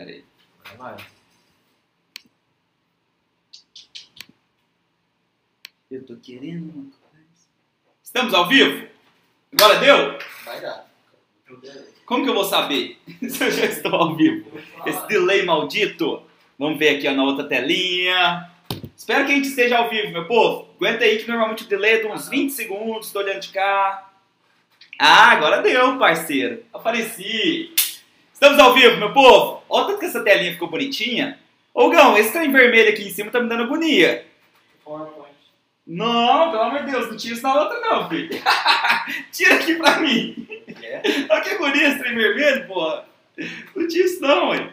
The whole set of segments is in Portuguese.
Pera aí. Vai. Eu tô querendo uma coisa. Estamos ao vivo? Agora deu? Vai dar. Como que eu vou saber se eu já estou ao vivo? Esse delay maldito. Vamos ver aqui ó, na outra telinha. Espero que a gente esteja ao vivo, meu povo. Aguenta aí que normalmente o delay é de uns 20 segundos. Tô olhando de cá. Ah, agora deu, parceiro. Apareci. Estamos ao vivo, meu povo. Olha tanto que essa telinha ficou bonitinha. Ô, Gão, esse trem vermelho aqui em cima tá me dando agonia. PowerPoint. Não, pelo amor de Deus, não tira isso na outra não, filho. tira aqui pra mim. É? Olha que agonia esse trem vermelho, porra. Não tira isso não, ué.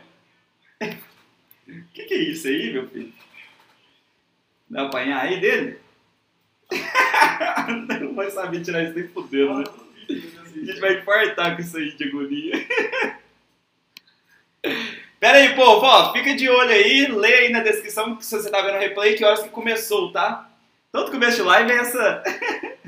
O que, que é isso aí, meu filho? Vai apanhar aí dele? não vai saber tirar isso nem fudendo, né? A gente vai infartar com isso aí de agonia. Pera aí, povo, ó, fica de olho aí, lê aí na descrição se você tá vendo o replay que horas que começou, tá? Todo começo de live é essa.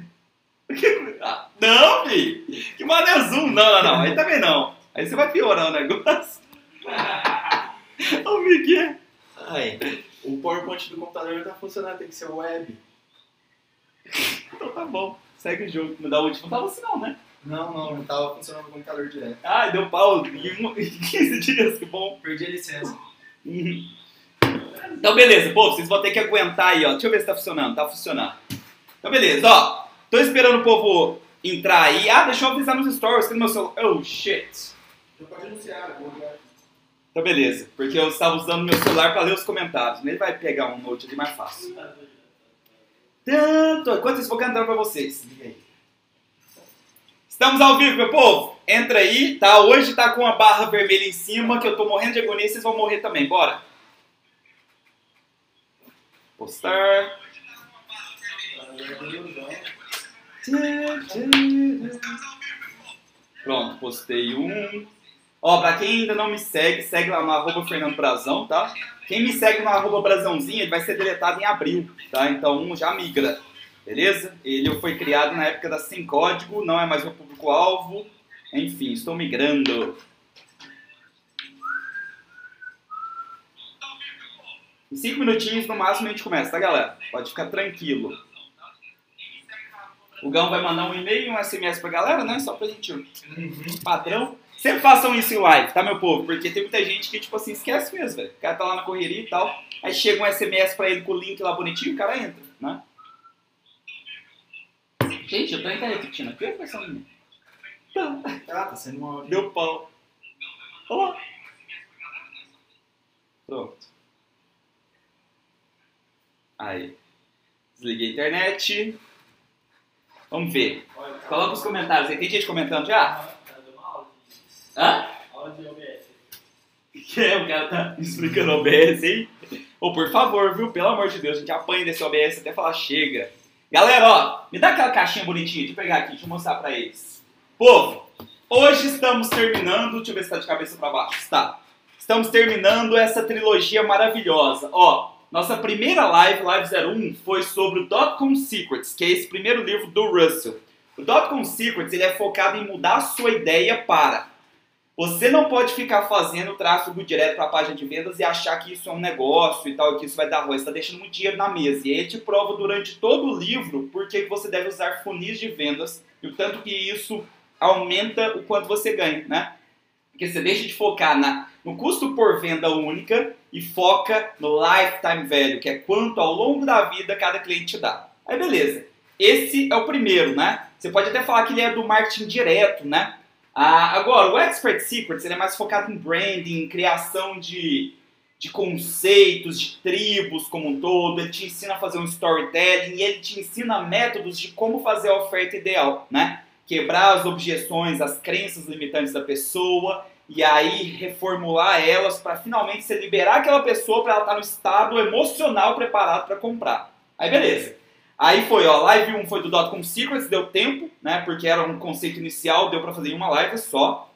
Ah, não, filho! Que mané zoom! Não, não, não, aí também não. Aí você vai piorar o negócio. Ô, Miguel. Ai, o PowerPoint do computador não tá funcionando, tem que ser web. Então tá bom, segue o jogo. No da última não tava assim não, né? Não, não, não tava funcionando o computador direto. Ah, deu pau em um- em 15 dias, que bom. Perdi a licença. Uhum. Então, beleza, povo, vocês vão ter que aguentar aí, ó. Deixa eu ver se tá funcionando. Tá funcionando. Então, beleza, ó. Tô esperando o povo entrar aí. Ah, deixa eu avisar nos stories que no meu celular. Oh, shit. Pode anunciar. Então, beleza, porque eu estava usando meu celular para ler os comentários. Ele vai pegar um note ali mais fácil. Tanto. Enquanto isso, vou cantar pra vocês. Liga aí. Estamos ao vivo, meu povo. Entra aí, tá? Hoje tá com a barra vermelha em cima, que eu tô morrendo de agonia vocês vão morrer também. Bora. Postar. Pronto, postei um. Ó, pra quem ainda não me segue, segue lá no arroba Fernando Brazão, tá? Quem me segue no arroba Brazãozinho, ele vai ser deletado em abril, tá? Então um já migra, beleza? Ele foi criado na época da Sem Código, não é mais meu público-alvo. Enfim, estou migrando. Em cinco minutinhos no máximo a gente começa, tá galera? Pode ficar tranquilo. O Gão vai mandar um e-mail e um SMS pra galera, né? Só pra gente padrão. Sempre façam isso em live, tá, meu povo? Porque tem muita gente que, tipo assim, esquece mesmo, velho. O cara tá lá na correria e tal. Aí chega um SMS pra ele com o link lá bonitinho, o cara entra, né? Gente, eu tô ainda repetindo aqui, vai ser um... Tá, Ah, tá sendo uma deu pau. Olha lá. Pronto. Aí. Desliguei a internet. Vamos ver. Coloca os comentários aí. Tem gente comentando já? Hã? Que é, o cara tá explicando OBS aí. Ô, por favor, viu? Pelo amor de Deus, a gente apanha desse OBS até falar chega. Galera, ó, me dá aquela caixinha bonitinha. Deixa eu pegar aqui, deixa eu mostrar pra eles. Povo, hoje estamos terminando. Deixa eu ver se tá de cabeça pra baixo. Está. Estamos terminando essa trilogia maravilhosa. Ó, nossa primeira live, Live 01, foi sobre o Dotcom Secrets, que é esse primeiro livro do Russell. O Dotcom Secrets ele é focado em mudar a sua ideia para você não pode ficar fazendo tráfego direto para a página de vendas e achar que isso é um negócio e tal, que isso vai dar ruim. Você está deixando muito dinheiro na mesa. E ele te prova durante todo o livro por que você deve usar funis de vendas e o tanto que isso aumenta o quanto você ganha, né? Porque você deixa de focar na, no custo por venda única e foca no lifetime value, que é quanto ao longo da vida cada cliente te dá. Aí beleza. Esse é o primeiro, né? Você pode até falar que ele é do marketing direto, né? Ah, agora, o Expert Secrets ele é mais focado em branding, em criação de, de conceitos, de tribos como um todo. Ele te ensina a fazer um storytelling e ele te ensina métodos de como fazer a oferta ideal, né? Quebrar as objeções, as crenças limitantes da pessoa e aí reformular elas para finalmente você liberar aquela pessoa para ela estar no estado emocional preparado para comprar. Aí beleza. Aí foi, ó, live 1 foi do Dotcom Secrets, deu tempo, né? Porque era um conceito inicial, deu pra fazer em uma live só.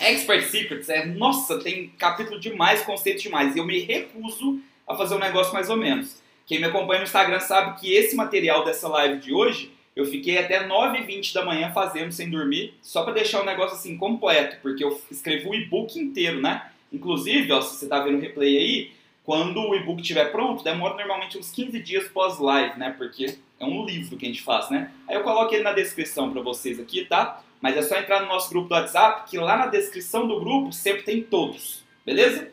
Expert Secrets é, nossa, tem capítulo demais, conceito demais. E eu me recuso a fazer um negócio mais ou menos. Quem me acompanha no Instagram sabe que esse material dessa live de hoje, eu fiquei até 9h20 da manhã fazendo sem dormir, só pra deixar o negócio assim completo, porque eu escrevi o e-book inteiro, né? Inclusive, ó, se você está vendo o replay aí, quando o e-book estiver pronto, demora normalmente uns 15 dias pós-live, né? Porque é um livro que a gente faz, né? Aí eu coloco ele na descrição para vocês aqui, tá? Mas é só entrar no nosso grupo do WhatsApp, que lá na descrição do grupo sempre tem todos, beleza?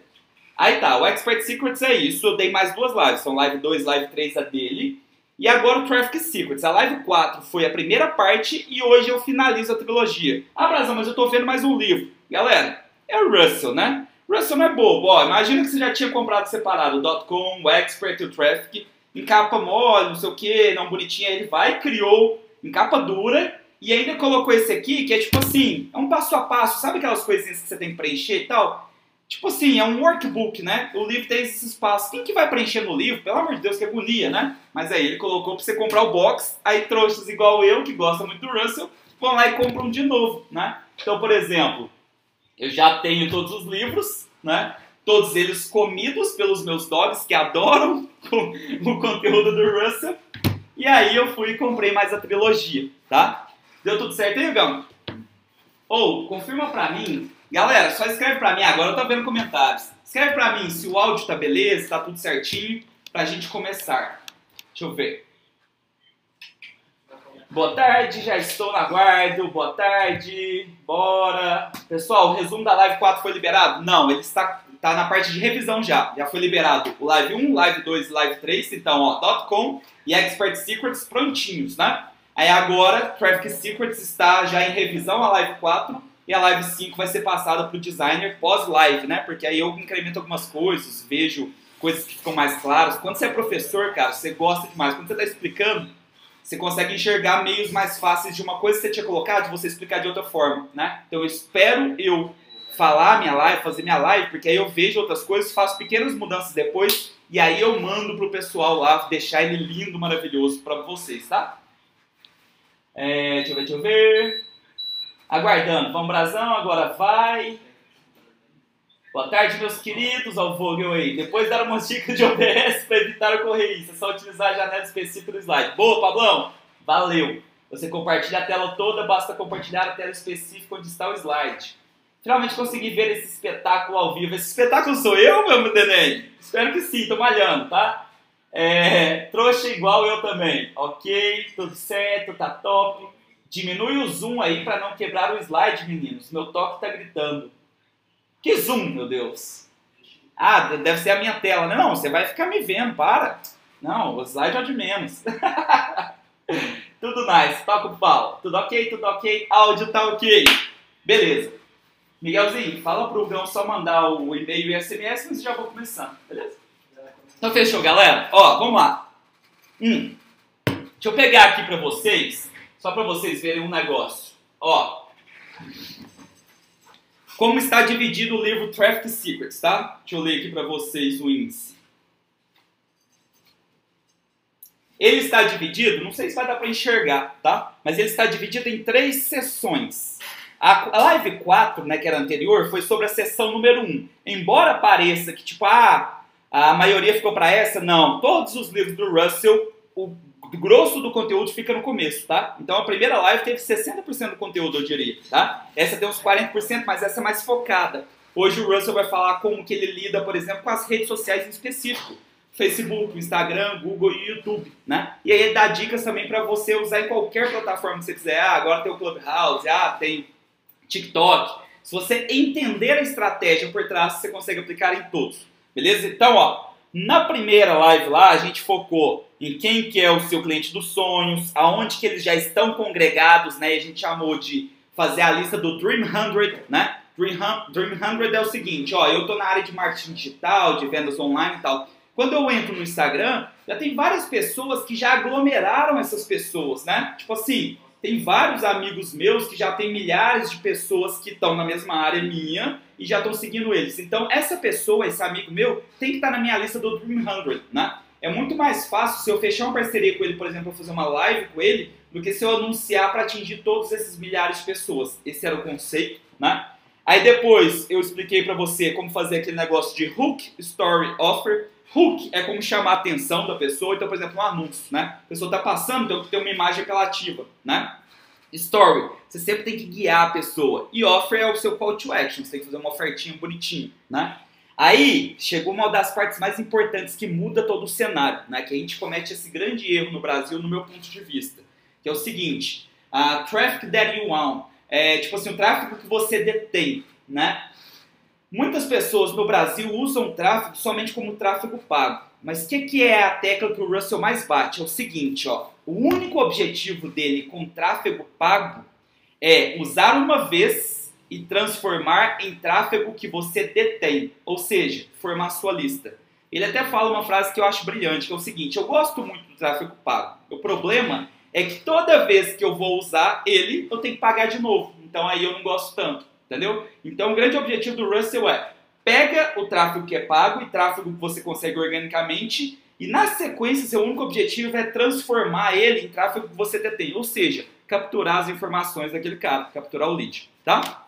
Aí tá, o Expert Secrets é isso. Eu dei mais duas lives, são live 2, live 3 a dele. E agora o Traffic Secrets. A live 4 foi a primeira parte e hoje eu finalizo a trilogia. Ah, Brasão, mas eu tô vendo mais um livro. Galera, é o Russell, né? Russell não é bobo. Ó, imagina que você já tinha comprado separado o .com, o Expert o Traffic em capa mole, não sei o que, não bonitinha. Ele vai criou em capa dura e ainda colocou esse aqui que é tipo assim, é um passo a passo. Sabe aquelas coisinhas que você tem que preencher e tal? Tipo assim, é um workbook, né? O livro tem esses espaços. Quem que vai preencher no livro? Pelo amor de Deus, que agonia, né? Mas aí ele colocou pra você comprar o box, aí trouxas igual eu, que gosta muito do Russell, vão lá e compram de novo, né? Então, por exemplo, eu já tenho todos os livros, né? Todos eles comidos pelos meus dogs, que adoram o conteúdo do Russell. E aí eu fui e comprei mais a trilogia, tá? Deu tudo certo aí, Gão? Ou, oh, confirma pra mim Galera, só escreve pra mim, agora eu tô vendo comentários. Escreve pra mim se o áudio tá beleza, tá tudo certinho, pra gente começar. Deixa eu ver. Boa tarde, já estou na guarda. Boa tarde, bora. Pessoal, o resumo da live 4 foi liberado? Não, ele está tá na parte de revisão já. Já foi liberado o live 1, live 2 e live 3. Então, ó, .com e Expert Secrets prontinhos, né? Aí agora, Traffic Secrets está já em revisão, a live 4 e a live 5 vai ser passada para o designer pós-live, né? Porque aí eu incremento algumas coisas, vejo coisas que ficam mais claras. Quando você é professor, cara, você gosta demais. Quando você está explicando, você consegue enxergar meios mais fáceis de uma coisa que você tinha colocado, você explicar de outra forma, né? Então eu espero eu falar minha live, fazer minha live, porque aí eu vejo outras coisas, faço pequenas mudanças depois e aí eu mando pro pessoal lá deixar ele lindo, maravilhoso para vocês, tá? É, deixa eu ver, deixa eu ver. Aguardando. Vamos, Brasão, agora vai. Boa tarde, meus queridos. Ó, o Vogel aí. Depois dar uma dica de OBS para evitar o correísta. É só utilizar a janela específica do slide. Boa, Pablão. Valeu. Você compartilha a tela toda, basta compartilhar a tela específica onde está o slide. Finalmente consegui ver esse espetáculo ao vivo. Esse espetáculo sou eu, meu neném? Espero que sim, tô malhando, tá? É, trouxa igual eu também. Ok, tudo certo, tá top. Diminui o zoom aí para não quebrar o slide, meninos. Meu toque tá gritando. Que zoom, meu Deus? Ah, deve ser a minha tela. Não, você vai ficar me vendo, para. Não, o slide é de menos. tudo nice, toca o pau. Tudo ok, tudo ok, áudio tá ok. Beleza. Miguelzinho, fala pro Gão só mandar o e-mail e SMS, mas já vou começar, beleza? Então fechou, galera? Ó, vamos lá. Hum, deixa eu pegar aqui para vocês só para vocês verem um negócio. Ó, como está dividido o livro Traffic Secrets, tá? Deixa eu ler aqui para vocês o índice. Ele está dividido, não sei se vai dar para enxergar, tá? Mas ele está dividido em três sessões. A, live 4, né, que era anterior, foi sobre a sessão número 1. Embora pareça que, tipo, ah, a maioria ficou para essa, não. Todos os livros do Russell, o grosso do conteúdo fica no começo, tá? Então a primeira live teve 60% do conteúdo, eu diria, tá? Essa tem uns 40%, mas essa é mais focada. Hoje o Russell vai falar como que ele lida, por exemplo, com as redes sociais em específico. Facebook, Instagram, Google e YouTube, né? E aí ele dá dicas também para você usar em qualquer plataforma que você quiser. Ah, agora tem o Clubhouse, ah, tem TikTok. Se você entender a estratégia por trás, você consegue aplicar em todos. Beleza? Então, ó, na primeira live lá, a gente focou em quem que é o seu cliente dos sonhos, aonde que eles já estão congregados, né? A gente chamou de fazer a lista do Dream 100, né? Dream 100 é o seguinte, ó, eu tô na área de marketing digital, de vendas online e tal. Quando eu entro no Instagram, já tem várias pessoas que já aglomeraram essas pessoas, né? Tipo assim, tem vários amigos meus que já tem milhares de pessoas que estão na mesma área minha e já estão seguindo eles. Então, essa pessoa, esse amigo meu, tem que estar tá na minha lista do Dream 100, né? É muito mais fácil se eu fechar uma parceria com ele, por exemplo, fazer uma live com ele, do que se eu anunciar para atingir todos esses milhares de pessoas. Esse era o conceito, né? Aí depois eu expliquei para você como fazer aquele negócio de hook, story, offer. Hook é como chamar a atenção da pessoa. Então, por exemplo, um anúncio, né? A pessoa está passando, então tem uma imagem apelativa, né? Story, você sempre tem que guiar a pessoa. E offer é o seu call to action, você tem que fazer uma ofertinha bonitinha, né? Aí chegou uma das partes mais importantes que muda todo o cenário, né? Que a gente comete esse grande erro no Brasil, no meu ponto de vista, que é o seguinte: a traffic that you want, é tipo assim, o tráfego que você detém, né? Muitas pessoas no Brasil usam tráfego somente como tráfego pago. Mas o que, que é a tecla que o Russell mais bate? É o seguinte, ó. O único objetivo dele com tráfego pago é usar uma vez e transformar em tráfego que você detém, ou seja, formar sua lista. Ele até fala uma frase que eu acho brilhante, que é o seguinte: eu gosto muito do tráfego pago. O problema é que toda vez que eu vou usar ele, eu tenho que pagar de novo. Então aí eu não gosto tanto, entendeu? Então o grande objetivo do Russell é pega o tráfego que é pago e tráfego que você consegue organicamente e na sequência seu único objetivo é transformar ele em tráfego que você detém, ou seja, capturar as informações daquele cara, capturar o lead, tá?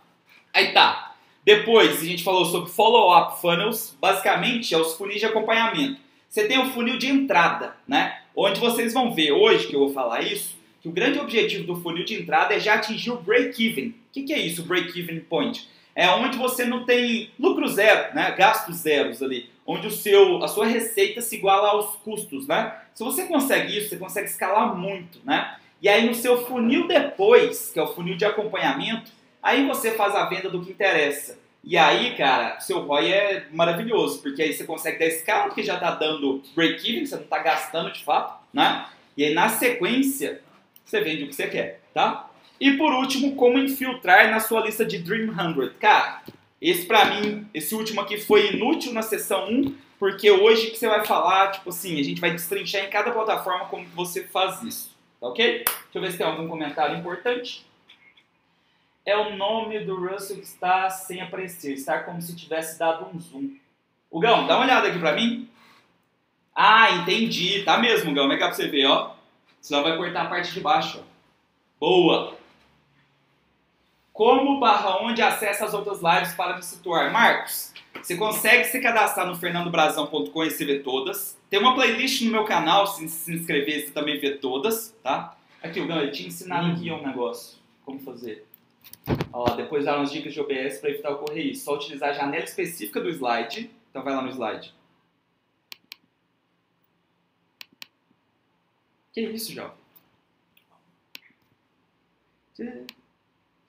Aí tá. Depois a gente falou sobre follow-up funnels, basicamente é os funis de acompanhamento. Você tem o funil de entrada, né? Onde vocês vão ver hoje que eu vou falar isso, que o grande objetivo do funil de entrada é já atingir o break-even. O que, que é isso, break-even point? é onde você não tem lucro zero, né? gastos zeros ali, onde o seu, a sua receita se iguala aos custos. Né? Se você consegue isso, você consegue escalar muito. Né? E aí no seu funil depois, que é o funil de acompanhamento, aí você faz a venda do que interessa. E aí, cara, seu ROI é maravilhoso, porque aí você consegue dar escala, porque já está dando break-even, você não está gastando de fato, né? E aí na sequência, você vende o que você quer, tá? E por último, como infiltrar na sua lista de Dream 100. Cara, esse pra mim, esse último aqui foi inútil na sessão 1, porque hoje que você vai falar, tipo assim, a gente vai destrinchar em cada plataforma como que você faz isso, tá ok? Deixa eu ver se tem algum comentário importante. É o nome do Russell que está sem aparecer, está como se tivesse dado um zoom. O Gão, dá uma olhada aqui pra mim. Ah, entendi, tá mesmo, Gão, vem cá pra você ver, ó. Senão vai cortar a parte de baixo, ó. Boa! Como barra onde acessa as outras lives para me situar? Marcos, você consegue se cadastrar no fernandobrazão.com e você vê todas. Tem uma playlist no meu canal, se se inscrever, você também vê todas, tá? Aqui, o Gão, ele tinha ensinado aqui um negócio. Como fazer. Ó, depois dá umas dicas de OBS para evitar ocorrer isso. Só utilizar a janela específica do slide. Então vai lá no slide. Que isso, João? Você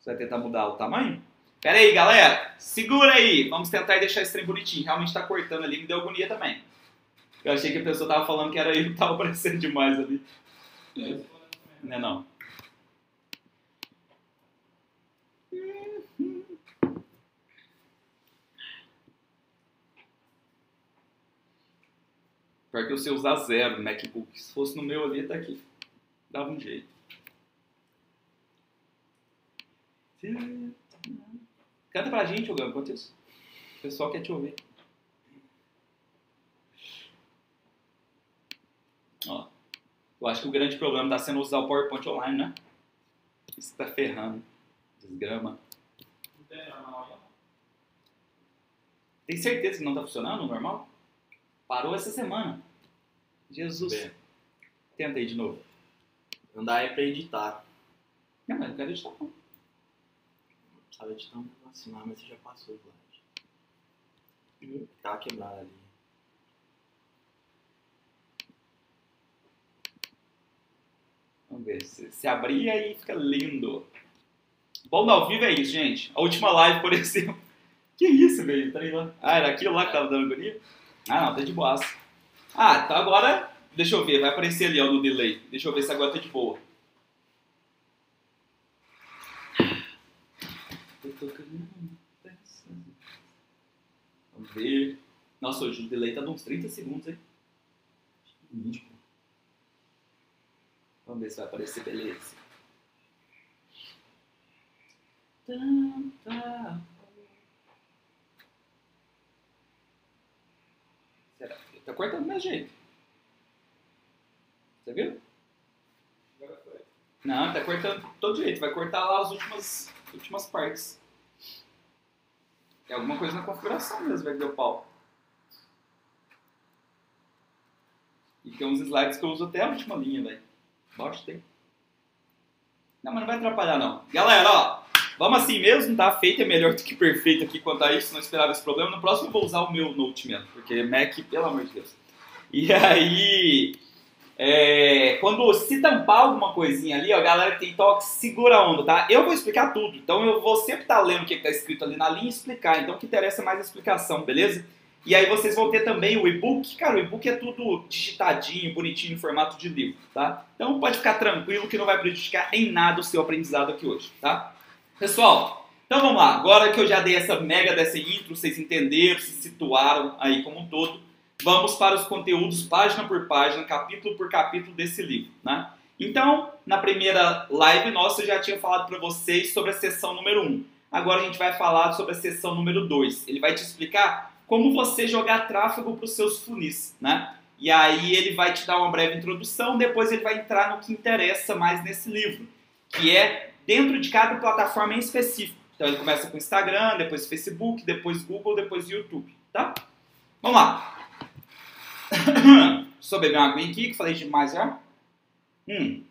vai tentar mudar o tamanho? Pera aí, galera. Segura aí. Vamos tentar deixar esse trem bonitinho. Realmente tá cortando ali. Me deu agonia também. Eu achei que a pessoa tava falando que era eu que tava aparecendo demais ali. Não é não. Pior que eu sei usar zero no MacBook. Se fosse no meu ali, tá aqui. Dava um jeito. Canta pra gente, Ogão, enquanto isso. O pessoal quer te ouvir. Ó, eu acho que o grande problema está sendo usar o PowerPoint online, né? Isso tá ferrando. Desgrama. Tem certeza que não tá funcionando normal? Parou essa semana. Jesus. Bem. Tenta aí de novo. Não dá é pra editar. Não, mas não quero editar não. Sabe editar um assinar, mas você já passou slide. Tá quebrado ali. Vamos ver. Se, se abrir aí fica lindo. Bom ao vivo é isso, gente. A última live, por exemplo. Que isso, velho? Peraí lá. Ah, era aquilo lá que tava dando agonia? Ah, não, tá de boa. Ah, então agora. Deixa eu ver, vai aparecer ali ó, no delay. Deixa eu ver se agora tá de boa. Vamos ver. Nossa, hoje o delay tá de uns 30 segundos, hein? Vamos ver se vai aparecer beleza. Será? Tá cortando do meu jeito. Você viu? Não, tá cortando todo jeito. Vai cortar lá as últimas, últimas partes. É alguma coisa na configuração mesmo, vai que deu pau. E tem uns slides que eu uso até a última linha, velho. Bote tem. Não, mas não vai atrapalhar não. Galera, ó, vamos assim mesmo, tá? Feito é melhor do que perfeito aqui quanto a isso, não esperava esse problema. No próximo eu vou usar o meu Note mesmo, porque Mac, pelo amor de Deus. E aí, é, quando se tampar alguma coisinha ali, ó, galera que tem toque, segura a onda, tá? Eu vou explicar tudo, então eu vou sempre estar tá lendo o que está escrito ali na linha e explicar, então o que interessa é mais a explicação, beleza? E aí vocês vão ter também o e-book. Cara, o e-book é tudo digitadinho, bonitinho, em formato de livro, tá? Então pode ficar tranquilo que não vai prejudicar em nada o seu aprendizado aqui hoje, tá? Pessoal, então vamos lá. Agora que eu já dei essa mega dessa intro, vocês entenderam, se situaram aí como um todo, vamos para os conteúdos página por página, capítulo por capítulo desse livro, né? Então, na primeira live nossa, eu já tinha falado para vocês sobre a sessão número 1. Agora a gente vai falar sobre a sessão número 2. Ele vai te explicar como você jogar tráfego para os seus funis, né? E aí ele vai te dar uma breve introdução, depois ele vai entrar no que interessa mais nesse livro, que é dentro de cada plataforma em específico. Então ele começa com Instagram, depois Facebook, depois Google, depois YouTube, tá? Vamos lá. Eu beber uma água aqui, que falei demais já. Hum.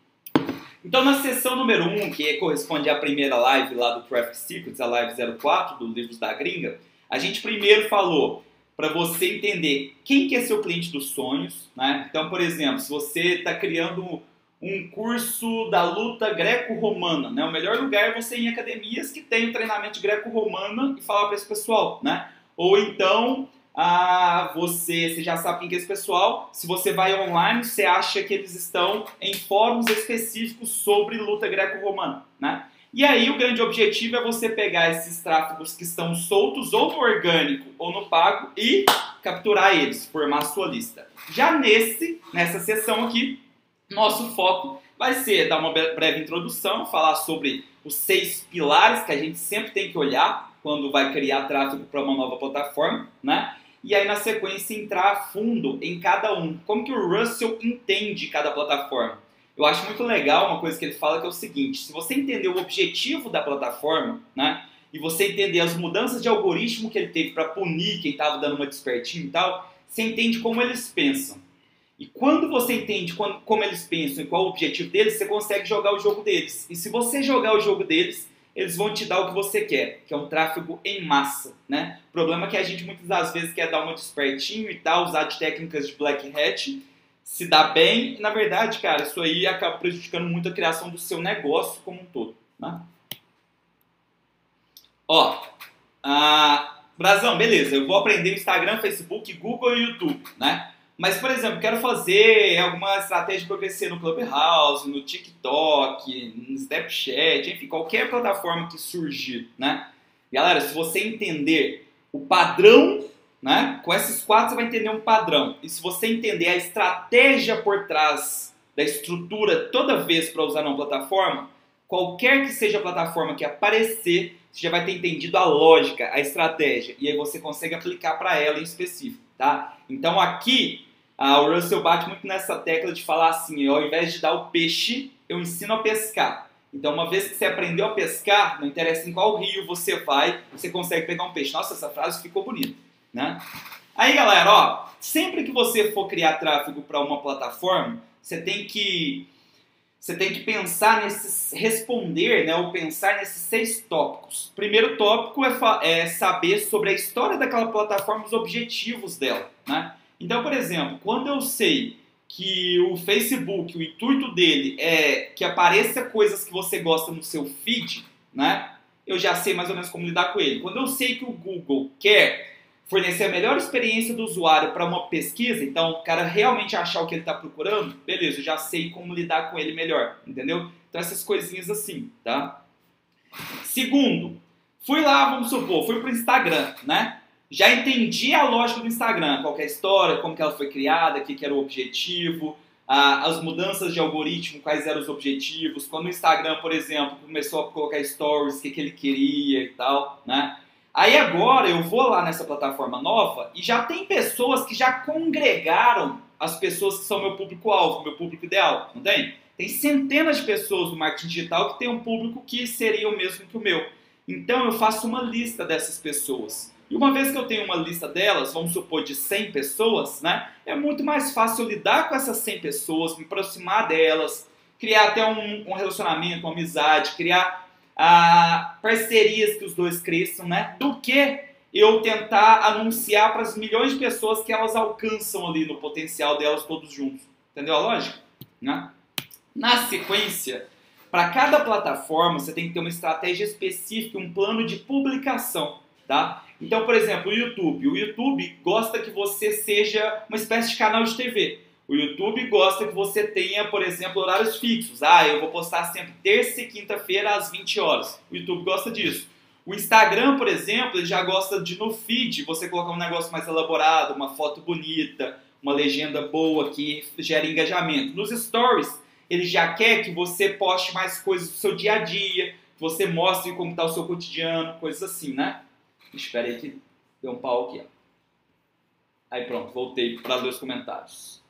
Então, na sessão número 1, um, que corresponde à primeira live lá do Traffic Secrets, a live 04 do Livros da Gringa, a gente primeiro falou para você entender quem que é seu cliente dos sonhos, né? Então, por exemplo, se você está criando um curso da luta greco-romana, né? O melhor lugar é você ir em academias que tem treinamento greco-romana e falar para esse pessoal, né? Ou então, ah, você, você já sabe quem que é esse pessoal, se você vai online, você acha que eles estão em fóruns específicos sobre luta greco-romana, né? E aí o grande objetivo é você pegar esses tráfegos que estão soltos ou no orgânico ou no pago e capturar eles, formar a sua lista. Já nesse, nessa sessão aqui, nosso foco vai ser dar uma breve introdução, falar sobre os seis pilares que a gente sempre tem que olhar quando vai criar tráfego para uma nova plataforma, né? E aí na sequência entrar a fundo em cada um. Como que o Russell entende cada plataforma? Eu acho muito legal uma coisa que ele fala que é o seguinte: se você entender o objetivo da plataforma, né, e você entender as mudanças de algoritmo que ele teve para punir quem estava dando uma despertinho e tal, você entende como eles pensam. E quando você entende como eles pensam e qual o objetivo deles, você consegue jogar o jogo deles. E se você jogar o jogo deles, eles vão te dar o que você quer, que é um tráfego em massa, né? O problema é que a gente muitas das vezes quer dar uma despertinho e tal, usar de técnicas de black hat, se dá bem, e na verdade, cara, isso aí acaba prejudicando muito a criação do seu negócio como um todo. Né? Ó, ah, Brasão, beleza, eu vou aprender Instagram, Facebook, Google e YouTube, né? Mas, por exemplo, quero fazer alguma estratégia para crescer no Clubhouse, no TikTok, no Snapchat, enfim, qualquer plataforma que surgir, né? Galera, se você entender o padrão né? Com esses quatro você vai entender um padrão. E se você entender a estratégia por trás da estrutura toda vez para usar uma plataforma, qualquer que seja a plataforma que aparecer, você já vai ter entendido a lógica, a estratégia, e aí você consegue aplicar para ela em específico, tá? Então aqui, a, o Russell bate muito nessa tecla de falar assim, ao invés de dar o peixe, eu ensino a pescar. Então, uma vez que você aprendeu a pescar, não interessa em qual rio você vai, você consegue pegar um peixe. Nossa, essa frase ficou bonita. Né? Aí, galera, ó, sempre que você for criar tráfego para uma plataforma, você tem que você tem que pensar nesses responder, né, ou pensar nesses seis tópicos. Primeiro tópico é, é saber sobre a história daquela plataforma, os objetivos dela, né? Então, por exemplo, quando eu sei que o Facebook, o intuito dele é que apareça coisas que você gosta no seu feed, né? Eu já sei mais ou menos como lidar com ele. Quando eu sei que o Google quer fornecer a melhor experiência do usuário para uma pesquisa, então o cara realmente achar o que ele está procurando, beleza, eu já sei como lidar com ele melhor, entendeu? Então essas coisinhas assim, tá? Segundo, fui lá, vamos supor, fui para o Instagram, né? Já entendi a lógica do Instagram, qual é a história, como que ela foi criada, o que, que era o objetivo, as mudanças de algoritmo, quais eram os objetivos, quando o Instagram, por exemplo, começou a colocar stories, o que, que ele queria e tal, né? Aí agora eu vou lá nessa plataforma nova e já tem pessoas que já congregaram as pessoas que são meu público-alvo, meu público ideal, não tem? Tem centenas de pessoas no marketing digital que tem um público que seria o mesmo que o meu. Então eu faço uma lista dessas pessoas. E uma vez que eu tenho uma lista delas, vamos supor de 100 pessoas, né? É muito mais fácil lidar com essas 100 pessoas, me aproximar delas, criar até um, um relacionamento, uma amizade, criar ah, parcerias que os dois cresçam, né? Do que eu tentar anunciar para as milhões de pessoas que elas alcançam ali no potencial delas todos juntos. Entendeu a lógica? Né? Na sequência, para cada plataforma você tem que ter uma estratégia específica, um plano de publicação, tá? Então, por exemplo, o YouTube. O YouTube gosta que você seja uma espécie de canal de TV. O YouTube gosta que você tenha, por exemplo, horários fixos. Ah, eu vou postar sempre terça e quinta-feira às 20 horas. O YouTube gosta disso. O Instagram, por exemplo, ele já gosta de no feed você colocar um negócio mais elaborado, uma foto bonita, uma legenda boa que gera engajamento. Nos stories, ele já quer que você poste mais coisas do seu dia a dia, que você mostre como está o seu cotidiano, coisas assim, né? Espera aí que deu um pau aqui. Aí pronto, voltei para os comentários.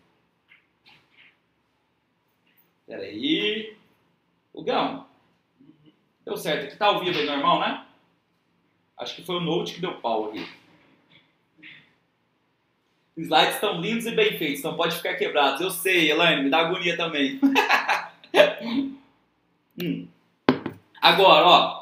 Espera aí. O Gão. Deu certo. Aqui tá ao vivo aí, normal, né? Acho que foi o Note que deu pau aqui. Os slides estão lindos e bem feitos, não pode ficar quebrados. Eu sei, Elaine, me dá agonia também. hum. Agora, ó.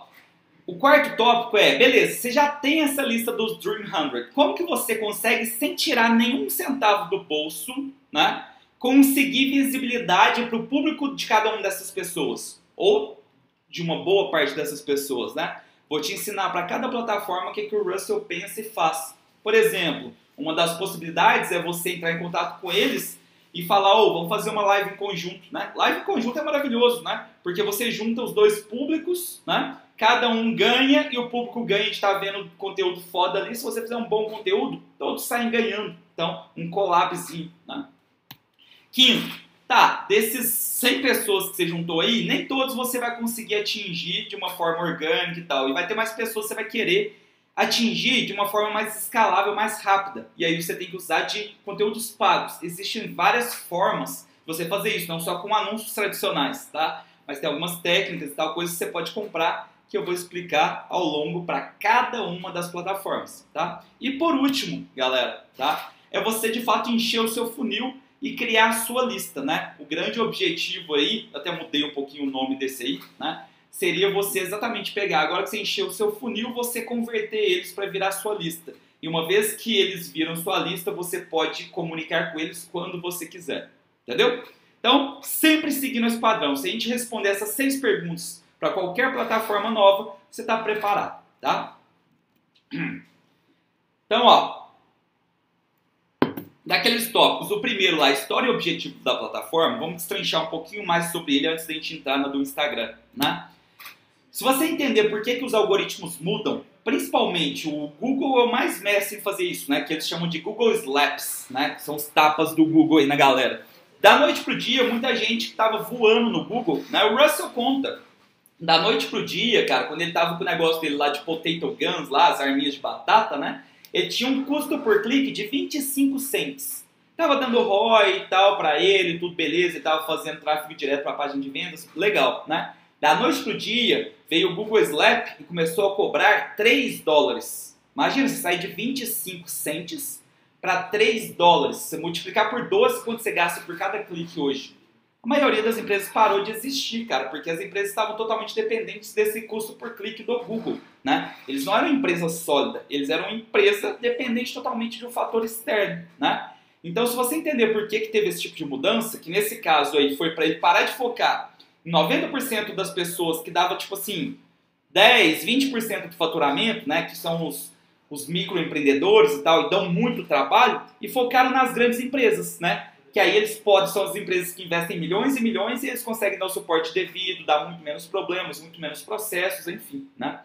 O quarto tópico é, beleza, você já tem essa lista dos Dream 100. Como que você consegue, sem tirar nenhum centavo do bolso, né, conseguir visibilidade para o público de cada uma dessas pessoas? Ou de uma boa parte dessas pessoas, né? Vou te ensinar para cada plataforma o que, que o Russell pensa e faz. Por exemplo, uma das possibilidades é você entrar em contato com eles e falar, oh, vamos fazer uma live em conjunto, né? Live em conjunto é maravilhoso, né? Porque você junta os dois públicos, né? Cada um ganha e o público ganha de estar vendo conteúdo foda ali. Se você fizer um bom conteúdo, todos saem ganhando. Então, um collabzinho, né? Quinto, tá, desses 100 pessoas que você juntou aí, nem todos você vai conseguir atingir de uma forma orgânica e tal. E vai ter mais pessoas que você vai querer atingir de uma forma mais escalável, mais rápida. E aí você tem que usar de conteúdos pagos. Existem várias formas de você fazer isso, não só com anúncios tradicionais, tá? Mas tem algumas técnicas e tal, coisas que você pode comprar que eu vou explicar ao longo para cada uma das plataformas, tá? E por último, galera, tá? É você de fato encher o seu funil e criar a sua lista, né? O grande objetivo aí, até mudei um pouquinho o nome desse aí, né? Seria você exatamente pegar, agora que você encheu o seu funil, você converter eles para virar sua lista. E uma vez que eles viram sua lista, você pode comunicar com eles quando você quiser. Entendeu? Então, sempre seguindo esse padrão. Se a gente responder essas seis perguntas para qualquer plataforma nova, você está preparado, tá? Então, ó, daqueles tópicos, o primeiro lá, história e objetivo da plataforma, vamos destrinchar um pouquinho mais sobre ele antes da gente entrar na do Instagram, né? Se você entender por que, que os algoritmos mudam, principalmente o Google é o mais mestre em fazer isso, né? Que eles chamam de Google Slaps, né? Que são os tapas do Google aí na galera. Da noite pro dia, muita gente que estava voando no Google, né? O Russell conta. Da noite pro dia, cara, quando ele tava com o negócio dele lá de potato guns, lá, as arminhas de batata, né? ele tinha um custo por clique de 25 cents. Tava dando ROI e tal para ele, tudo beleza, e tava fazendo tráfego direto para a página de vendas, legal, né? Da noite pro dia, veio o Google Slap e começou a cobrar 3 dólares. Imagina, você sair de 25 cents para 3 dólares. Você multiplicar por 12 quanto você gasta por cada clique hoje. A maioria das empresas parou de existir, cara, porque as empresas estavam totalmente dependentes desse custo por clique do Google, né? Eles não eram empresa sólida, eles eram empresa dependente totalmente de um fator externo, né? Então, se você entender por que, que teve esse tipo de mudança, que nesse caso aí foi para ele parar de focar em 90% das pessoas que dava tipo assim 10, 20% do faturamento, né, que são os, os microempreendedores e tal, e dão muito trabalho, e focaram nas grandes empresas, né? Que aí eles podem, são as empresas que investem milhões e milhões e eles conseguem dar o suporte devido, dar muito menos problemas, muito menos processos, enfim, né?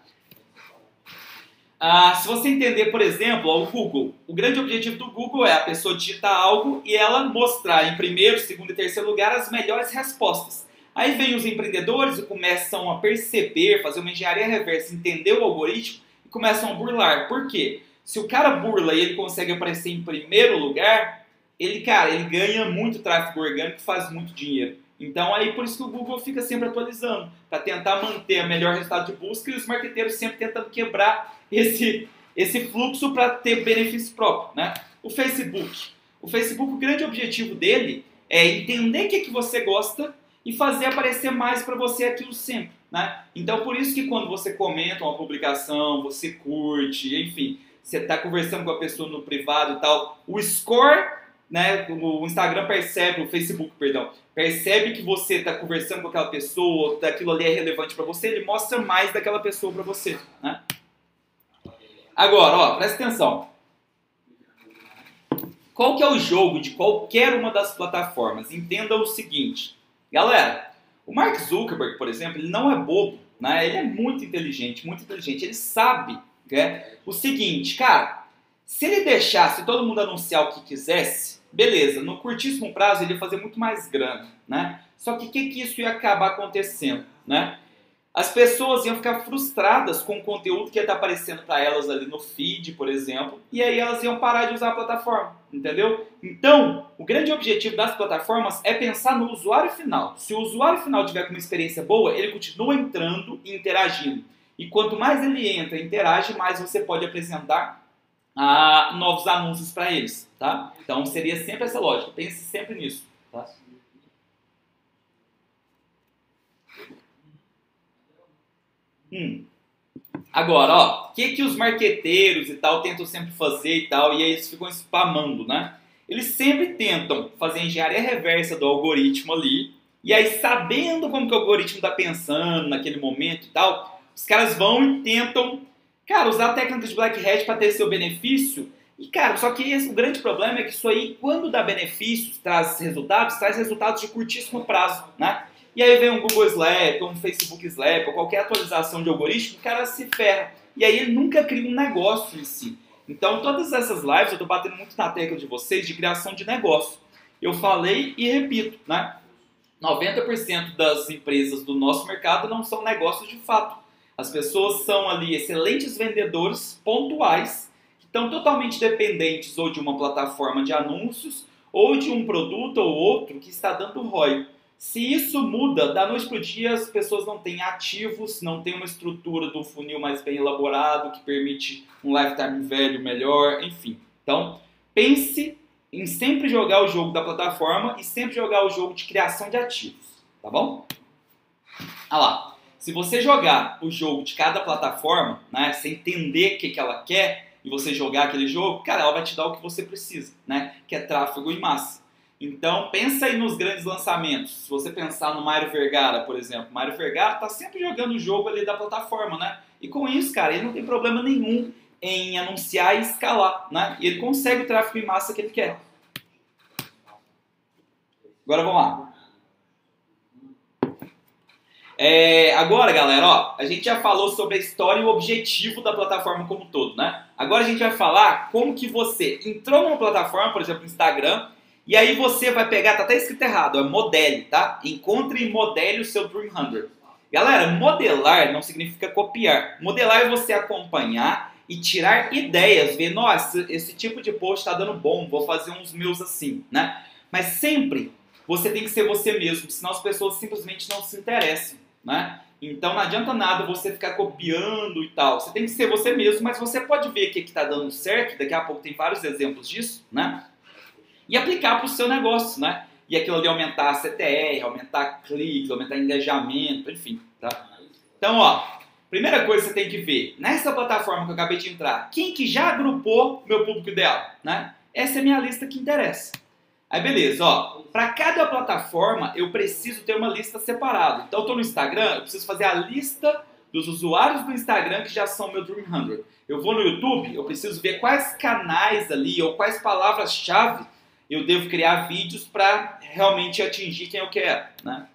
Ah, se você entender, por exemplo, o Google, o grande objetivo do Google é a pessoa digitar algo e ela mostrar em primeiro, segundo e terceiro lugar as melhores respostas. Aí vem os empreendedores e começam a perceber, fazer uma engenharia reversa, entender o algoritmo e começam a burlar. Por quê? Se o cara burla e ele consegue aparecer em primeiro lugar, ele, cara, ele ganha muito tráfego orgânico faz muito dinheiro. Então aí por isso que o Google fica sempre atualizando, para tentar manter o melhor resultado de busca e os marqueteiros sempre tentando quebrar esse, esse fluxo para ter benefício próprio, né? O Facebook. O Facebook, o grande objetivo dele é entender o que, que você gosta e fazer aparecer mais para você aquilo sempre, né? Então por isso que quando você comenta uma publicação, você curte, enfim, você está conversando com a pessoa no privado e tal, o score, né? O Instagram percebe, o Facebook, perdão, percebe que você está conversando com aquela pessoa, daquilo ali é relevante para você, ele mostra mais daquela pessoa para você, né? Agora, ó, presta atenção. Qual que é o jogo de qualquer uma das plataformas? Entenda o seguinte, galera. O Mark Zuckerberg, por exemplo, ele não é bobo, né? Ele é muito inteligente, muito inteligente. Ele sabe né, o seguinte, cara. Se ele deixasse todo mundo anunciar o que quisesse, beleza. No curtíssimo prazo ele ia fazer muito mais grana, né? Só que o que, que isso ia acabar acontecendo, né? as pessoas iam ficar frustradas com o conteúdo que ia estar aparecendo para elas ali no feed, por exemplo, e aí elas iam parar de usar a plataforma, entendeu? Então, o grande objetivo das plataformas é pensar no usuário final. Se o usuário final tiver uma experiência boa, ele continua entrando e interagindo. E quanto mais ele entra e interage, mais você pode apresentar ah, novos anúncios para eles, tá? Então seria sempre essa lógica. Pense sempre nisso, tá? Hum. Agora, ó, o que, que os marqueteiros e tal tentam sempre fazer e tal, e aí eles ficam spamando, né? Eles sempre tentam fazer engenharia reversa do algoritmo ali, e aí sabendo como que o algoritmo está pensando naquele momento e tal, os caras vão e tentam, cara, usar técnicas de black hat para ter seu benefício. E, cara, só que esse, o grande problema é que isso aí, quando dá benefícios, traz resultados, traz resultados de curtíssimo prazo, né? E aí vem um Google Slap, ou um Facebook Slap, ou qualquer atualização de algoritmo, o cara se ferra. E aí ele nunca cria um negócio em si. Então, todas essas lives, eu estou batendo muito na tecla de vocês de criação de negócio. Eu falei e repito, né? 90% das empresas do nosso mercado não são negócios de fato. As pessoas são ali excelentes vendedores pontuais, que estão totalmente dependentes ou de uma plataforma de anúncios, ou de um produto ou outro que está dando ROI. Se isso muda, da noite para o dia as pessoas não têm ativos, não tem uma estrutura do funil mais bem elaborado que permite um lifetime velho melhor, enfim. Então, pense em sempre jogar o jogo da plataforma e sempre jogar o jogo de criação de ativos, tá bom? Ah lá, se você jogar o jogo de cada plataforma, né, sem entender o que, que ela quer e você jogar aquele jogo, cara, ela vai te dar o que você precisa, né, que é tráfego em massa. Então, pensa aí nos grandes lançamentos. Se você pensar no Mário Vergara, por exemplo. Mário Vergara está sempre jogando o jogo ali da plataforma, né? E com isso, cara, ele não tem problema nenhum em anunciar e escalar, né? E ele consegue o tráfego em massa que ele quer. Agora vamos lá. É, agora, galera, ó, a gente já falou sobre a história e o objetivo da plataforma como um todo, né? Agora a gente vai falar como que você entrou numa plataforma, por exemplo, Instagram, e aí você vai pegar, tá até escrito errado, é modele, tá? Encontre e modele o seu Dream 100. Galera, modelar não significa copiar. Modelar é você acompanhar e tirar ideias, ver, nossa, esse tipo de post tá dando bom, vou fazer uns meus assim, né? Mas sempre você tem que ser você mesmo, senão as pessoas simplesmente não se interessam, né? Então não adianta nada você ficar copiando e tal. Você tem que ser você mesmo, mas você pode ver o que está dando certo. Daqui a pouco tem vários exemplos disso, né? e aplicar para o seu negócio, né? E aquilo ali aumentar a CTR, aumentar cliques, aumentar engajamento, enfim, tá? Então, ó, primeira coisa que você tem que ver, nessa plataforma que eu acabei de entrar, quem que já agrupou meu público ideal, né? Essa é a minha lista que interessa. Aí beleza, ó, para cada plataforma eu preciso ter uma lista separada. Então eu tô no Instagram, eu preciso fazer a lista dos usuários do Instagram que já são meu Dream 100. Eu vou no YouTube, eu preciso ver quais canais ali ou quais palavras-chave eu devo criar vídeos para realmente atingir quem eu quero, né?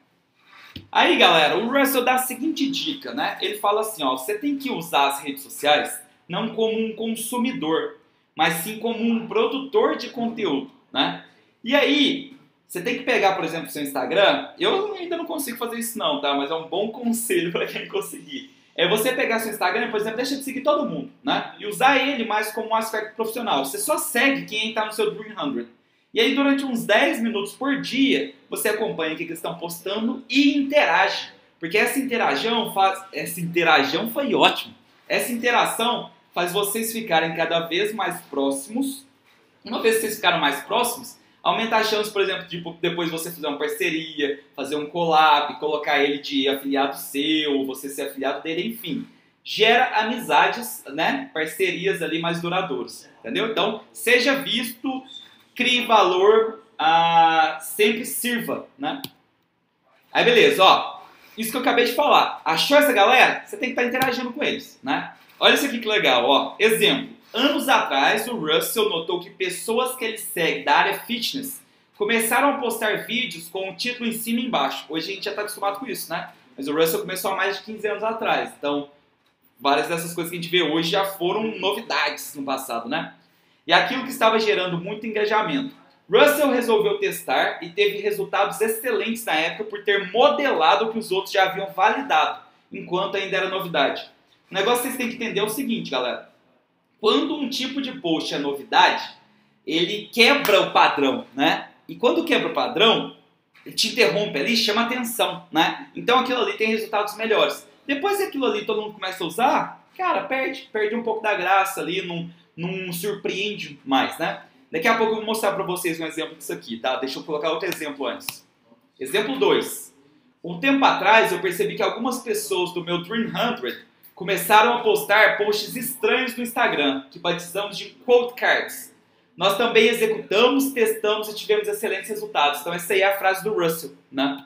Aí, galera, o Russell dá a seguinte dica, né? Ele fala assim, ó, você tem que usar as redes sociais não como um consumidor, mas sim como um produtor de conteúdo, né? E aí, você tem que pegar, por exemplo, seu Instagram. Eu ainda não consigo fazer isso não, tá? Mas é um bom conselho para quem conseguir. É você pegar seu Instagram, por exemplo, deixa de seguir todo mundo, né? E usar ele mais como um aspecto profissional. Você só segue quem está no seu Dream 100. E aí, durante uns 10 minutos por dia, você acompanha o que eles estão postando e interage. Porque essa interação faz. Essa interação foi ótimo. Essa interação faz vocês ficarem cada vez mais próximos. Uma vez que vocês ficaram mais próximos, aumenta a chance, por exemplo, de depois você fazer uma parceria, fazer um collab, colocar ele de afiliado seu, você ser afiliado dele, enfim. Gera amizades, né? Parcerias ali mais duradouras, entendeu? Então, seja visto, crie valor, ah, sempre sirva, né? Aí beleza, ó. Isso que eu acabei de falar. Achou essa galera? Você tem que estar interagindo com eles, né? Olha isso aqui que legal, ó. Exemplo. Anos atrás, o Russell notou que pessoas que ele segue da área fitness começaram a postar vídeos com o título em cima e embaixo. Hoje a gente já está acostumado com isso, né? Mas o Russell começou há mais de 15 anos atrás. Então, várias dessas coisas que a gente vê hoje já foram novidades no passado, né? E aquilo que estava gerando muito engajamento. Russell resolveu testar e teve resultados excelentes na época por ter modelado o que os outros já haviam validado, enquanto ainda era novidade. O negócio que vocês têm que entender é o seguinte, galera. Quando um tipo de post é novidade, ele quebra o padrão, né? E quando quebra o padrão, ele te interrompe ali, chama atenção, né? Então aquilo ali tem resultados melhores. Depois que aquilo ali todo mundo começa a usar, cara, perde, perde um pouco da graça ali, não, não surpreende mais, né? Daqui a pouco eu vou mostrar para vocês um exemplo disso aqui, tá? Deixa eu colocar outro exemplo antes. Exemplo 2. Um tempo atrás eu percebi que algumas pessoas do meu Dream 100 começaram a postar posts estranhos no Instagram, que batizamos de quote cards. Nós também executamos, testamos e tivemos excelentes resultados. Então essa aí é a frase do Russell, né?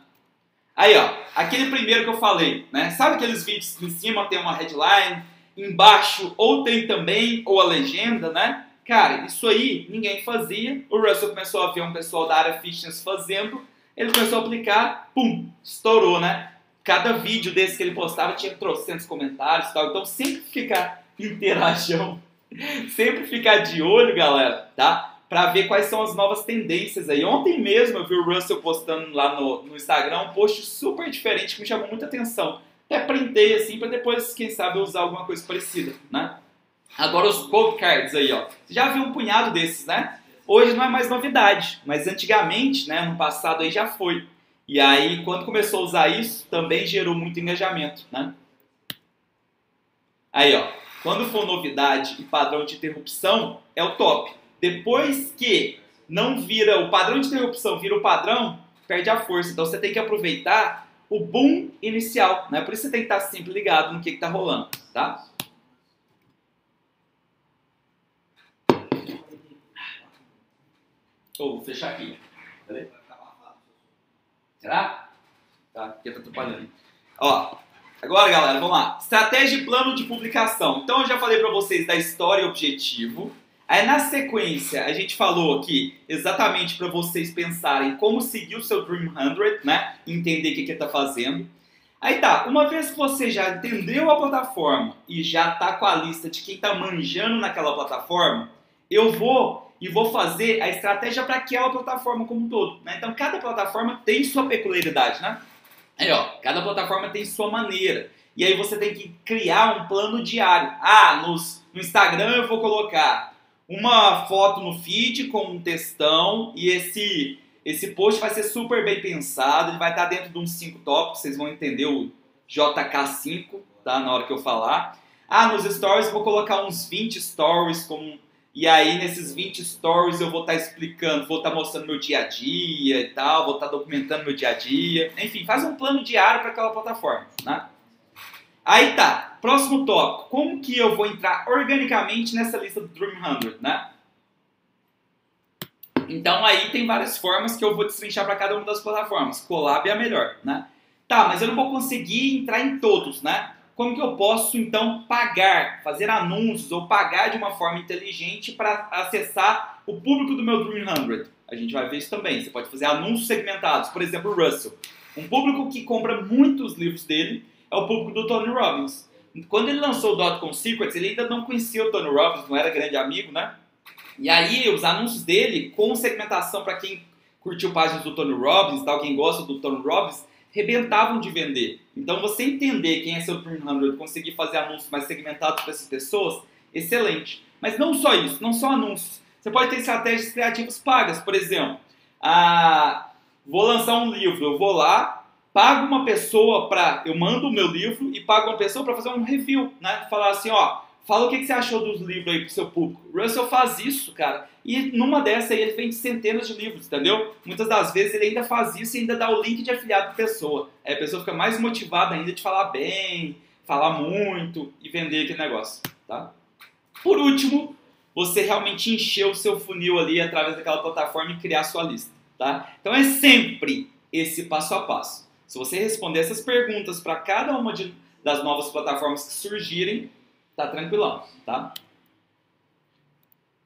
Aí, ó, aquele primeiro que eu falei, né? Sabe aqueles vídeos que em cima tem uma headline, embaixo ou tem também ou a legenda, né? Cara, isso aí ninguém fazia. O Russell começou a ver um pessoal da área fitness fazendo, ele começou a aplicar, pum, estourou, né? Cada vídeo desse que ele postava tinha trocentos comentários e tal. Então sempre ficar interação, sempre ficar de olho, galera, tá? Pra ver quais são as novas tendências aí. Ontem mesmo eu vi o Russell postando lá no, no Instagram um post super diferente que me chamou muita atenção. Até printei assim para depois, quem sabe, usar alguma coisa parecida, né? Agora os code cards aí, ó. Você já viu um punhado desses, né? Hoje não é mais novidade, mas antigamente, né, no passado aí já foi. E aí, quando começou a usar isso, também gerou muito engajamento, né? Aí, ó, quando for novidade e padrão de interrupção, é o top. Depois que não vira, o padrão de interrupção vira o padrão, perde a força. Então você tem que aproveitar o boom inicial, né? Por isso você tem que estar sempre ligado no que está rolando, tá? Oh, vou fechar aqui. Peraí. Será? Tá, porque tá atrapalhando. Ó, agora galera, vamos lá. Estratégia e plano de publicação. Então eu já falei para vocês da história e objetivo. Aí na sequência a gente falou aqui exatamente para vocês pensarem como seguir o seu Dream 100, né? Entender o que que tá fazendo. Aí tá, uma vez que você já entendeu a plataforma e já tá com a lista de quem tá manjando naquela plataforma, eu vou e vou fazer a estratégia para aquela plataforma como um todo. Né? Então, cada plataforma tem sua peculiaridade, né? Aí, ó, cada plataforma tem sua maneira. E aí você tem que criar um plano diário. Ah, nos, no Instagram eu vou colocar uma foto no feed com um textão e esse esse post vai ser super bem pensado, ele vai estar dentro de uns 5 tópicos, vocês vão entender o JK5, tá? Na hora que eu falar. Ah, nos stories vou colocar uns 20 stories com e aí, nesses 20 stories, eu vou estar tá explicando, vou estar tá mostrando meu dia a dia e tal, vou estar tá documentando meu dia a dia. Enfim, faz um plano diário para aquela plataforma, né? Aí tá, próximo tópico. Como que eu vou entrar organicamente nessa lista do Dream 100, né? Então aí tem várias formas que eu vou destrinchar para cada uma das plataformas. Collab é a melhor, né? Tá, mas eu não vou conseguir entrar em todos, né? Como que eu posso então pagar, fazer anúncios ou pagar de uma forma inteligente para acessar o público do meu Dream 100? A gente vai ver isso também. Você pode fazer anúncios segmentados, por exemplo, o Russell. Um público que compra muitos livros dele é o público do Tony Robbins. Quando ele lançou o Dotcom Secrets, ele ainda não conhecia o Tony Robbins, não era grande amigo, né? E aí, os anúncios dele, com segmentação para quem curtiu páginas do Tony Robbins, tal, quem gosta do Tony Robbins, rebentavam de vender. Então, você entender quem é seu Dream 100, conseguir fazer anúncios mais segmentados para essas pessoas, excelente. Mas não só isso, não só anúncios. Você pode ter estratégias criativas pagas. Por exemplo, ah, vou lançar um livro, eu vou lá, pago uma pessoa para. Eu mando o meu livro e pago uma pessoa para fazer um review, né? Falar assim, ó, fala o que, que você achou dos livros aí pro seu público. Russell faz isso, cara. E numa dessa aí ele vende centenas de livros, entendeu? Muitas das vezes ele ainda faz isso e ainda dá o link de afiliado pra pessoa. Aí a pessoa fica mais motivada ainda de falar bem, falar muito e vender aquele negócio, tá? Por último, você realmente encher o seu funil ali através daquela plataforma e criar a sua lista, tá? Então é sempre esse passo a passo. Se você responder essas perguntas para cada uma de, das novas plataformas que surgirem, tá tranquilão, tá?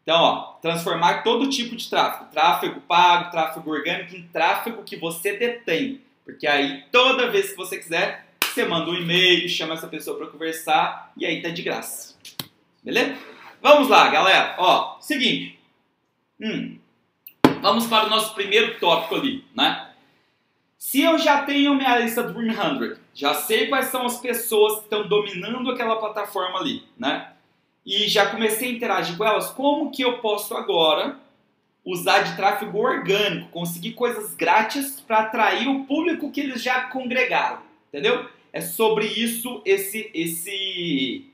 Então, ó, transformar todo tipo de tráfego, tráfego pago, tráfego orgânico, em tráfego que você detém. Porque aí, toda vez que você quiser, você manda um e-mail, chama essa pessoa para conversar e aí tá de graça. Beleza? Vamos lá, galera. Ó, seguinte. Hum, vamos para o nosso primeiro tópico ali, né? Se eu já tenho minha lista do 100, já sei quais são as pessoas que estão dominando aquela plataforma ali, né? E já comecei a interagir com elas, como que eu posso agora usar de tráfego orgânico, conseguir coisas grátis para atrair o público que eles já congregaram, entendeu? É sobre isso esse esse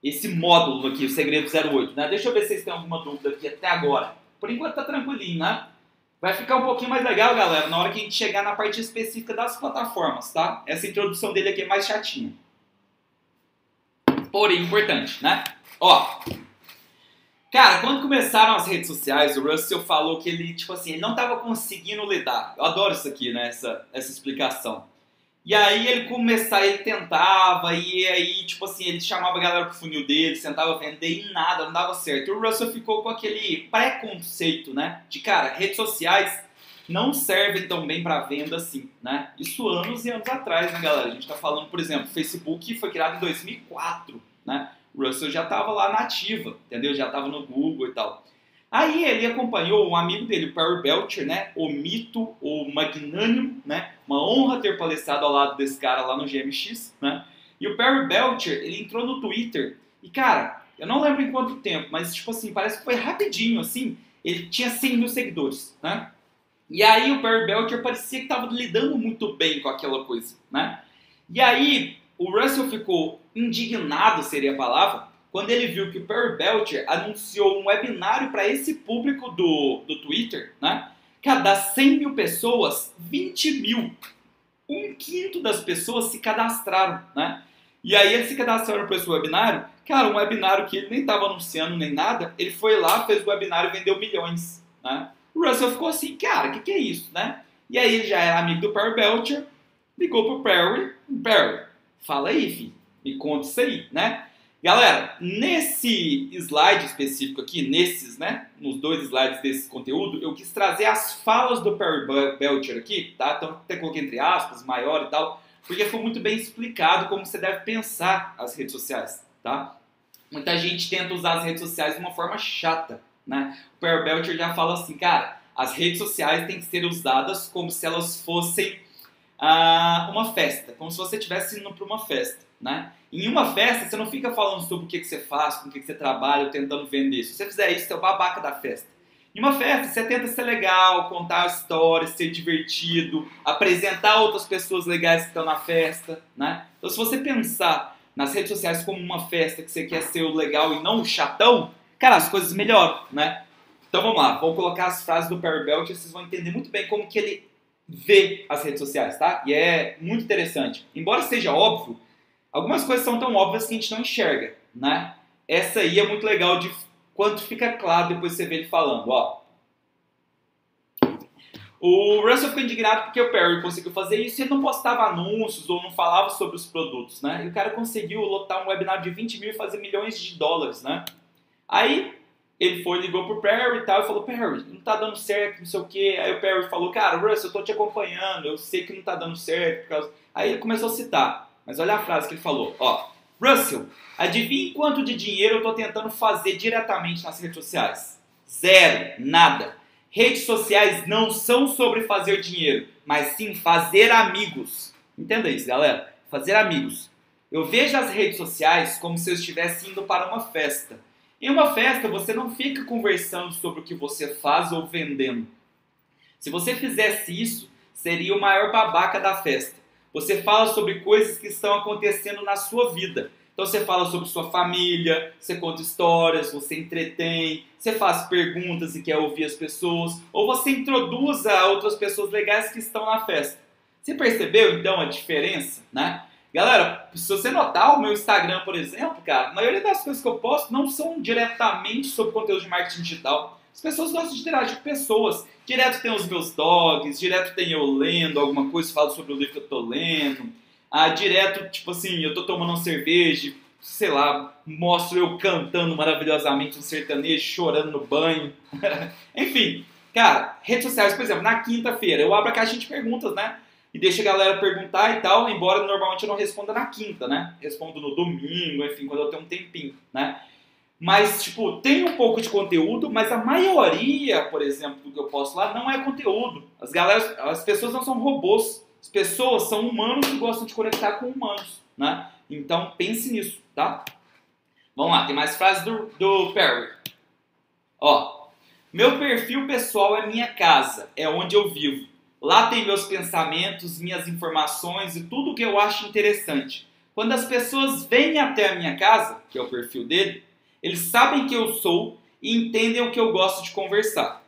esse módulo aqui, o Segredo 08, né? Deixa eu ver se vocês têm alguma dúvida aqui até agora. Por enquanto tá tranquilinho, né? Vai ficar um pouquinho mais legal, galera, na hora que a gente chegar na parte específica das plataformas, tá? Essa introdução dele aqui é mais chatinha. Porém, importante, né? Ó, cara, quando começaram as redes sociais, o Russell falou que ele, tipo assim, ele não estava conseguindo lidar. Eu adoro isso aqui, né? Essa, essa explicação. E aí ele começava, ele tentava, e aí, tipo assim, ele chamava a galera pro funil dele, tentava vender e nada, não dava certo. E o Russell ficou com aquele preconceito, né? De cara, redes sociais não servem tão bem para venda assim, né? Isso anos e anos atrás, né, galera? A gente tá falando, por exemplo, Facebook foi criado em 2004, né? O Russell já tava lá na ativa, entendeu? Já tava no Google e tal. Aí ele acompanhou um amigo dele, o Perry Belcher, né? O mito, o magnânimo, né? Uma honra ter palestrado ao lado desse cara lá no GMX, né? E o Perry Belcher, ele entrou no Twitter e, cara, eu não lembro em quanto tempo, mas, tipo assim, parece que foi rapidinho, assim. Ele tinha 100 mil seguidores, né? E aí o Perry Belcher parecia que estava lidando muito bem com aquela coisa, né? E aí o Russell ficou indignado, seria a palavra, quando ele viu que o Perry Belcher anunciou um webinário para esse público do, do Twitter, né? Cada 100 mil pessoas, 20 mil, um quinto das pessoas se cadastraram, né? E aí eles se cadastraram para esse webinário, cara, um webinário que ele nem estava anunciando nem nada, ele foi lá, fez o webinário e vendeu milhões, né? O Russell ficou assim, cara, o que, que é isso, né? E aí ele já era amigo do Perry Belcher, ligou pro Perry, Perry, fala aí, filho, me conta isso aí, né? Galera, nesse slide específico aqui, nesses, né, nos dois slides desse conteúdo, eu quis trazer as falas do Perry Belcher aqui, tá? Então até coloquei entre aspas, maior e tal, porque foi muito bem explicado como você deve pensar as redes sociais, tá? Muita gente tenta usar as redes sociais de uma forma chata, né? O Perry Belcher já fala assim, cara, as redes sociais têm que ser usadas como se elas fossem ah, uma festa, como se você estivesse indo para uma festa, né? Em uma festa, você não fica falando sobre o que, você faz, com o que, você trabalha, tentando vender. Se você fizer isso, você é o babaca da festa. Em uma festa, você tenta ser legal, contar histórias, ser divertido, apresentar outras pessoas legais que estão na festa, né? Então, se você pensar nas redes sociais como uma festa que você quer ser o legal e não o chatão, cara, as coisas melhoram, né? Então vamos lá, vou colocar as frases do Perry Belcher, vocês vão entender muito bem como que ele vê as redes sociais, tá? E é muito interessante. Embora seja óbvio, Algumas coisas são tão óbvias que a gente não enxerga, né? Essa aí é muito legal de quanto fica claro depois você vê ele falando, ó. O Russell ficou indignado porque o Perry conseguiu fazer isso e ele não postava anúncios ou não falava sobre os produtos, né? E o cara conseguiu lotar um webinar de 20 mil e fazer milhões de dólares, né? Aí ele foi, ligou pro Perry e tal e falou, Perry, não tá dando certo, não sei o quê. Aí o Perry falou, cara, Russell, eu tô te acompanhando, eu sei que não tá dando certo. Aí ele começou a citar mas olha a frase que ele falou, ó. Russell, adivinhe quanto de dinheiro eu estou tentando fazer diretamente nas redes sociais? Zero, nada. Redes sociais não são sobre fazer dinheiro, mas sim fazer amigos. Entenda isso, galera. Fazer amigos. Eu vejo as redes sociais como se eu estivesse indo para uma festa. Em uma festa, você não fica conversando sobre o que você faz ou vendendo. Se você fizesse isso, seria o maior babaca da festa. Você fala sobre coisas que estão acontecendo na sua vida. Então você fala sobre sua família, você conta histórias, você entretém, você faz perguntas e quer ouvir as pessoas, ou você introduz a outras pessoas legais que estão na festa. Você percebeu então a diferença, né? Galera, se você notar o meu Instagram, por exemplo, cara, a maioria das coisas que eu posto não são diretamente sobre conteúdo de marketing digital. As pessoas gostam de interagir com pessoas. Direto tem os meus dogs, direto tem eu lendo alguma coisa, falo sobre o livro que eu tô lendo. Ah, direto, tipo assim, eu tô tomando uma cerveja, sei lá, mostro eu cantando maravilhosamente um sertanejo, chorando no banho. Enfim, cara, redes sociais, por exemplo, na quinta-feira eu abro a caixa de perguntas, né? E deixo a galera perguntar e tal, embora normalmente eu não responda na quinta, né? Respondo no domingo, enfim, quando eu tenho um tempinho, né? Mas, tipo, tem um pouco de conteúdo, mas a maioria, por exemplo, do que eu posto lá não é conteúdo. As, galera, as pessoas não são robôs. As pessoas são humanos que gostam de conectar com humanos, né? Então, pense nisso, tá? Vamos lá, tem mais frases do, do Perry. Ó, meu perfil pessoal é minha casa, é onde eu vivo. Lá tem meus pensamentos, minhas informações e tudo que eu acho interessante. Quando as pessoas vêm até a minha casa, que é o perfil dele, eles sabem que eu sou e entendem o que eu gosto de conversar.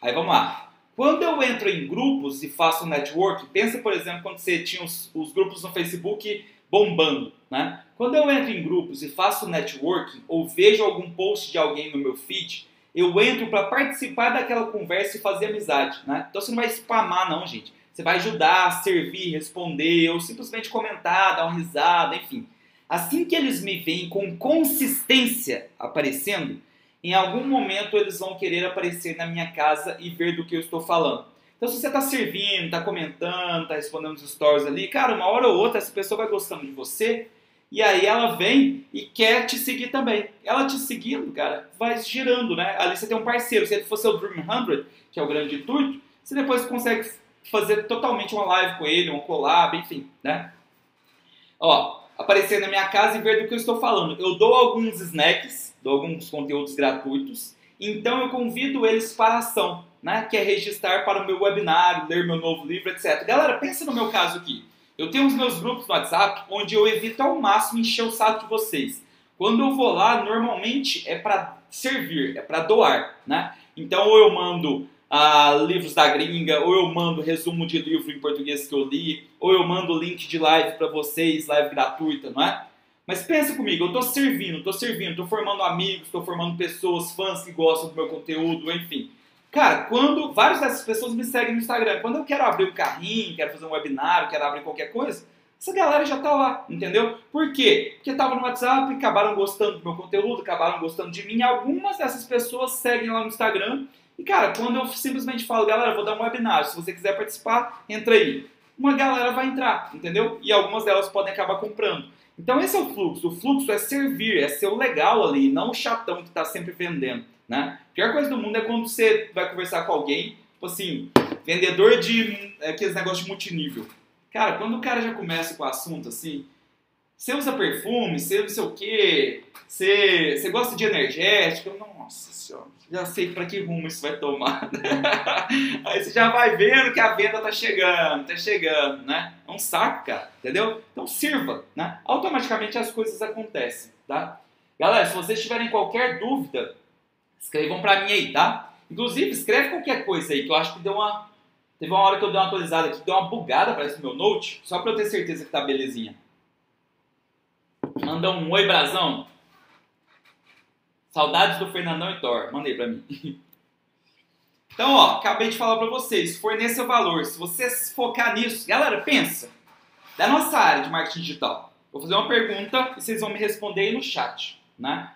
Aí vamos lá. Quando eu entro em grupos e faço network, pensa, por exemplo, quando você tinha os, os, grupos no Facebook bombando, né? Quando eu entro em grupos e faço networking ou vejo algum post de alguém no meu feed, eu entro para participar daquela conversa e fazer amizade, né? Então você não vai spamar não, gente. Você vai ajudar, servir, responder ou simplesmente comentar, dar uma risada, enfim. Assim que eles me veem com consistência aparecendo, em algum momento eles vão querer aparecer na minha casa e ver do que eu estou falando. Então, se você está servindo, está comentando, está respondendo os stories ali, cara, uma hora ou outra essa pessoa vai gostando de você e aí ela vem e quer te seguir também. Ela te seguindo, cara, vai girando, né? Ali você tem um parceiro. Se ele fosse o Dream 100, que é o grande intuito, você depois consegue fazer totalmente uma live com ele, um collab, enfim, né? Ó, aparecer na minha casa e ver do que eu estou falando. Eu dou alguns snacks, dou alguns conteúdos gratuitos, então eu convido eles para a ação, né? Que é registrar para o meu webinário, ler meu novo livro, etc. Galera, pensa no meu caso aqui. Eu tenho os meus grupos no WhatsApp onde eu evito ao máximo encher o saco de vocês. Quando eu vou lá, normalmente é para servir, é para doar, né? Então ou eu mando uh, livros da gringa, ou eu mando resumo de livro em português que eu li, ou eu mando link de live para vocês, live gratuita, não é? Mas pensa comigo, eu estou servindo, estou servindo, estou formando amigos, estou formando pessoas, fãs que gostam do meu conteúdo, enfim. Cara, quando várias dessas pessoas me seguem no Instagram, quando eu quero abrir um carrinho, quero fazer um webinário, quero abrir qualquer coisa, essa galera já tá lá, entendeu? Por quê? Porque tava no WhatsApp, acabaram gostando do meu conteúdo, acabaram gostando de mim. Algumas dessas pessoas seguem lá no Instagram e, cara, quando eu simplesmente falo, galera, vou dar um webinar, se você quiser participar, entra aí. Uma galera vai entrar, entendeu? E algumas delas podem acabar comprando. Então esse é o fluxo. O fluxo é servir, é ser o legal ali, não o chatão que está sempre vendendo, né? A pior coisa do mundo é quando você vai conversar com alguém, tipo assim, vendedor de é, aqueles negócios de multinível. Cara, quando o cara já começa com o assunto assim, você usa perfume, você não sei o quê, você, você gosta de energético, nossa senhora, já sei para que rumo isso vai tomar. Aí você já vai vendo que a venda tá chegando, tá chegando, né? É um saco, cara, entendeu? Então sirva, né? Automaticamente as coisas acontecem, tá? Galera, se vocês tiverem qualquer dúvida, escrevam para mim aí, tá? Inclusive, escreve qualquer coisa aí, que eu acho que deu uma... Teve uma hora que eu dei uma atualizada aqui, deu uma bugada, parece, no meu note, só para eu ter certeza que tá belezinha. Manda um oi, Brasão. Saudades do Fernandão e Thor. Mandei pra mim. Então, ó, acabei de falar pra vocês. Forneça o valor. Se você focar nisso... Galera, pensa. Da nossa área de marketing digital. Vou fazer uma pergunta e vocês vão me responder aí no chat, né?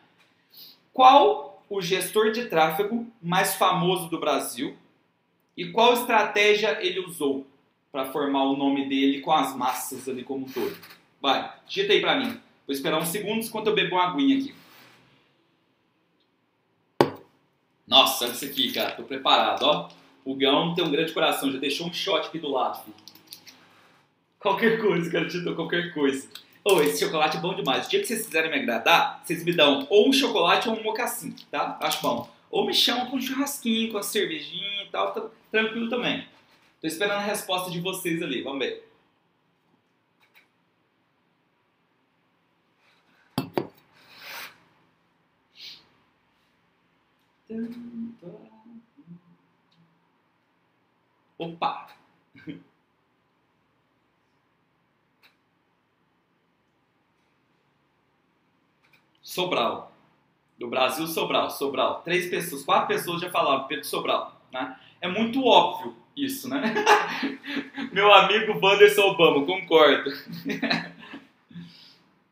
Qual o gestor de tráfego mais famoso do Brasil e qual estratégia ele usou para formar o nome dele com as massas ali como um todo? Vai, digita aí pra mim. Vou esperar uns segundos enquanto eu bebo uma aguinha aqui. Nossa, olha isso aqui, cara. Tô preparado, ó. O Gão tem um grande coração, já deixou um shot aqui do lado, filho. Qualquer coisa, cara, te qualquer coisa. Oh, esse chocolate é bom demais. O dia que vocês quiserem me agradar, vocês me dão ou um chocolate ou um mocassim, tá? Acho bom. Ou me chamam com um churrasquinho, com a cervejinha e tal, tá tranquilo também. Tô esperando a resposta de vocês ali, vamos ver. Opa! Sobral. Do Brasil, Sobral. Sobral. Três pessoas, quatro pessoas já falaram Pedro Sobral. Né? É muito óbvio isso, né? Meu amigo Wanderson Obama, concordo.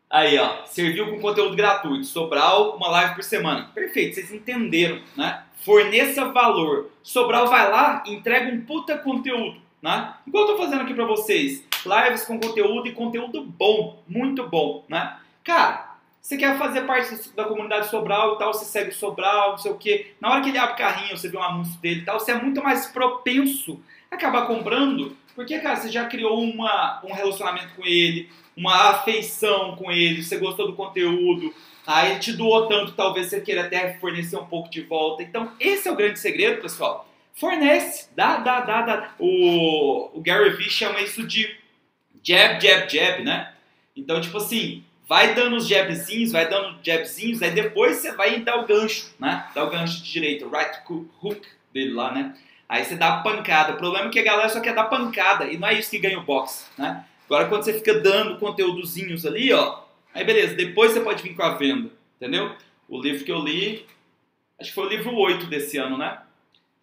Aí, ó, serviu com conteúdo gratuito. Sobral, uma live por semana. Perfeito, vocês entenderam, né? Forneça valor. Sobral vai lá e entrega um puta conteúdo, né? Igual eu tô fazendo aqui pra vocês. Lives com conteúdo e conteúdo bom, muito bom, né? Cara, você quer fazer parte da comunidade Sobral e tal, você segue o Sobral, não sei o quê. Na hora que ele abre carrinho, você vê um anúncio dele e tal, você é muito mais propenso a acabar comprando, porque, cara, você já criou uma, um relacionamento com ele, uma afeição com ele, você gostou do conteúdo, aí ele te doou tanto, talvez você queira até fornecer um pouco de volta. Então, esse é o grande segredo, pessoal. Fornece, dá, dá, dá, dá. O, o Gary Vee chama isso de jab, jab, jab, né? Então, tipo assim, vai dando os jabzinhos, vai dando jabzinhos, aí depois você vai dar o gancho, né? Dá o gancho de direita, o right hook dele lá, né? Aí você dá a pancada. O problema é que a galera só quer dar pancada e não é isso que ganha o boxe, né? Agora, quando você fica dando conteúdozinhos ali, ó, aí beleza, depois você pode vir com a venda, entendeu? O livro que eu li, acho que foi o livro 8 desse ano, né?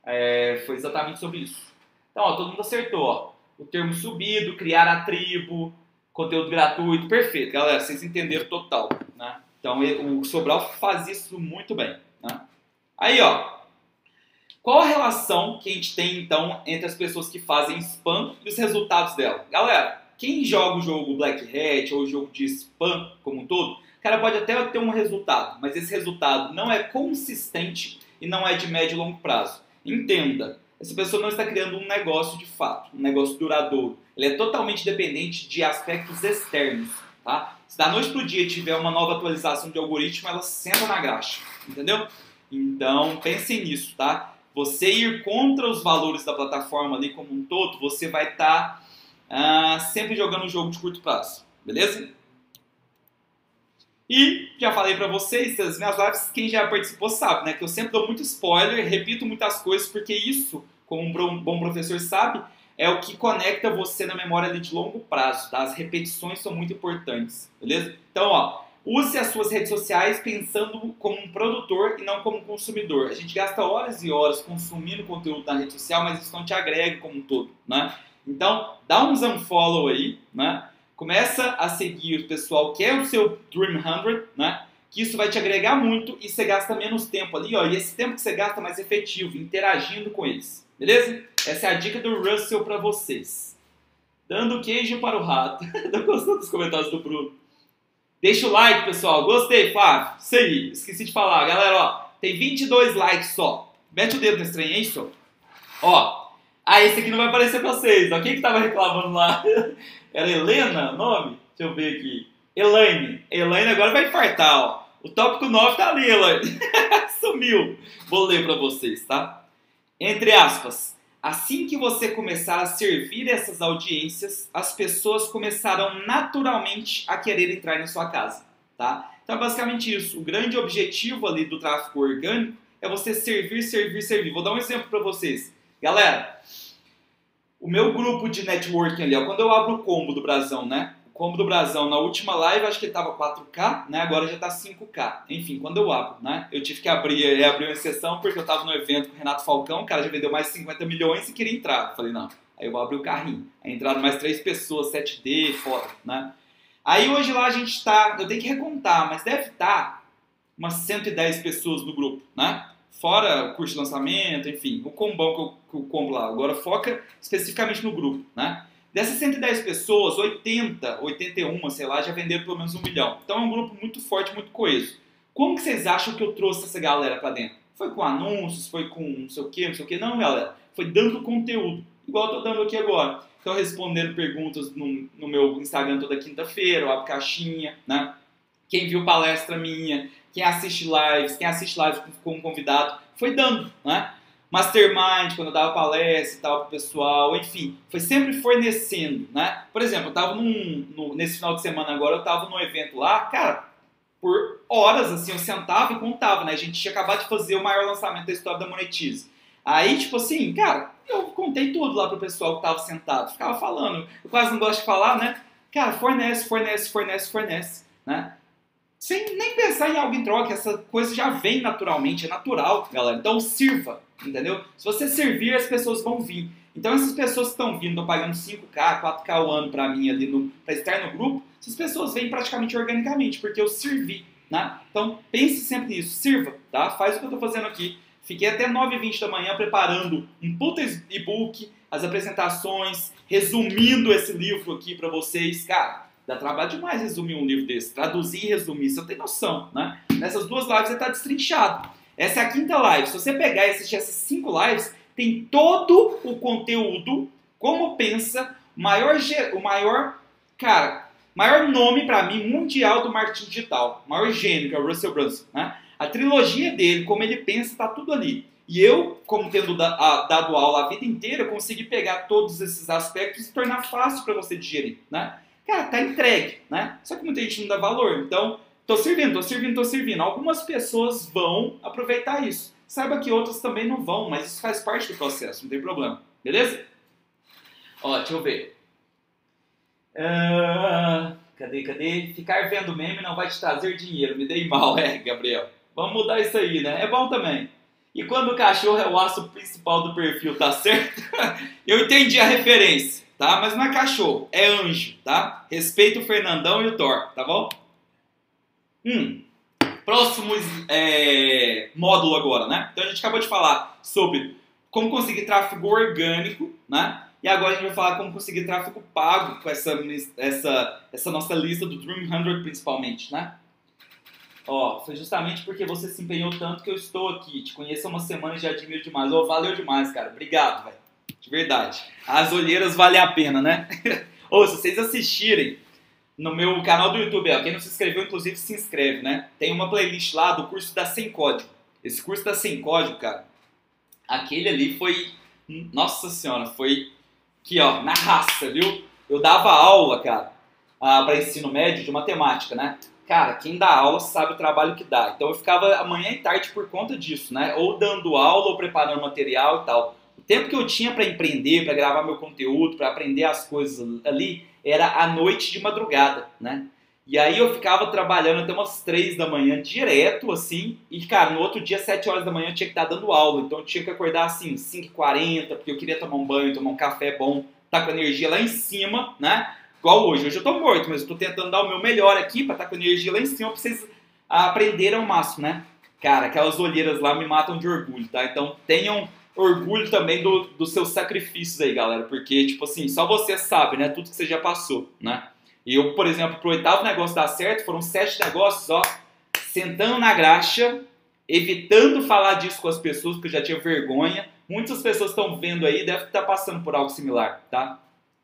É, foi exatamente sobre isso. Então, ó, todo mundo acertou, ó. O termo subido, criar a tribo, conteúdo gratuito, perfeito, galera, vocês entenderam total, né? Então, o Sobral faz isso muito bem, né? Aí, ó, qual a relação que a gente tem, então, entre as pessoas que fazem spam e os resultados dela? Galera, quem joga o jogo Black Hat ou o jogo de spam como um todo, cara pode até ter um resultado, mas esse resultado não é consistente e não é de médio e longo prazo. Entenda, essa pessoa não está criando um negócio de fato, um negócio duradouro. Ele é totalmente dependente de aspectos externos, tá? Se da noite pro dia tiver uma nova atualização de algoritmo, ela senta na graxa, entendeu? Então, pensem nisso, tá? Você ir contra os valores da plataforma ali como um todo, você vai estar tá ah, sempre jogando um jogo de curto prazo, beleza? E já falei para vocês, as minhas lives, quem já participou sabe, né? Que eu sempre dou muito spoiler, repito muitas coisas, porque isso, como um bom professor sabe, é o que conecta você na memória ali de longo prazo, tá? As repetições são muito importantes, beleza? Então, ó, use as suas redes sociais pensando como um produtor e não como um consumidor. A gente gasta horas e horas consumindo conteúdo na rede social, mas isso não te agrega como um todo, né? Então, dá um unfollow aí, né? Começa a seguir o pessoal que é o seu Dream 100, né? Que isso vai te agregar muito e você gasta menos tempo ali, ó. E esse tempo que você gasta é mais efetivo, interagindo com eles. Beleza? Essa é a dica do Russell para vocês. Dando queijo para o rato. Tô gostando dos comentários do Bruno. Deixa o like, pessoal. Gostei, Flávio. Isso aí. Esqueci de falar. Galera, ó. Tem 22 likes só. Mete o dedo nesse trem aí, só. Ó. Ah, esse aqui não vai aparecer pra vocês. Ó, quem que tava reclamando lá? Era Helena o nome? Deixa eu ver aqui. Elaine. Elaine agora vai infartar, ó. O tópico 9 tá ali, Elaine. Sumiu. Vou ler pra vocês, tá? Entre aspas. Assim que você começar a servir essas audiências, as pessoas começarão naturalmente a querer entrar na sua casa, tá? Então é basicamente isso. O grande objetivo ali do tráfego orgânico é você servir, servir, servir. Vou dar um exemplo para vocês. Galera, o meu grupo de networking ali, ó, quando eu abro o combo do Brasão, né? O combo do Brasão, na última live, acho que ele tava 4K, né? Agora já tá 5K. Enfim, quando eu abro, né? Eu tive que abrir, abrir uma exceção porque eu tava no evento com o Renato Falcão, o cara já vendeu mais de 50 milhões e queria entrar. Eu falei, não. Aí eu vou abrir o carrinho. Aí entraram mais três pessoas, 7D, fora, né? Aí hoje lá a gente tá, eu tenho que recontar, mas deve estar tá umas 110 pessoas no grupo, né? Fora o curso de lançamento, enfim, o combão que eu, eu compro lá. Agora foca especificamente no grupo, né? Dessas 110 pessoas, 80, 81, sei lá, já venderam pelo menos um milhão. Então é um grupo muito forte, muito coeso. Como que vocês acham que eu trouxe essa galera para dentro? Foi com anúncios, foi com não sei o que, não sei o que. Não, galera. Foi dando conteúdo. Igual eu tô dando aqui agora. Então respondendo perguntas no, no meu Instagram toda quinta-feira, eu abro caixinha, né? Quem viu palestra minha, quem assiste lives, quem assiste lives como convidado, foi dando, né? Mastermind, quando eu dava palestra e tal pro pessoal, enfim, foi sempre fornecendo, né? Por exemplo, eu tava num, no, nesse final de semana agora, eu tava num evento lá, cara, por horas, assim, eu sentava e contava, né? A gente tinha acabado de fazer o maior lançamento da história da Monetize. Aí, tipo assim, cara, eu contei tudo lá pro pessoal que tava sentado, ficava falando. Eu quase não gosto de falar, né? Cara, fornece, fornece, fornece, fornece, né? Sem nem pensar em algo em troca, essa coisa já vem naturalmente, é natural, galera. Então sirva, entendeu? Se você servir, as pessoas vão vir. Então essas pessoas que estão vindo, estão pagando 5K, 4K ao ano para mim ali no, pra estar no grupo, essas pessoas vêm praticamente organicamente, porque eu servi, né? Então pense sempre nisso, sirva, tá? Faz o que eu estou fazendo aqui. Fiquei até 9h20 da manhã preparando um puta e-book, as apresentações, resumindo esse livro aqui para vocês. Cara, dá trabalho demais resumir um livro desse. Traduzir e resumir, você não tem noção, né? Nessas duas lives você está destrinchado. Essa é a quinta live. Se você pegar e assistir essas cinco lives, tem todo o conteúdo, como pensa, maior, o maior, cara, maior nome para mim mundial do marketing digital, maior gênio, que é o Russell Brunson, né? A trilogia dele, como ele pensa, está tudo ali. E eu, como tendo dado aula a vida inteira, consegui pegar todos esses aspectos e tornar fácil para você digerir, né? Cara, tá entregue, né? Só que muita gente não dá valor. Então, tô servindo, tô servindo, tô servindo. Algumas pessoas vão aproveitar isso. Saiba que outras também não vão, mas isso faz parte do processo, não tem problema. Beleza? Ó, deixa eu ver. Uh, cadê, cadê? Ficar vendo meme não vai te trazer dinheiro. Me dei mal, é, Gabriel. Vamos mudar isso aí, né? É bom também. E quando o cachorro é o aço principal do perfil, tá certo? Eu entendi a referência, tá? Mas não é cachorro, é anjo, tá? Respeita o Fernandão e o Thor, tá bom? Hum. Próximo é, módulo agora, né? Então a gente acabou de falar sobre como conseguir tráfego orgânico, né? E agora a gente vai falar como conseguir tráfego pago com essa, essa, essa nossa lista do Dream 100 principalmente, né? Ó, foi justamente porque você se empenhou tanto que eu estou aqui. Te conheço há uma semana e já admiro demais. Ó, valeu demais, cara. Obrigado, velho. De verdade. As olheiras valem a pena, né? Ou se vocês assistirem no meu canal do YouTube, ó, quem não se inscreveu, inclusive, se inscreve, né? Tem uma playlist lá do curso da Sem Código. Esse curso da Sem Código, cara, aquele ali foi. Nossa senhora, foi aqui, ó, na raça, viu? Eu dava aula, cara, ah, para ensino médio de matemática, né? Cara, quem dá aula sabe o trabalho que dá. Então eu ficava amanhã e tarde por conta disso, né? Ou dando aula ou preparando material e tal. Tempo que eu tinha para empreender, para gravar meu conteúdo, para aprender as coisas ali, era à noite de madrugada, né? E aí eu ficava trabalhando até umas 3 da manhã, direto, assim, e, cara, no outro dia, 7 horas da manhã, eu tinha que estar dando aula. Então eu tinha que acordar, assim, 5h40, porque eu queria tomar um banho, tomar um café bom, tá com energia lá em cima, né? Igual hoje. Hoje eu tô morto, mas eu tô tentando dar o meu melhor aqui pra estar tá com energia lá em cima pra vocês aprenderem ao máximo, né? Cara, aquelas olheiras lá me matam de orgulho, tá? Então tenham orgulho também do, dos seus sacrifícios aí, galera. Porque, tipo assim, só você sabe, né? Tudo que você já passou, né? E eu, por exemplo, pro oitavo negócio dar certo, foram sete negócios, ó, sentando na graxa, evitando falar disso com as pessoas, porque eu já tinha vergonha. Muitas pessoas estão vendo aí, devem estar passando por algo similar, tá?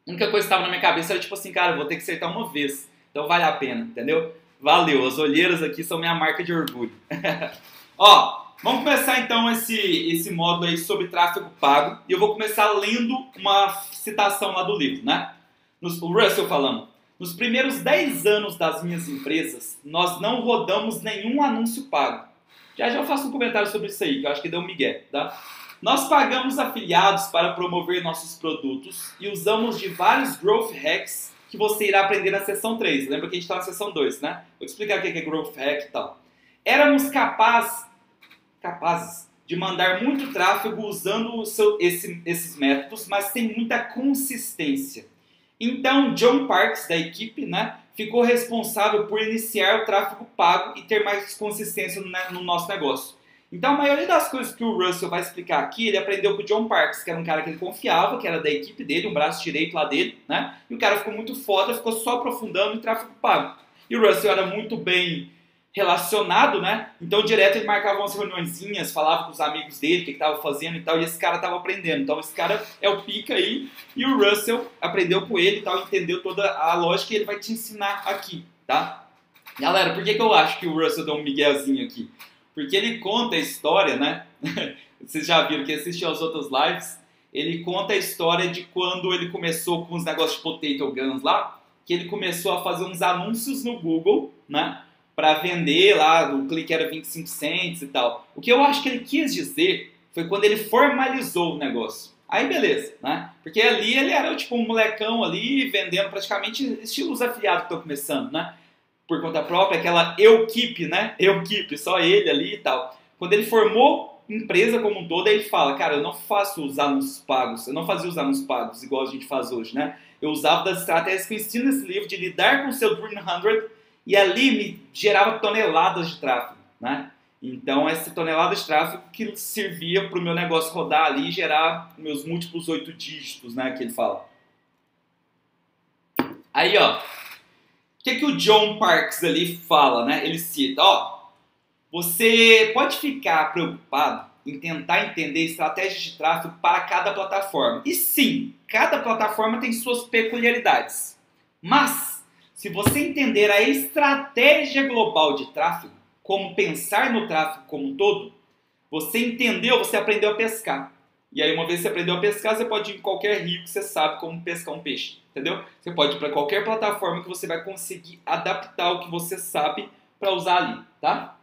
A única coisa que estava na minha cabeça era tipo assim, cara, vou ter que acertar uma vez. Então vale a pena, entendeu? Valeu, as olheiras aqui são minha marca de orgulho. Ó, vamos começar então esse, esse módulo aí sobre tráfego pago. E eu vou começar lendo uma citação lá do livro, né? Nos, o Russell falando. Nos primeiros 10 anos das minhas empresas, nós não rodamos nenhum anúncio pago. Já já eu faço um comentário sobre isso aí, que eu acho que deu um migué, tá? Nós pagamos afiliados para promover nossos produtos e usamos de vários growth hacks que você irá aprender na sessão 3. Lembra que a gente está na sessão 2, né? Vou te explicar o que é growth hack e tal. Éramos capaz, capazes de mandar muito tráfego usando seu, esse, esses métodos, mas sem muita consistência. Então, John Parks, da equipe, né, ficou responsável por iniciar o tráfego pago e ter mais consistência no, no nosso negócio. Então, a maioria das coisas que o Russell vai explicar aqui, ele aprendeu com o John Parks, que era um cara que ele confiava, que era da equipe dele, um braço direito lá dele, né? E o cara ficou muito foda, ficou só aprofundando em tráfego pago. E o Russell era muito bem relacionado, né? Então, direto ele marcava umas reuniõezinhas, falava com os amigos dele, o que estava fazendo e tal, e esse cara estava aprendendo. Então, esse cara é o pica aí, e o Russell aprendeu com ele e tal, entendeu toda a lógica e ele vai te ensinar aqui, tá? Galera, por que, que eu acho que o Russell deu um miguezinho aqui? Porque ele conta a história, né? Vocês já viram que assistiu as outras lives. Ele conta a história de quando ele começou com os negócios de potato guns lá, que ele começou a fazer uns anúncios no Google, né? Para vender lá, o clique era 25 cents e tal. O que eu acho que ele quis dizer foi quando ele formalizou o negócio. Aí beleza, né? Porque ali ele era tipo um molecão ali vendendo praticamente estilos afiliados que estão começando, né? Por conta própria, aquela equipe, né? Equipe, só ele ali e tal. Quando ele formou empresa como um todo, aí ele fala, cara, eu não faço os anúncios pagos, eu não fazia os anúncios pagos igual a gente faz hoje, né? Eu usava das estratégias que eu ensino nesse livro de lidar com o seu Dream 100 e ali me gerava toneladas de tráfego, né? Então, essa tonelada de tráfego que servia para o meu negócio rodar ali e gerar meus múltiplos oito dígitos, né? Que ele fala. Aí, ó. O que, que o John Parks ali fala, né? Ele cita, ó. Você pode ficar preocupado em tentar entender estratégias de tráfego para cada plataforma. E sim, cada plataforma tem suas peculiaridades. Mas, se você entender a estratégia global de tráfego, como pensar no tráfego como um todo, você entendeu, você aprendeu a pescar. E aí, uma vez que você aprendeu a pescar, você pode ir em qualquer rio que você sabe como pescar um peixe, entendeu? Você pode ir para qualquer plataforma que você vai conseguir adaptar o que você sabe para usar ali, tá?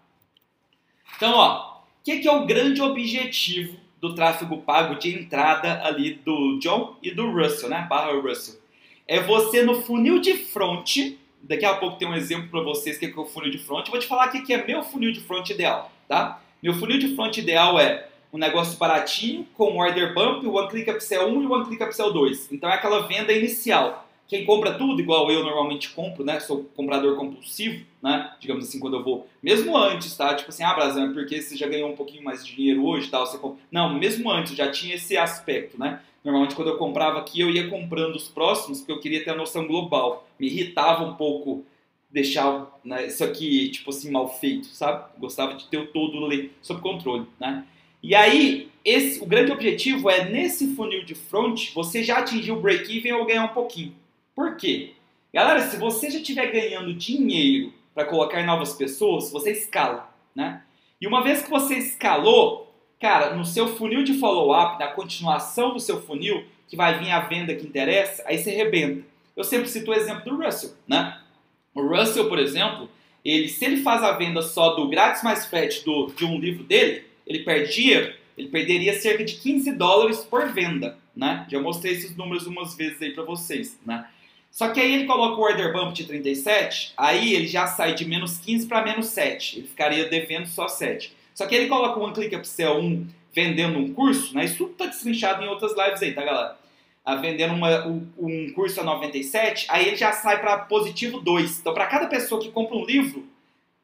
Então, ó, o que, que é o grande objetivo do tráfego pago de entrada ali do John e do Russell, né? Barra Russell. É você no funil de front Daqui a pouco tem um exemplo para vocês que é o funil de front. Vou te falar o que é meu funil de front ideal, tá? Meu funil de front ideal é um negócio baratinho com order bump, One Click Upsell 1 e One Click Upsell 2. Então é aquela venda inicial. Quem compra tudo, igual eu normalmente compro, né? Sou comprador compulsivo, né? Digamos assim, quando eu vou. Mesmo antes, tá? Tipo assim, ah, Brasil, é porque você já ganhou um pouquinho mais de dinheiro hoje tal, você compra. Não, mesmo antes, já tinha esse aspecto, né? Normalmente quando eu comprava aqui, eu ia comprando os próximos, porque eu queria ter a noção global. Me irritava um pouco deixar né, isso aqui, tipo assim, mal feito, sabe? gostava de ter o todo sob controle, né? E aí, esse, o grande objetivo é, nesse funil de front, você já atingir o break-even ou ganhar um pouquinho. Por quê? Galera, se você já estiver ganhando dinheiro para colocar novas pessoas, você escala, né? E uma vez que você escalou, Cara, no seu funil de follow-up, na continuação do seu funil, que vai vir a venda que interessa, aí você rebenta. Eu sempre cito o exemplo do Russell, né? O Russell, por exemplo, ele, se ele faz a venda só do grátis mais frete do, de um livro dele, ele dinheiro, ele perderia cerca de 15 dólares por venda, né? Já mostrei esses números umas vezes aí para vocês, né? Só que aí ele coloca o order bump de 37, aí ele já sai de menos 15 para menos 7, ele ficaria devendo só 7. Só que ele coloca o One Click Upsell 1 vendendo um curso, né? Isso tá destrinchado em outras lives aí, tá, galera? A ah, vendendo uma, um curso a 97, aí ele já sai para positivo 2. Então, para cada pessoa que compra um livro,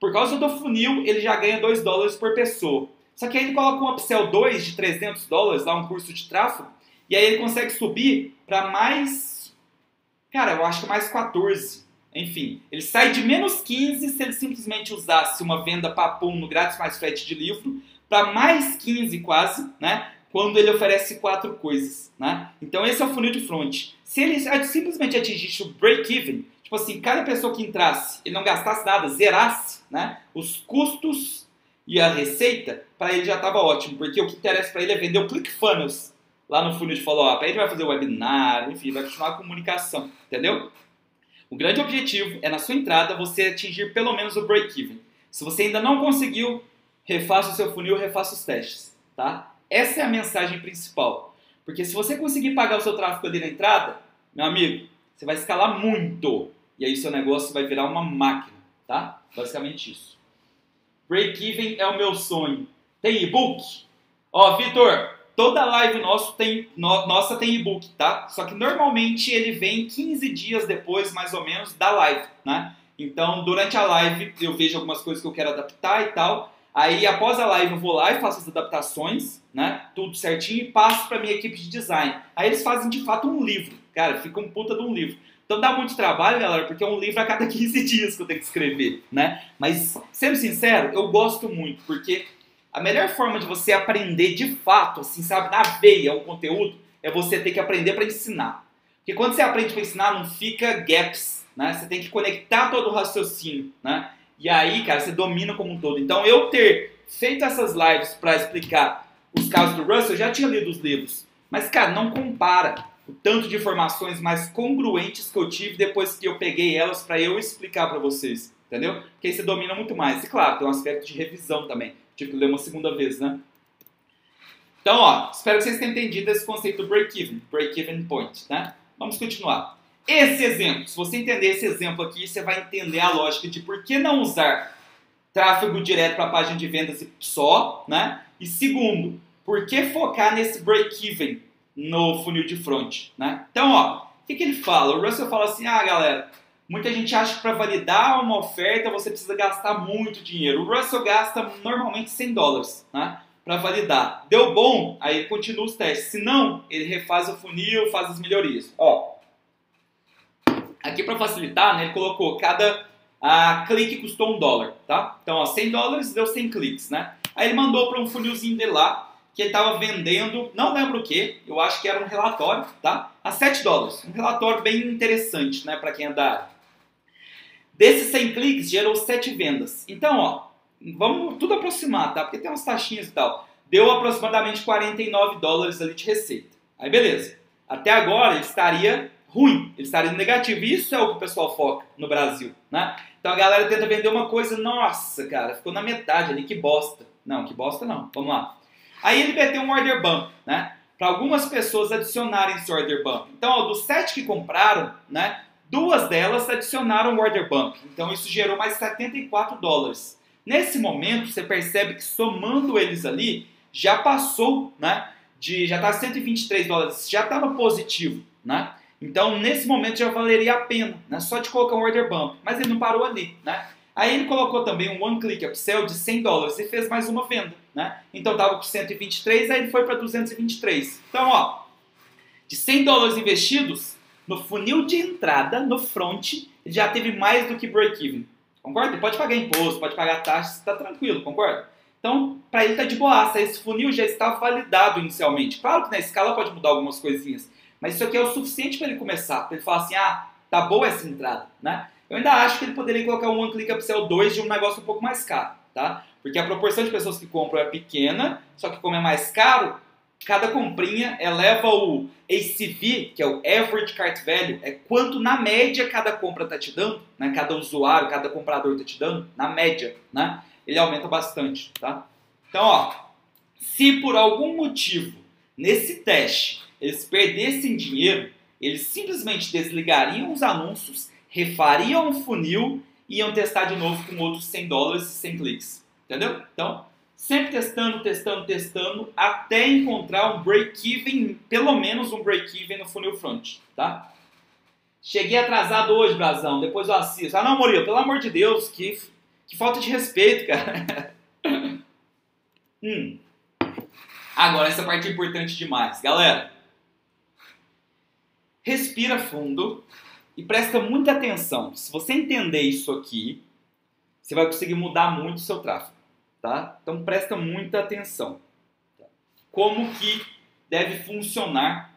por causa do funil, ele já ganha 2 dólares por pessoa. Só que aí ele coloca um upsell 2 de 300 dólares, lá um curso de tráfego, e aí ele consegue subir para mais. Cara, eu acho que mais 14. Enfim, ele sai de menos 15 se ele simplesmente usasse uma venda papum no grátis mais frete de livro, para mais 15 quase, né? Quando ele oferece quatro coisas, né? Então esse é o funil de front. Se ele simplesmente atingisse o break-even, tipo assim, cada pessoa que entrasse e não gastasse nada, zerasse, né? Os custos e a receita, para ele já estava ótimo, porque o que interessa para ele é vender o ClickFunnels lá no funil de follow-up. Aí ele vai fazer webinar, enfim, vai continuar a comunicação, entendeu? O grande objetivo é na sua entrada você atingir pelo menos o break-even. Se você ainda não conseguiu, refaça o seu funil, refaça os testes, tá? Essa é a mensagem principal. Porque se você conseguir pagar o seu tráfego ali na entrada, meu amigo, você vai escalar muito. E aí seu negócio vai virar uma máquina, tá? Basicamente isso. Break-even é o meu sonho. Tem e-book? Ó, Vitor, Toda live nosso tem, no, nossa tem e-book, tá? Só que normalmente ele vem 15 dias depois, mais ou menos, da live, né? Então, durante a live, eu vejo algumas coisas que eu quero adaptar e tal. Aí, após a live, eu vou lá e faço as adaptações, né? Tudo certinho e passo para minha equipe de design. Aí eles fazem de fato um livro, cara, fica um puta de um livro. Então dá muito trabalho, galera, porque é um livro a cada 15 dias que eu tenho que escrever, né? Mas, sendo sincero, eu gosto muito, porque a melhor forma de você aprender de fato, assim, sabe, na veia, um conteúdo, é você ter que aprender para ensinar. Porque quando você aprende para ensinar, não fica gaps, né? Você tem que conectar todo o raciocínio, né? E aí, cara, você domina como um todo. Então, eu ter feito essas lives para explicar os casos do Russell, eu já tinha lido os livros. Mas, cara, não compara o tanto de informações mais congruentes que eu tive depois que eu peguei elas para eu explicar para vocês entendeu? Porque aí você domina muito mais. E claro, tem um aspecto de revisão também. Tive que ler uma segunda vez, né? Então, ó, espero que vocês tenham entendido esse conceito do break-even, break-even point, né? Vamos continuar. Esse exemplo, se você entender esse exemplo aqui, você vai entender a lógica de por que não usar tráfego direto para a página de vendas só, né? E segundo, por que focar nesse break-even no funil de front, né? Então, ó, o que, que ele fala? O Russell fala assim, ah, galera, muita gente acha que para validar uma oferta você precisa gastar muito dinheiro. O Russell gasta normalmente 100 dólares, né? Para validar. Deu bom, aí continua os testes. Se não, ele refaz o funil, faz as melhorias. Ó, aqui para facilitar, né, ele colocou cada a clique custou um dólar, tá? Então, ó, 100 dólares deu 100 cliques, né? Aí ele mandou para um funilzinho dele lá, que ele estava vendendo, não lembro o que, eu acho que era um relatório, tá? A 7 dólares. Um relatório bem interessante, né, para quem é da área. Desses 100 cliques, gerou 7 vendas. Então, ó, vamos tudo aproximar, tá? Porque tem umas taxinhas e tal. Deu aproximadamente 49 dólares ali de receita. Aí, beleza. Até agora, ele estaria ruim, ele estaria negativo. Isso é o que o pessoal foca no Brasil, né? Então a galera tenta vender uma coisa, nossa, cara, ficou na metade ali, que bosta. Não, que bosta não. Vamos lá. Aí ele meteu um order bump, né? Para algumas pessoas adicionarem esse order bump. Então, ó, dos sete que compraram, né? Duas delas adicionaram o order bump. Então isso gerou mais 74 dólares. Nesse momento, você percebe que somando eles ali, já passou, né? De, já está 123 dólares, já está no positivo, né? Então, nesse momento já valeria a pena, né? Só de colocar um order bump. Mas ele não parou ali, né? Aí ele colocou também um one click upsell de 100 dólares e fez mais uma venda, né? Então estava com 123, aí ele foi para 223. Então, ó, de 100 dólares investidos, no funil de entrada, no front, já teve mais do que break-even. Concorda? Ele pode pagar imposto, pode pagar taxas, está tranquilo, concorda? Então, para ele tá de boaça, esse funil já está validado inicialmente. Claro que na escala pode mudar algumas coisinhas, mas isso aqui é o suficiente para ele começar, para ele falar assim, ah, tá boa essa entrada, né? Eu ainda acho que ele poderia colocar um One Click Upsell 2 de um negócio um pouco mais caro, tá? Porque a proporção de pessoas que compram é pequena, só que como é mais caro, cada comprinha eleva o ACV, que é o Average Cart Value, é quanto na média cada compra está te dando, né? Cada usuário, cada comprador está te dando, na média, né? Ele aumenta bastante, tá? Então, ó, se por algum motivo nesse teste eles perdessem dinheiro, eles simplesmente desligariam os anúncios, refariam o funil e iam testar de novo com outros 100 dólares e 100 cliques. Entendeu? Então, sempre testando, testando, testando, até encontrar um break-even, pelo menos um break-even no funil front, tá? Cheguei atrasado hoje, Brasão, depois eu assisto. Ah, não, Murilo, pelo amor de Deus, que, que falta de respeito, cara. hum. Agora, essa parte é importante demais. Galera, respira fundo e presta muita atenção. Se você entender isso aqui, você vai conseguir mudar muito o seu tráfego, tá? Então presta muita atenção. Como que deve funcionar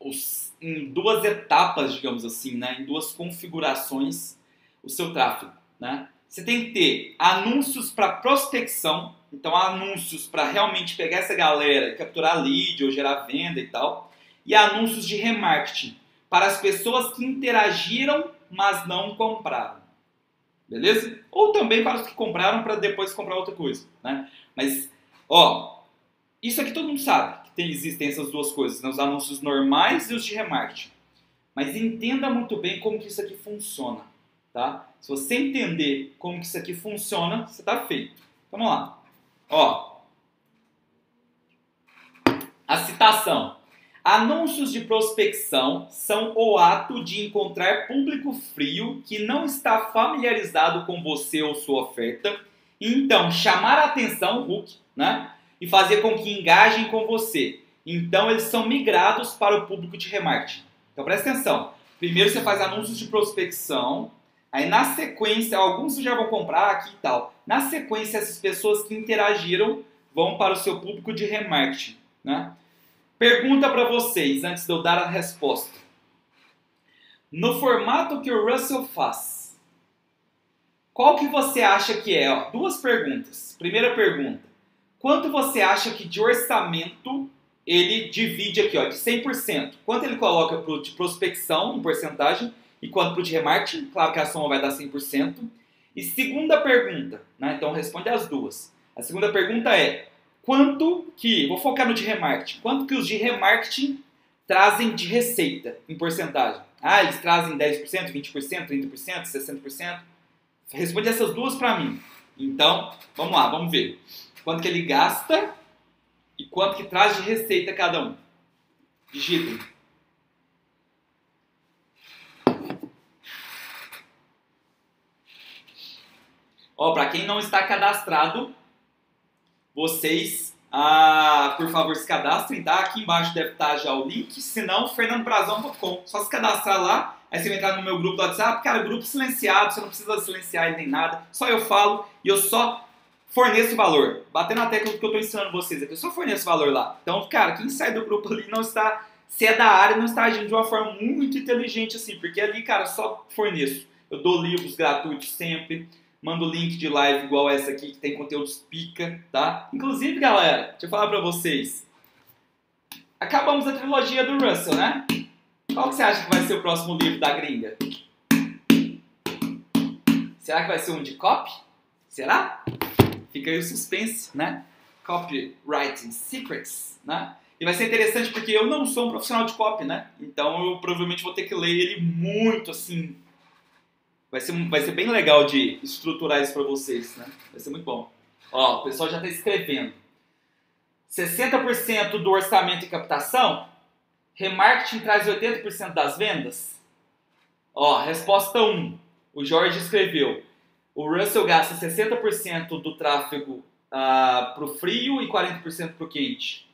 os, em duas etapas, digamos assim, né? em duas configurações, o seu tráfego. Né? Você tem que ter anúncios para prospecção, então anúncios para realmente pegar essa galera, capturar lead ou gerar venda e tal e anúncios de remarketing para as pessoas que interagiram, mas não compraram. Beleza? Ou também para os que compraram para depois comprar outra coisa, né? Mas, ó, isso aqui todo mundo sabe que tem, existem essas duas coisas, né? os anúncios normais e os de remarketing. Mas entenda muito bem como que isso aqui funciona, tá? Se você entender como que isso aqui funciona, você está feito. Vamos lá. Ó, a citação. Anúncios de prospecção são o ato de encontrar público frio que não está familiarizado com você ou sua oferta, e então chamar a atenção, hook, né? E fazer com que engajem com você. Então eles são migrados para o público de remarketing. Então presta atenção. Primeiro você faz anúncios de prospecção, aí na sequência, alguns já vão comprar aqui e tal. Na sequência, essas pessoas que interagiram vão para o seu público de remarketing, né? Pergunta para vocês antes de eu dar a resposta. No formato que o Russell faz, qual que você acha que é? Ó, duas perguntas. Primeira pergunta: quanto você acha que de orçamento ele divide aqui, ó, de 100%? Quanto ele coloca pro, de prospecção em porcentagem e quanto para o de remarketing? Claro que a soma vai dar 100%. E segunda pergunta, né? Então responde as duas. A segunda pergunta é: quanto que, vou focar no de remarketing, quanto que os de remarketing trazem de receita em porcentagem? Ah, eles trazem 10%, 20%, 30%, 60%? Responde essas duas para mim. Então, vamos lá, vamos ver. Quanto que ele gasta e quanto que traz de receita cada um. Digitem. Ó, para quem não está cadastrado, vocês, ah, por favor, se cadastrem, tá? Aqui embaixo deve estar já o link, se não, fernandobrazão.com. Só se cadastrar lá, aí você vai entrar no meu grupo do WhatsApp, cara, grupo silenciado, você não precisa silenciar nem nada, só eu falo e eu só forneço valor. Batendo na tecla do que eu estou ensinando vocês aqui, eu só forneço valor lá. Então, cara, quem sai do grupo ali não está, se é da área, não está agindo de uma forma muito inteligente assim, porque ali, cara, só forneço. Eu dou livros gratuitos sempre, mando link de live igual essa aqui, que tem conteúdos pica, tá? Inclusive, galera, deixa eu falar pra vocês. Acabamos a trilogia do Russell, né? Qual que você acha que vai ser o próximo livro da gringa? Será que vai ser um de copy? Será? Fica aí o suspense, né? Copywriting Secrets, né? E vai ser interessante porque eu não sou um profissional de copy, né? Então eu provavelmente vou ter que ler ele muito assim, Vai ser, vai ser bem legal de estruturar isso para vocês, né? Vai ser muito bom. Ó, o pessoal já está escrevendo. 60% do orçamento em captação? Remarketing traz 80% das vendas? Ó, resposta 1. O Jorge escreveu. O Russell gasta 60% do tráfego ah, para o frio e 40% para o quente.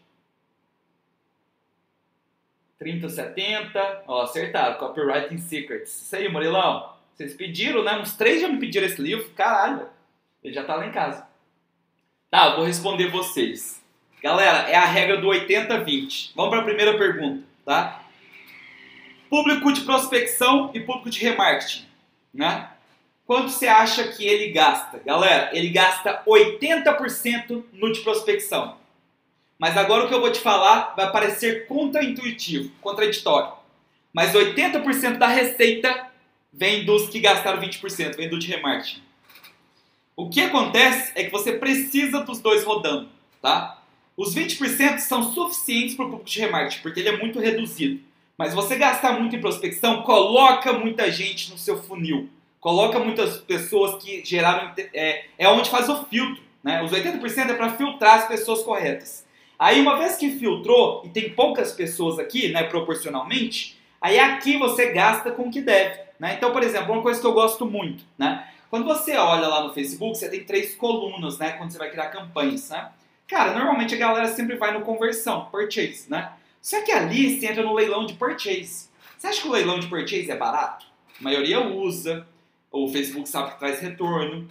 30, 70. Ó, acertaram. Copywriting Secrets. Isso aí, Murilão. Vocês pediram, né? Uns três já me pediram esse livro. Caralho, ele já tá lá em casa. Tá, eu vou responder vocês. Galera, é a regra do 80-20. Vamos para a primeira pergunta, tá? Público de prospecção e público de remarketing, né? Quanto você acha que ele gasta? Galera, ele gasta 80% no de prospecção. Mas agora o que eu vou te falar vai parecer contraintuitivo, contraditório. Mas 80% da receita vem dos que gastaram 20%, vem do de remarketing. O que acontece é que você precisa dos dois rodando, tá? Os 20% são suficientes para o público de remarketing, porque ele é muito reduzido. Mas você gastar muito em prospecção, coloca muita gente no seu funil. Coloca muitas pessoas que geraram. É, é onde faz o filtro. Né? Os 80% é para filtrar as pessoas corretas. Aí, uma vez que filtrou, e tem poucas pessoas aqui, né, proporcionalmente, aí aqui você gasta com o que deve. Né? Então, por exemplo, uma coisa que eu gosto muito, né? Quando você olha lá no Facebook, você tem três colunas, né? Quando você vai criar campanhas, né? Cara, normalmente a galera sempre vai no conversão, purchase, né? Só que ali você entra no leilão de purchase. Você acha que o leilão de purchase é barato? A maioria usa, o Facebook sabe que traz retorno,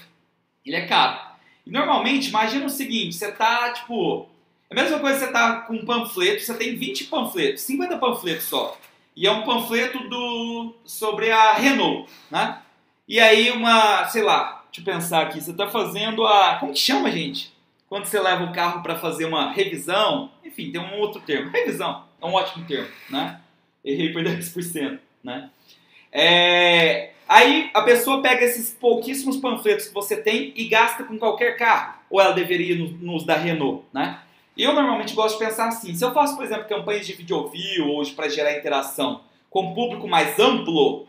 ele é caro. E normalmente, imagina o seguinte, você tá, tipo... É a mesma coisa que você tá com um panfleto, você tem 20 panfletos, 50 panfletos só e é um panfleto do, sobre a Renault, né? E aí uma, sei lá, deixa eu pensar aqui, você está fazendo a, como que chama, gente? Quando você leva o carro para fazer uma revisão, enfim, tem um outro termo, revisão, é um ótimo termo, né? Errei por 10%, né? É, aí a pessoa pega esses pouquíssimos panfletos que você tem e gasta com qualquer carro, ou ela deveria nos, nos da Renault, né? Eu normalmente gosto de pensar assim: se eu faço, por exemplo, campanhas de vídeo view hoje para gerar interação com um público mais amplo,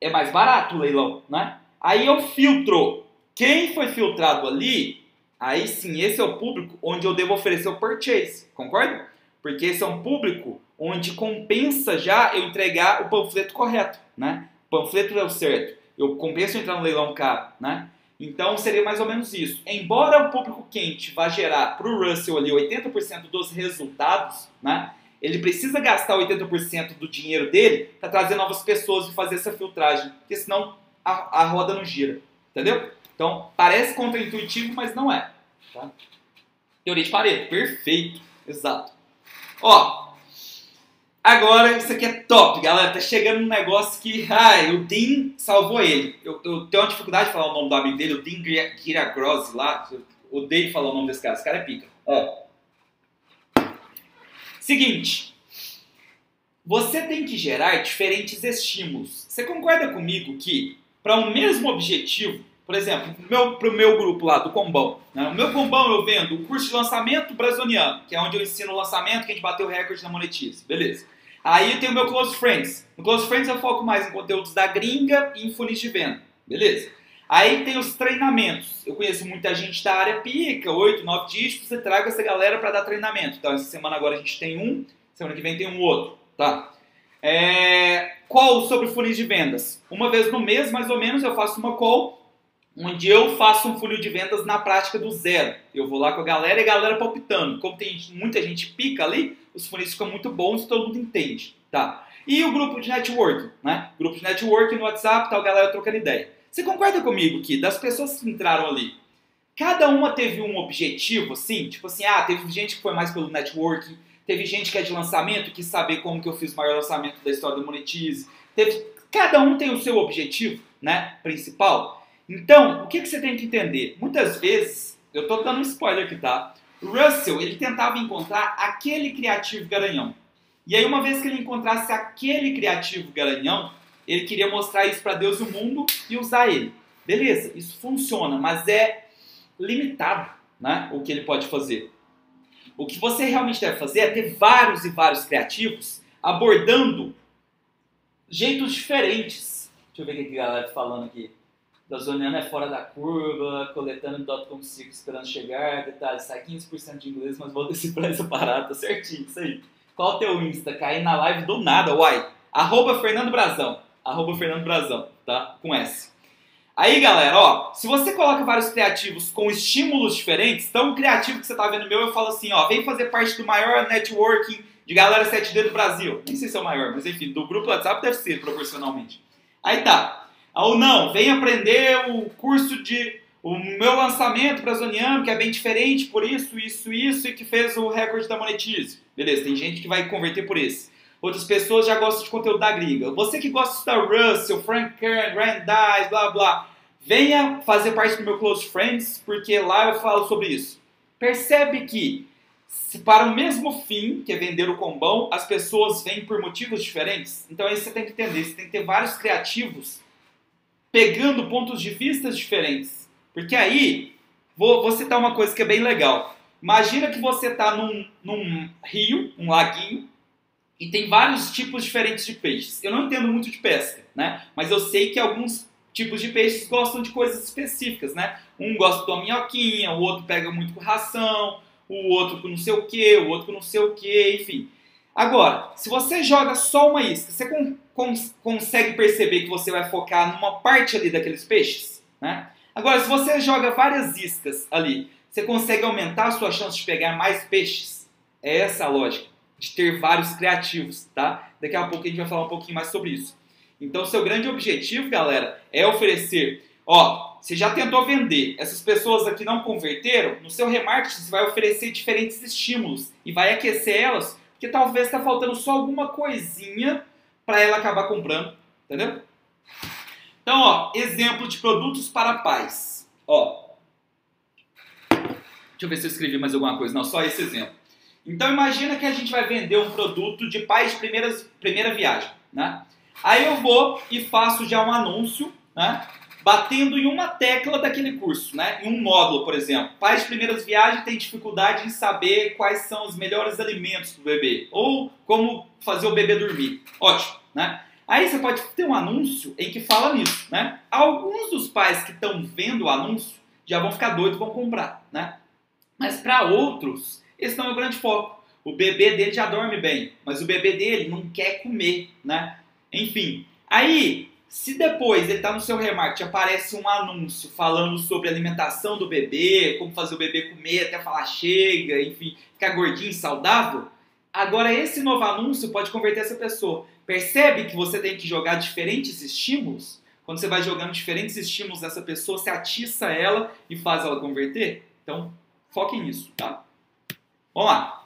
é mais barato o leilão, né? Aí eu filtro. Quem foi filtrado ali, aí sim, esse é o público onde eu devo oferecer o purchase, concorda? Porque esse é um público onde compensa já eu entregar o panfleto correto, né? O panfleto é o certo. Eu compenso entrar no leilão caro, né? Então seria mais ou menos isso. Embora o público quente vá gerar para o Russell ali 80% dos resultados, né? Ele precisa gastar 80% do dinheiro dele para trazer novas pessoas e fazer essa filtragem, porque senão a, a roda não gira, entendeu? Então parece contraintuitivo, mas não é. Tá? Teoria de Pareto, perfeito, exato. Ó, Agora, isso aqui é top, galera. Tá chegando um negócio que, ai, o Dean salvou ele. Eu, eu tenho uma dificuldade de falar o nome do amigo dele, o Dean Giragrossi lá. Eu odeio falar o nome desse cara. Esse cara é pica. Ó. Seguinte. Você tem que gerar diferentes estímulos. Você concorda comigo que, para o um mesmo objetivo, por exemplo, meu, pro meu grupo lá do Combão. Né? O meu Combão eu vendo o curso de lançamento brasiliano, que é onde eu ensino o lançamento, que a gente bateu o recorde na Monetize. Beleza. Aí tem o meu Close Friends. No Close Friends eu foco mais em conteúdos da gringa e em funis de venda. Beleza. Aí tem os treinamentos. Eu conheço muita gente da área pica, 8, 9 dígitos, você traga essa galera para dar treinamento. Então, essa semana agora a gente tem um, semana que vem tem um outro, tá? É... Call sobre funis de vendas. Uma vez no mês, mais ou menos, eu faço uma call onde eu faço um funil de vendas na prática do zero. Eu vou lá com a galera e a galera palpitando. Como tem muita gente pica ali, os funis ficam muito bons e todo mundo entende, tá? E o grupo de networking, né? Grupo de networking no WhatsApp, tal, galera trocando ideia. Você concorda comigo que das pessoas que entraram ali, cada uma teve um objetivo, assim? Tipo assim, ah, teve gente que foi mais pelo networking, teve gente que é de lançamento, quis saber como que eu fiz o maior lançamento da história do Monetize. Teve, cada um tem o seu objetivo, né, principal. Então, o que, que você tem que entender? Muitas vezes, eu estou dando um spoiler aqui, tá? Russell, ele tentava encontrar aquele criativo garanhão. E aí, uma vez que ele encontrasse aquele criativo garanhão, ele queria mostrar isso para Deus e o mundo e usar ele. Beleza, isso funciona, mas é limitado né, o que ele pode fazer. O que você realmente deve fazer é ter vários e vários criativos abordando jeitos diferentes. Deixa eu ver o que a galera tá falando aqui. Da Zoniana é fora da curva, coletando .com esperando chegar, detalhes, sai 15% de inglês, mas vou decifrar essa parada, tá certinho, isso aí. Qual o teu Insta? Cair na live do nada, uai. Arroba Fernando Brazão. Arroba Fernando Brazão, tá? Com S. Aí, galera, ó, se você coloca vários criativos com estímulos diferentes, então o criativo que você tá vendo meu, eu falo assim, ó, vem fazer parte do maior networking de galera 7D do Brasil. Nem sei se é o maior, mas enfim, do grupo WhatsApp deve ser proporcionalmente. Aí tá. Ou não, vem aprender o curso de o meu lançamento braziliano, que é bem diferente por isso, isso, isso, e que fez o recorde da Monetize. Beleza, tem gente que vai converter por esse. Outras pessoas já gostam de conteúdo da gringa. Você que gosta estudar Russell, Frank Kern, Rand Dice, blá blá, venha fazer parte do meu Close Friends, porque lá eu falo sobre isso. Percebe que para o mesmo fim, que é vender o combão, as pessoas vêm por motivos diferentes. Então aí você tem que entender, você tem que ter vários criativos pegando pontos de vista diferentes. Porque aí, vou, vou citar uma coisa que é bem legal. Imagina que você está num, num rio, um laguinho, e tem vários tipos diferentes de peixes. Eu não entendo muito de pesca, né? Mas eu sei que alguns tipos de peixes gostam de coisas específicas, né? Um gosta de uma minhoquinha, o outro pega muito com ração, o outro com não sei o que, o outro com não sei o que, enfim. Agora, se você joga só uma isca, você con consegue perceber que você vai focar numa parte ali daqueles peixes, né? Agora, se você joga várias iscas ali, você consegue aumentar a sua chance de pegar mais peixes? É essa a lógica, de ter vários criativos, tá? Daqui a pouco a gente vai falar um pouquinho mais sobre isso. Então, seu grande objetivo, galera, é oferecer. Ó, você já tentou vender, essas pessoas aqui não converteram, no seu remarketing você vai oferecer diferentes estímulos e vai aquecer elas, porque talvez está faltando só alguma coisinha para ela acabar comprando, entendeu? Então, ó, exemplo de produtos para pais. Ó, deixa eu ver se eu escrevi mais alguma coisa. Não, só esse exemplo. Então, imagina que a gente vai vender um produto de pais de primeiras, primeira viagem, né? Aí eu vou e faço já um anúncio, né? Batendo em uma tecla daquele curso, né? Em um módulo, por exemplo. Pais de primeiras viagens têm dificuldade em saber quais são os melhores alimentos para o bebê. Ou como fazer o bebê dormir. Ótimo, né? Aí você pode ter um anúncio em que fala nisso, né? Alguns dos pais que estão vendo o anúncio já vão ficar doidos e vão comprar, né? Mas para outros, esse não é o grande foco. O bebê dele já dorme bem, mas o bebê dele não quer comer, né? Enfim, aí, se depois ele está no seu remarketing, aparece um anúncio falando sobre alimentação do bebê, como fazer o bebê comer até falar chega, enfim, ficar gordinho saudável, agora esse novo anúncio pode converter essa pessoa. Percebe que você tem que jogar diferentes estímulos? Quando você vai jogando diferentes estímulos dessa pessoa, você atiça ela e faz ela converter? Então, foque nisso, tá? Vamos lá.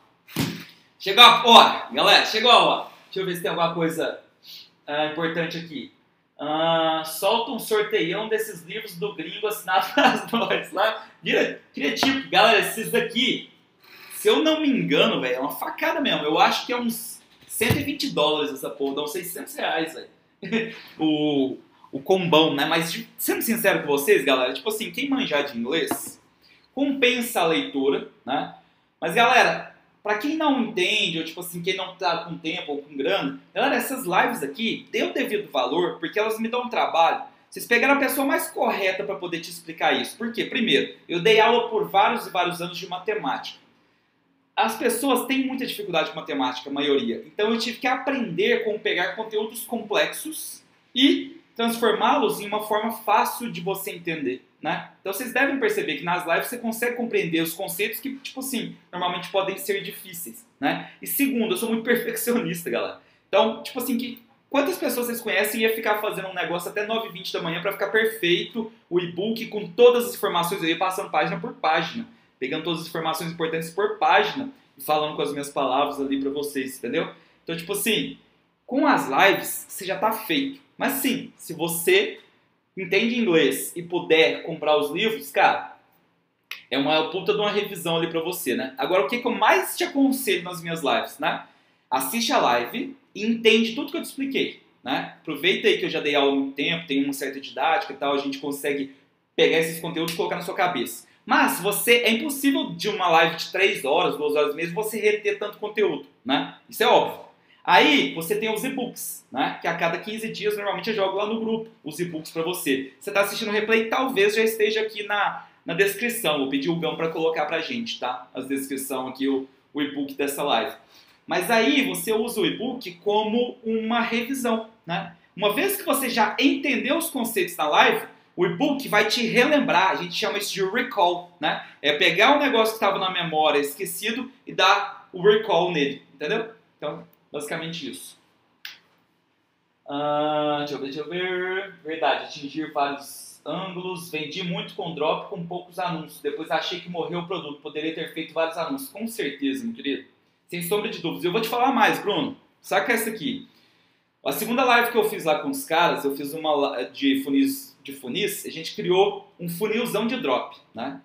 Chegou a hora, galera, chegou a hora. Deixa eu ver se tem alguma coisa uh, importante aqui. Uh, solta um sorteião desses livros do gringo assinado pelas nós lá. Vira, tipo, galera, esses daqui, se eu não me engano, velho, é uma facada mesmo. Eu acho que é uns 120 dólares essa porra, dá uns 600 reais, velho. o, o combão, né? Mas sendo sincero com vocês, galera, tipo assim, quem manjar de inglês, compensa a leitura, né? Mas galera, pra quem não entende, ou tipo assim, quem não tá com tempo ou com grana, galera, essas lives aqui, dê o devido valor, porque elas me dão um trabalho. Vocês pegaram a pessoa mais correta para poder te explicar isso. Por quê? Primeiro, eu dei aula por vários e vários anos de matemática. As pessoas têm muita dificuldade com matemática, a maioria. Então eu tive que aprender como pegar conteúdos complexos e transformá-los em uma forma fácil de você entender, né? Então vocês devem perceber que nas lives você consegue compreender os conceitos que, tipo assim, normalmente podem ser difíceis, né? E segundo, eu sou muito perfeccionista, galera. Então, tipo assim, que quantas pessoas vocês conhecem ia ficar fazendo um negócio até 9h20 da manhã para ficar perfeito o e-book com todas as informações, ia passando página por página, pegando todas as informações importantes por página e falando com as minhas palavras ali para vocês, entendeu? Então, tipo assim, com as lives você já tá feito. Mas sim, se você entende inglês e puder comprar os livros, cara, é uma puta de uma revisão ali pra você, né? Agora, o que, que eu mais te aconselho nas minhas lives, né? Assiste a live e entende tudo que eu te expliquei, né? Aproveita aí que eu já dei aula há muito tempo, tem uma certa didática e tal, a gente consegue pegar esses conteúdos e colocar na sua cabeça. Mas você é impossível de uma live de 3 horas, 2 horas mesmo, você reter tanto conteúdo, né? Isso é óbvio. Aí você tem os e-books, né? Que a cada 15 dias normalmente eu jogo lá no grupo os e-books para você. Você está assistindo o replay, talvez já esteja aqui na, na descrição. Vou pedir o Gão para colocar pra gente, tá? A descrição aqui, o, o e-book dessa live. Mas aí você usa o e-book como uma revisão, né? Uma vez que você já entendeu os conceitos da live, o e-book vai te relembrar, a gente chama isso de recall, né? É pegar um negócio que estava na memória esquecido e dar o recall nele, entendeu? Então, basicamente isso. Ah, deixa eu ver, deixa eu ver. Verdade, atingir vários ângulos. Vendi muito com drop com poucos anúncios. Depois achei que morreu o produto. Poderia ter feito vários anúncios. Com certeza, meu querido. Sem sombra de dúvidas. Eu vou te falar mais, Bruno. Saca essa aqui. A segunda live que eu fiz lá com os caras, eu fiz uma de funis, de funis, a gente criou um funilzão de drop, né?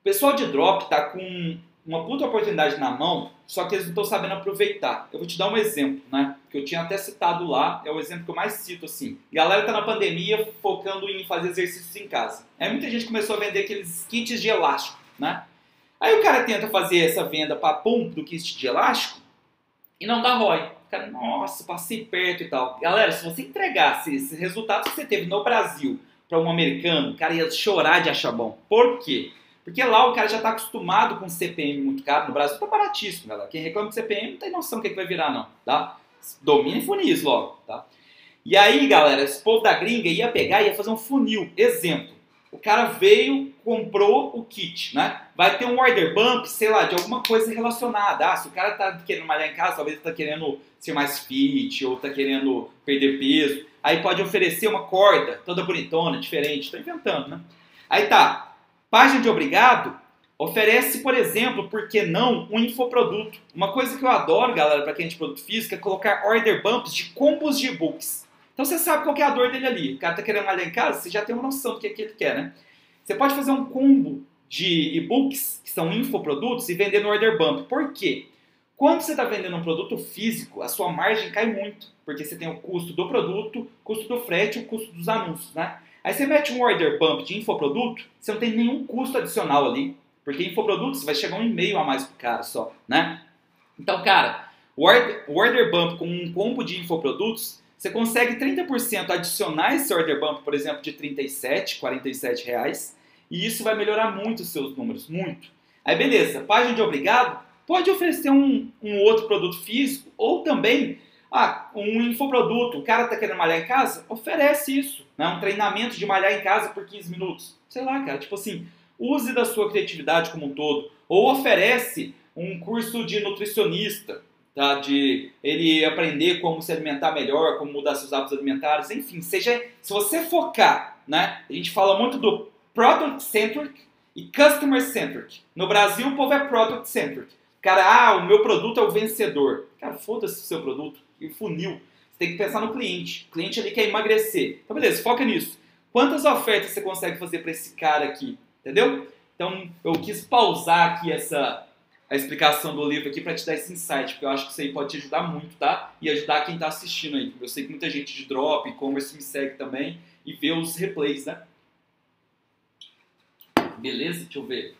O pessoal de drop tá com uma puta oportunidade na mão, só que eles não estão sabendo aproveitar. Eu vou te dar um exemplo, né? Que eu tinha até citado lá, é o exemplo que eu mais cito, assim. Galera tá na pandemia focando em fazer exercícios em casa. Aí muita gente começou a vender aqueles kits de elástico, né? Aí o cara tenta fazer essa venda para pum do kit de elástico e não dá ROI. O cara, nossa, passei perto e tal. Galera, se você entregasse esse resultado que você teve no Brasil para um americano, o cara ia chorar de achar bom. Por quê? Porque lá o cara já está acostumado com CPM muito caro. No Brasil tá baratíssimo, galera. Quem reclama de CPM não tem noção do que, que vai virar, não, tá? Domina e funis logo, tá? E aí, galera, esse povo da gringa ia pegar e ia fazer um funil. Exemplo. O cara veio, comprou o kit, né? Vai ter um order bump, sei lá, de alguma coisa relacionada. Ah, se o cara tá querendo malhar em casa, talvez ele tá querendo ser mais fit, ou tá querendo perder peso. Aí pode oferecer uma corda, toda bonitona, diferente. Tô inventando, né? Aí tá. Página de obrigado oferece, por exemplo, por que não, um infoproduto. Uma coisa que eu adoro, galera, para quem é de produto físico, é colocar order bumps de combos de e-books. Então você sabe qual é a dor dele ali. O cara tá querendo malhar em casa, você já tem uma noção do que, é que ele quer, né? Você pode fazer um combo de e-books, que são infoprodutos, e vender no order bump. Por quê? Quando você está vendendo um produto físico, a sua margem cai muito, porque você tem o custo do produto, custo do frete o custo dos anúncios, né? Aí você mete um order bump de infoproduto, você não tem nenhum custo adicional ali, porque infoprodutos vai chegar um e-mail a mais pro cara só, né? Então, cara, o order, order bump com um combo de infoprodutos, você consegue 30% adicionar esse order bump, por exemplo, de 37, 47 reais, e isso vai melhorar muito os seus números, muito. Aí beleza, página de obrigado, pode oferecer um, um outro produto físico, ou também ah, um infoproduto, o cara tá querendo malhar em casa, oferece isso, né? um treinamento de malhar em casa por 15 minutos. Sei lá, cara, tipo assim, use da sua criatividade como um todo, ou oferece um curso de nutricionista, tá? de ele aprender como se alimentar melhor, como mudar seus hábitos alimentares, enfim, seja, se você focar, né? A gente fala muito do product centric e customer centric. No Brasil o povo é product centric. Cara, ah, o meu produto é o vencedor. Cara, foda-se o seu produto e funil. Você tem que pensar no cliente. O cliente ali quer emagrecer. Então, beleza, foca nisso. Quantas ofertas você consegue fazer para esse cara aqui? Entendeu? Então, eu quis pausar aqui essa, a explicação do livro aqui para te dar esse insight, porque eu acho que isso aí pode te ajudar muito, tá? E ajudar quem está assistindo aí. Eu sei que muita gente de drop, e-commerce me segue também e vê os replays, né? Beleza? Deixa eu ver.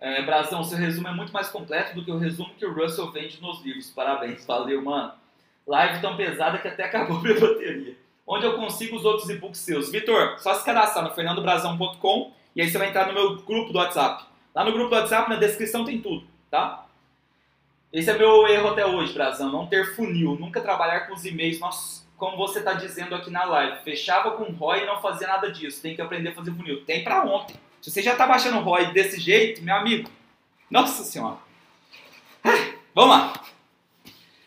É, Brazão, seu resumo é muito mais completo do que o resumo que o Russell vende nos livros. Parabéns, valeu, mano. Live tão pesada que até acabou minha bateria. Onde eu consigo os outros e-books seus? Vitor, só se cadastrar no fernandobrazão.com e aí você vai entrar no meu grupo do WhatsApp. Lá no grupo do WhatsApp, na descrição tem tudo, tá? Esse é meu erro até hoje, Brazão, não ter funil, nunca trabalhar com os e-mails, Nossa, como você está dizendo aqui na live. Fechava com ROI e não fazia nada disso, tem que aprender a fazer funil. Tem para ontem. Se você já está baixando ROI desse jeito, meu amigo, nossa senhora. Vamos lá.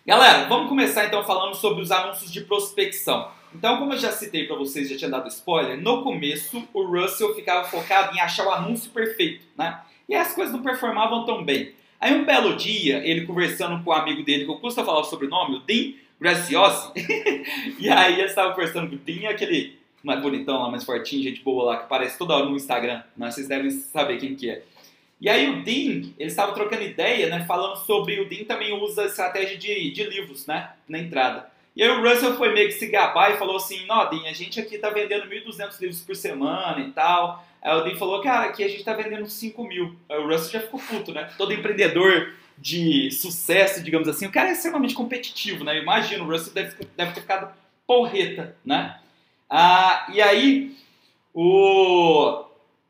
Galera, vamos começar então falando sobre os anúncios de prospecção. Então, como eu já citei para vocês, já tinha dado spoiler, no começo o Russell ficava focado em achar o anúncio perfeito, né? E as coisas não performavam tão bem. Aí um belo dia, ele conversando com um amigo dele, que eu custa falar o sobrenome, o Dean Graciosi, e aí eles estavam conversando com o Dean, aquele mais bonitão lá, mais fortinho, gente boa lá, que aparece toda hora no Instagram, né? Vocês devem saber quem que é. E aí o Dean, eles estavam trocando ideia, né? Falando sobre, o Dean também usa estratégia de, de livros, né? Na entrada. E aí o Russell foi meio que se gabar e falou assim, não, Dean, a gente aqui tá vendendo 1.200 livros por semana e tal. Aí o Dean falou, cara, aqui a gente tá vendendo 5 mil. Aí o Russell já ficou puto, né? Todo empreendedor de sucesso, digamos assim, o cara é extremamente competitivo, né? Imagina, o Russell deve, deve ter ficado porreta, né? Ah, e aí, o...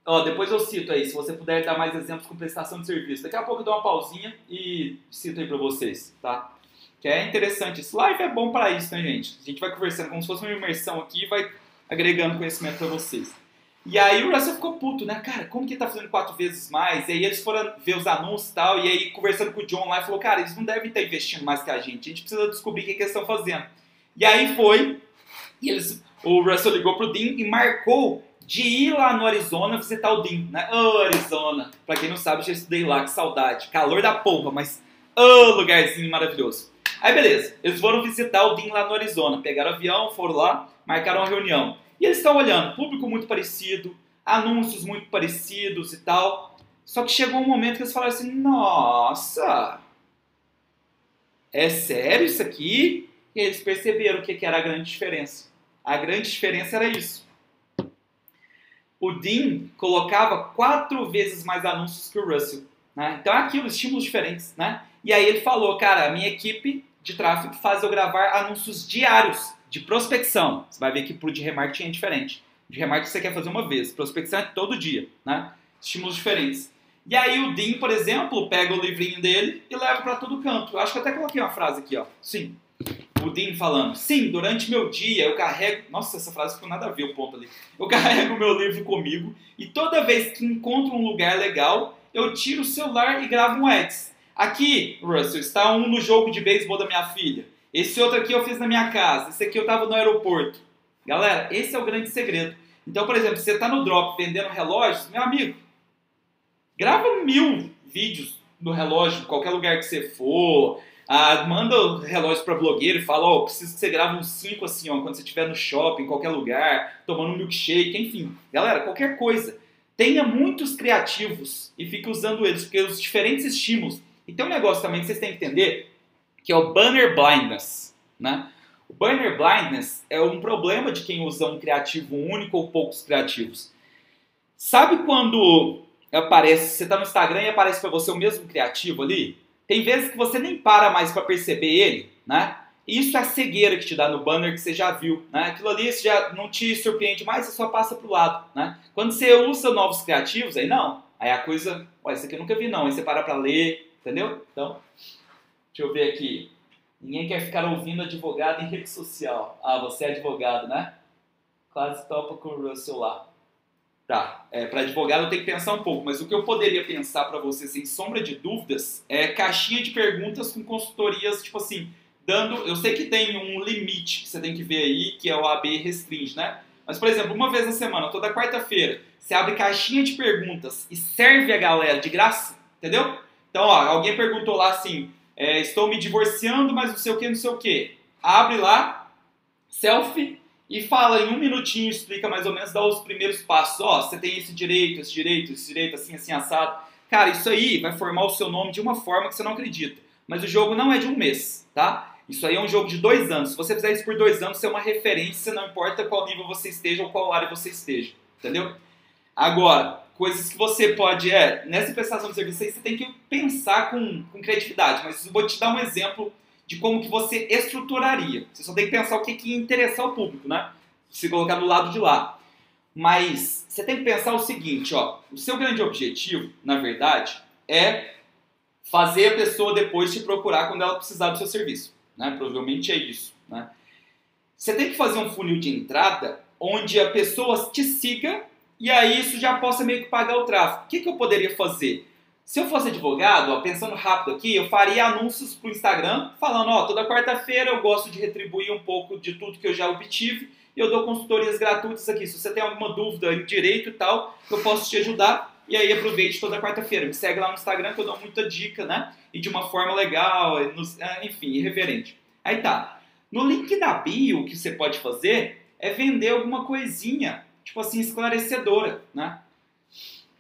Ó, depois eu cito aí, se você puder dar mais exemplos com prestação de serviço. Daqui a pouco eu dou uma pausinha e cito aí pra vocês, tá? Que é interessante. Esse live é bom para isso, né, gente? A gente vai conversando como se fosse uma imersão aqui e vai agregando conhecimento para vocês. E aí o Russell ficou puto, né? Cara, como que ele tá fazendo quatro vezes mais? E aí eles foram ver os anúncios e tal, e aí conversando com o John lá, falou, cara, eles não devem estar investindo mais que a gente, a gente precisa descobrir o que, que eles estão fazendo. E aí foi, e eles, o Russell ligou pro Dean e marcou de ir lá no Arizona visitar o Dean, né? Oh, Arizona! Pra quem não sabe, já estudei lá, que saudade. Calor da porra, mas oh, lugarzinho maravilhoso. Aí beleza, eles foram visitar o Dean lá no Arizona, pegaram avião, foram lá, marcaram uma reunião. E eles estão olhando, público muito parecido, anúncios muito parecidos e tal. Só que chegou um momento que eles falaram assim: nossa, é sério isso aqui? E eles perceberam o que era a grande diferença. A grande diferença era isso. O Dean colocava quatro vezes mais anúncios que o Russell. Né? Então é aquilo, estímulos diferentes. Né? E aí ele falou: cara, a minha equipe de tráfego faz eu gravar anúncios diários de prospecção. Você vai ver que pro de remarketing é diferente. De remarketing você quer fazer uma vez, prospecção é todo dia, né? Estímulos diferentes. E aí o Dean, por exemplo, pega o livrinho dele e leva para todo canto. Eu acho que até coloquei uma frase aqui, ó. Sim. Dean falando, sim, durante meu dia eu carrego. Nossa, essa frase ficou nada a ver o ponto ali. Eu carrego meu livro comigo e toda vez que encontro um lugar legal, eu tiro o celular e gravo um ads. Aqui, Russell, está um no jogo de beisebol da minha filha. Esse outro aqui eu fiz na minha casa. Esse aqui eu estava no aeroporto. Galera, esse é o grande segredo. Então, por exemplo, você está no drop vendendo relógios, meu amigo, grava mil vídeos no relógio, em qualquer lugar que você for. Ah, manda o relógio para blogueiro e fala, ó, oh, preciso que você grave uns cinco assim, ó, quando você estiver no shopping, em qualquer lugar, tomando um milkshake, enfim. Galera, qualquer coisa. Tenha muitos criativos e fique usando eles, porque os diferentes estímulos. E tem um negócio também que vocês têm que entender, que é o banner blindness, né? O banner blindness é um problema de quem usa um criativo único ou poucos criativos. Sabe quando aparece, você está no Instagram e aparece para você o mesmo criativo ali? Tem vezes que você nem para mais para perceber ele, né? Isso é a cegueira que te dá no banner que você já viu, né? Aquilo ali já não te surpreende mais, você só passa pro lado, né? Quando você usa novos criativos, aí não. Aí a coisa, olha, isso aqui eu nunca vi não. Aí você para para ler, entendeu? Então, Deixa eu ver aqui. Ninguém quer ficar ouvindo advogado em rede social. Ah, você é advogado, né? Quase topa com o Russell lá. Tá, é, para advogado eu tenho que pensar um pouco, mas o que eu poderia pensar para você, sem sombra de dúvidas, é caixinha de perguntas com consultorias, tipo assim, dando. Eu sei que tem um limite que você tem que ver aí, que é o AB restringe, né? Mas, por exemplo, uma vez na semana, toda quarta-feira, você abre caixinha de perguntas e serve a galera de graça, entendeu? Então, ó, alguém perguntou lá assim, é, estou me divorciando, mas não sei o que, não sei o que. Abre lá, selfie, e fala em um minutinho, explica mais ou menos, dá os primeiros passos. Ó, você tem esse direito, esse direito, esse direito, assim, assim, assado. Cara, isso aí vai formar o seu nome de uma forma que você não acredita. Mas o jogo não é de um mês, tá? Isso aí é um jogo de dois anos. Se você fizer isso por dois anos, você é uma referência, não importa qual nível você esteja ou qual área você esteja. Entendeu? Agora, coisas que você pode. É, nessa prestação de serviço aí, você tem que pensar com, com criatividade. Mas vou te dar um exemplo de como que você estruturaria. Você só tem que pensar o que, que ia interessar o público, né? Se colocar do lado de lá. Mas você tem que pensar o seguinte, ó. O seu grande objetivo, na verdade, é fazer a pessoa depois te procurar quando ela precisar do seu serviço. Né? Provavelmente é isso. Né? Você tem que fazer um funil de entrada onde a pessoa te siga e aí isso já possa meio que pagar o tráfego. O que, que eu poderia fazer? Se eu fosse advogado, ó, pensando rápido aqui, eu faria anúncios para o Instagram falando, ó, toda quarta-feira eu gosto de retribuir um pouco de tudo que eu já obtive e eu dou consultorias gratuitas aqui. Se você tem alguma dúvida em direito e tal, eu posso te ajudar. E aí aproveite toda quarta-feira. Me segue lá no Instagram que eu dou muita dica, né? E de uma forma legal, é, enfim, irreverente. Aí tá. No link da bio, o que você pode fazer é vender alguma coisinha, tipo assim, esclarecedora, né?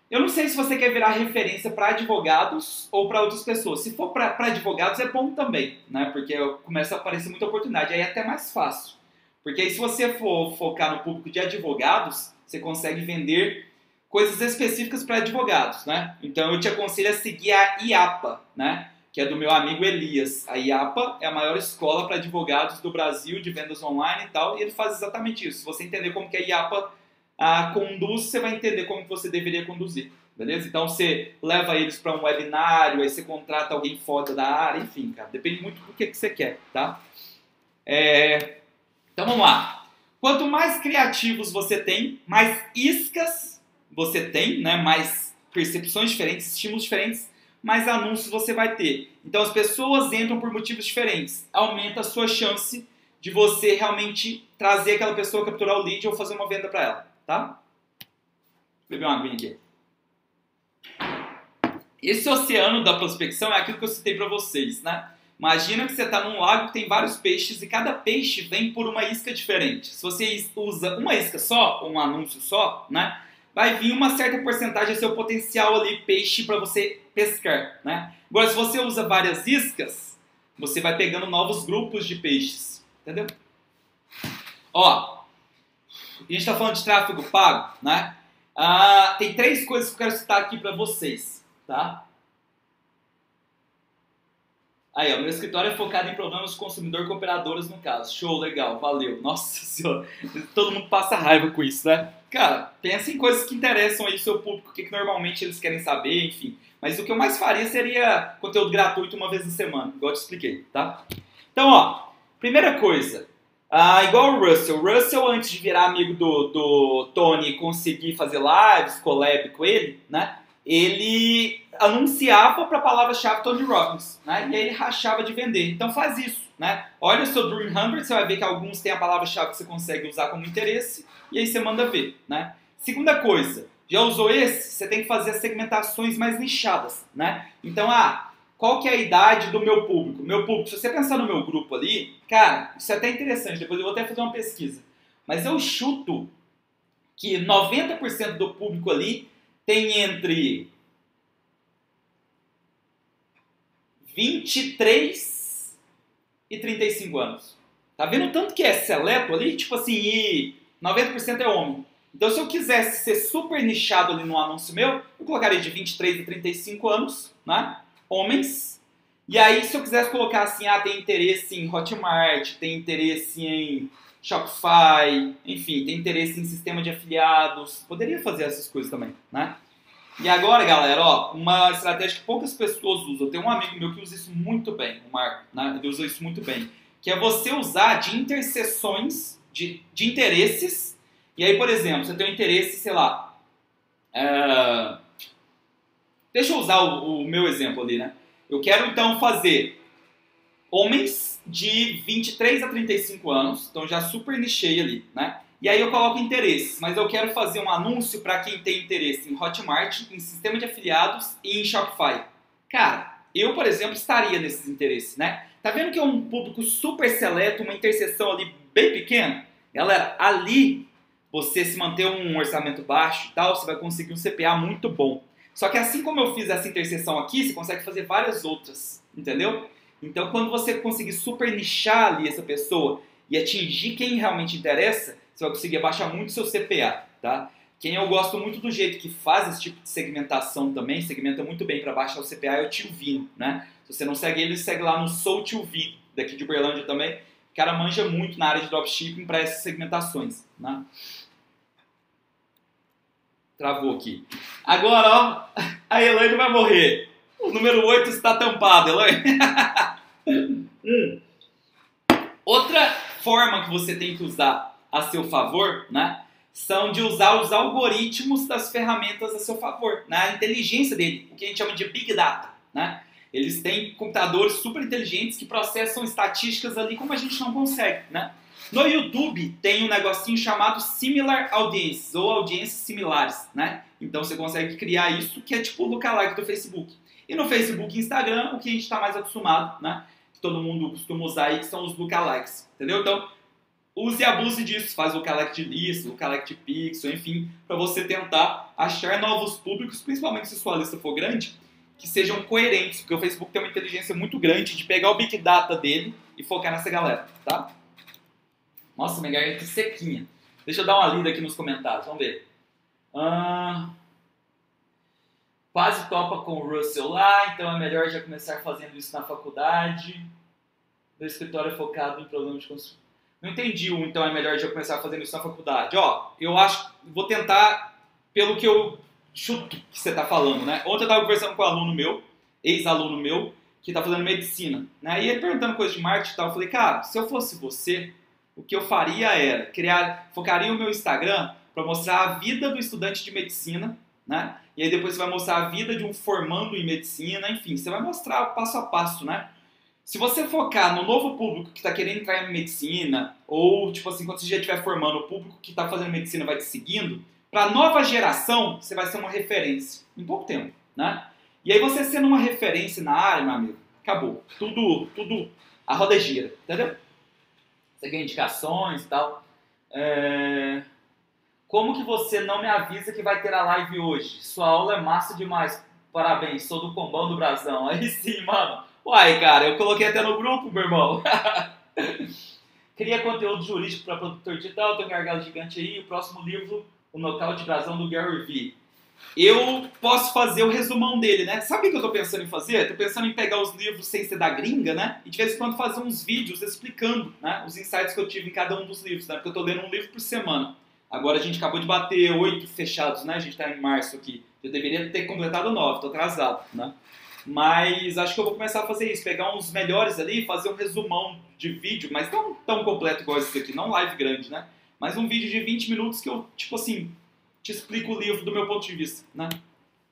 Eu não sei se você quer virar referência para advogados ou para outras pessoas. Se for para advogados é bom também, né? Porque começa a aparecer muita oportunidade. Aí é até mais fácil. Porque aí se você for focar no público de advogados, você consegue vender coisas específicas para advogados, né? Então eu te aconselho a seguir a IAPA, né? Que é do meu amigo Elias. A IAPA é a maior escola para advogados do Brasil de vendas online e tal, e ele faz exatamente isso. Se você entender como que a IAPA a, conduz, você vai entender como que você deveria conduzir, beleza? Então você leva eles para um webinário, aí você contrata alguém foda da área, enfim, cara, depende muito do que, que você quer, tá? É... Então vamos lá. Quanto mais criativos você tem, mais iscas você tem, né, mais percepções diferentes, estímulos diferentes, mais anúncios você vai ter. Então as pessoas entram por motivos diferentes. Aumenta a sua chance de você realmente trazer aquela pessoa, capturar o lead ou fazer uma venda para ela, tá? Vou beber uma aguinha aqui. Esse oceano da prospecção é aquilo que eu citei para vocês, né? Imagina que você está num lago que tem vários peixes e cada peixe vem por uma isca diferente. Se você usa uma isca só, um anúncio só, né? vai vir uma certa porcentagem do seu potencial ali peixe para você pescar, né? Agora, se você usa várias iscas, você vai pegando novos grupos de peixes, entendeu? Ó, a gente está falando de tráfego pago, né? Ah, tem três coisas que eu quero citar aqui para vocês, tá? Aí, ó, meu escritório é focado em problemas do consumidor com operadoras no caso. Show, legal, valeu. Nossa senhora, todo mundo passa raiva com isso, né? Cara, pensa em coisas que interessam aí o seu público, o que, que normalmente eles querem saber, enfim. Mas o que eu mais faria seria conteúdo gratuito uma vez na semana, igual eu te expliquei, tá? Então, ó, primeira coisa, ah, igual o Russell. O Russell, antes de virar amigo do, do Tony e conseguir fazer lives, collab com ele, né? Ele anunciava para a palavra-chave Tony Robbins, né? E aí ele rachava de vender. Então faz isso, né? Olha o seu Dream 100, você vai ver que alguns têm a palavra-chave que você consegue usar como interesse e aí você manda ver, né? Segunda coisa, já usou esse? Você tem que fazer segmentações mais nichadas, né? Então, ah, qual que é a idade do meu público? Meu público, se você pensar no meu grupo ali, cara, isso é até interessante, depois eu vou até fazer uma pesquisa. Mas eu chuto que 90% do público ali tem entre 23 e 35 anos. Tá vendo tanto que é seleto ali? Tipo assim, e 90% é homem. Então, se eu quisesse ser super nichado ali no anúncio meu, eu colocaria de 23 a 35 anos, né? Homens. E aí, se eu quisesse colocar assim, ah, tem interesse em Hotmart, tem interesse em Shopify, enfim, tem interesse em sistema de afiliados, poderia fazer essas coisas também, né? E agora, galera, ó, uma estratégia que poucas pessoas usam. Tem um amigo meu que usa isso muito bem, o Marco, né? Ele usa isso muito bem. Que é você usar de interseções de, de interesses. E aí, por exemplo, você tem um interesse, sei lá. É... Deixa eu usar o, o meu exemplo ali, né? Eu quero então fazer homens de 23 a 35 anos, então já super nichei ali, né? E aí eu coloco interesses, mas eu quero fazer um anúncio para quem tem interesse em Hotmart, em sistema de afiliados e em Shopify. Cara, eu, por exemplo, estaria nesses interesses, né? Tá vendo que é um público super seleto, uma interseção ali bem pequena? Galera, ali você se manter um orçamento baixo e tal, você vai conseguir um CPA muito bom. Só que assim como eu fiz essa interseção aqui, você consegue fazer várias outras, entendeu? Então, quando você conseguir super nichar ali essa pessoa e atingir quem realmente interessa, você vai conseguir abaixar muito seu CPA, tá? Quem eu gosto muito do jeito que faz esse tipo de segmentação também, segmenta muito bem para baixar o CPA, é o Tio Vino, né? Se você não segue ele, segue lá no Sou Tio Vino, daqui de Uberlândia também. O cara manja muito na área de dropshipping para essas segmentações, né? Travou aqui. Agora, ó, a Elaine vai morrer. O número 8 está tampado, Elaine. hum. Outra forma que você tem que usar a seu favor, né? São de usar os algoritmos das ferramentas a seu favor, né? A inteligência dele, o que a gente chama de Big Data, né? Eles têm computadores super inteligentes que processam estatísticas ali como a gente não consegue, né? No YouTube tem um negocinho chamado Similar Audiences, ou audiências similares, né? Então você consegue criar isso, que é tipo o lookalike do Facebook. E no Facebook e Instagram, o que a gente está mais acostumado, né? Que todo mundo costuma usar aí, que são os lookalikes, entendeu? Então, use e abuse disso. Faz lookalike de lista, lookalike de pixel, enfim, para você tentar achar novos públicos, principalmente se sua lista for grande, que sejam coerentes, porque o Facebook tem uma inteligência muito grande de pegar o Big Data dele e focar nessa galera, tá? Nossa, minha garganta tá sequinha. Deixa eu dar uma lida aqui nos comentários, vamos ver. Ah, quase topa com o Russell lá, então é melhor já começar fazendo isso na faculdade. Meu escritório é focado em problemas de construção. Não entendi o então é melhor já começar fazendo isso na faculdade. Ó, eu acho, vou tentar pelo que eu chuto que você está falando, né? Ontem eu estava conversando com um aluno meu, ex-aluno meu, que está fazendo medicina, né? E ele perguntando coisas de marketing e tal, eu falei, cara, se eu fosse você, o que eu faria era criar, focaria o meu Instagram para mostrar a vida do estudante de medicina, né? E aí depois você vai mostrar a vida de um formando em medicina, enfim, você vai mostrar passo a passo, né? Se você focar no novo público que está querendo entrar em medicina, ou tipo assim, quando você já estiver formando, o público que está fazendo medicina vai te seguindo, para a nova geração você vai ser uma referência em pouco tempo, né? E aí você sendo uma referência na área, meu amigo, acabou. Tudo, tudo, a roda gira, entendeu? Você indicações e tal. É... Como que você não me avisa que vai ter a live hoje? Sua aula é massa demais. Parabéns, sou do Combão do Brasão. Aí sim, mano. Uai, cara, eu coloquei até no grupo, meu irmão. Cria conteúdo jurídico para produtor digital, um gargalo gigante aí. O próximo livro, O Nocaute Brasão, do Gary Vee eu posso fazer o resumão dele, né? Sabe o que eu tô pensando em fazer? Tô pensando em pegar os livros sem ser da gringa, né? E de vez em quando fazer uns vídeos explicando, né? Os insights que eu tive em cada um dos livros, né? Porque eu tô lendo um livro por semana. Agora a gente acabou de bater oito fechados, né? A gente tá em março aqui. Eu deveria ter completado nove, tô atrasado, né? Mas acho que eu vou começar a fazer isso, pegar uns melhores ali fazer um resumão de vídeo, mas não tão completo igual esse aqui, não live grande, né? Mas um vídeo de 20 minutos que eu, tipo assim, te explico o livro do meu ponto de vista. Né?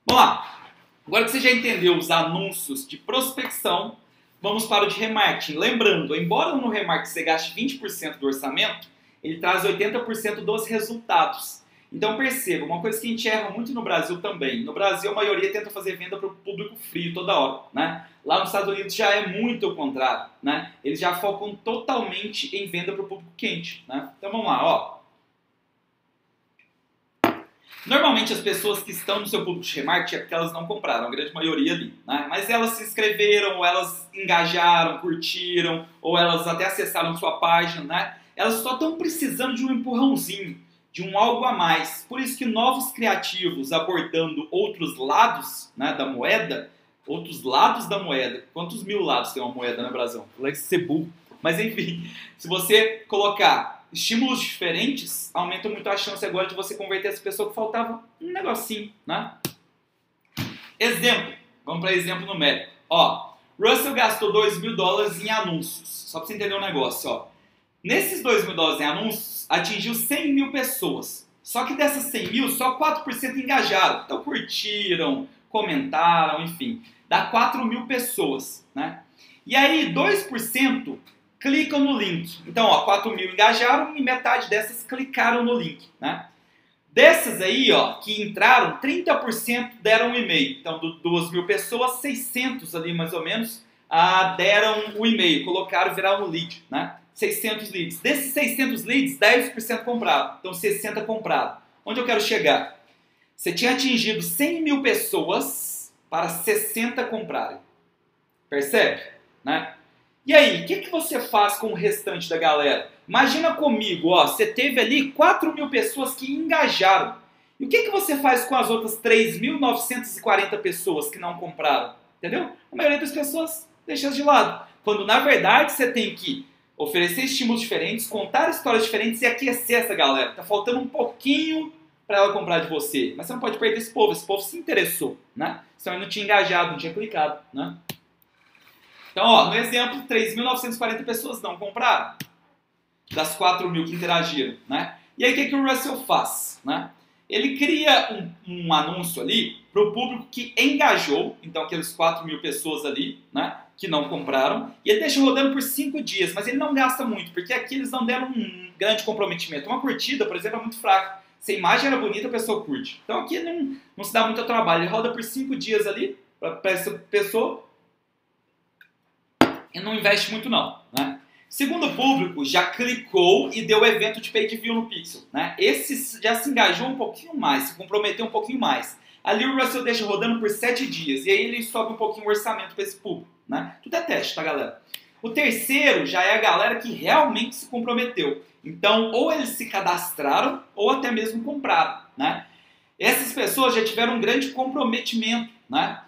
Vamos lá. Agora que você já entendeu os anúncios de prospecção, vamos para o de remarketing. Lembrando, embora no remarketing você gaste 20% do orçamento, ele traz 80% dos resultados. Então perceba, uma coisa que a gente erra muito no Brasil também. No Brasil, a maioria tenta fazer venda para o público frio toda hora. Né? Lá nos Estados Unidos já é muito o contrário. Né? Eles já focam totalmente em venda para o público quente. Né? Então vamos lá, ó. Normalmente as pessoas que estão no seu público de remarketing é porque elas não compraram, a grande maioria ali, né? Mas elas se inscreveram, ou elas engajaram, curtiram, ou elas até acessaram sua página, né? Elas só estão precisando de um empurrãozinho, de um algo a mais. Por isso que novos criativos abordando outros lados né, da moeda, outros lados da moeda. Quantos mil lados tem uma moeda no Brasil? Like Cebu. Mas enfim, se você colocar estímulos diferentes aumentam muito a chance agora de você converter essa pessoa que faltava um negocinho, né? Exemplo, vamos para exemplo numérico. Ó, Russell gastou 2 mil dólares em anúncios, só para você entender um negócio, ó. Nesses 2 mil dólares em anúncios, atingiu 100 mil pessoas. Só que dessas 100 mil, só 4% engajaram. Então curtiram, comentaram, enfim. Dá 4 mil pessoas, né? E aí, 2% clicam no link. Então, ó, 4 mil engajaram e metade dessas clicaram no link, né? Dessas aí, ó, que entraram, 30% deram um e-mail. Então, do 2 mil pessoas, 600 ali mais ou menos ah, deram o um e-mail, colocaram, viraram um lead, né? 600 leads. Desses 600 leads, 10% compraram. Então, 60 compraram. Onde eu quero chegar? Você tinha atingido 100 mil pessoas para 60 comprarem. Percebe? Né? E aí, o que, que você faz com o restante da galera? Imagina comigo, ó, você teve ali 4 mil pessoas que engajaram. E o que, que você faz com as outras 3.940 pessoas que não compraram? Entendeu? A maioria das pessoas deixa de lado. Quando na verdade você tem que oferecer estímulos diferentes, contar histórias diferentes e aquecer essa galera. Tá faltando um pouquinho para ela comprar de você. Mas você não pode perder esse povo. Esse povo se interessou, né? Senão ele não tinha engajado, não tinha clicado, né? Então, ó, no exemplo, 3.940 pessoas não compraram. Das 4 mil que interagiram, né? E aí, o que, que o Russell faz, né? Ele cria um, um anúncio ali para o público que engajou, então aqueles 4 mil pessoas ali, né? Que não compraram, e ele deixa rodando por 5 dias, mas ele não gasta muito, porque aqui eles não deram um grande comprometimento. Uma curtida, por exemplo, é muito fraca. Se a imagem era bonita, a pessoa curte. Então aqui não, não se dá muito trabalho. Ele roda por 5 dias ali, para essa pessoa, não investe muito não, né? Segundo público, já clicou e deu evento de page view no Pixel, né? Esse já se engajou um pouquinho mais, se comprometeu um pouquinho mais. Ali o Russell deixa rodando por 7 dias e aí ele sobe um pouquinho o orçamento para esse público, né? Tudo é teste, tá, galera? O terceiro já é a galera que realmente se comprometeu. Então, ou eles se cadastraram ou até mesmo compraram, né? Essas pessoas já tiveram um grande comprometimento, né?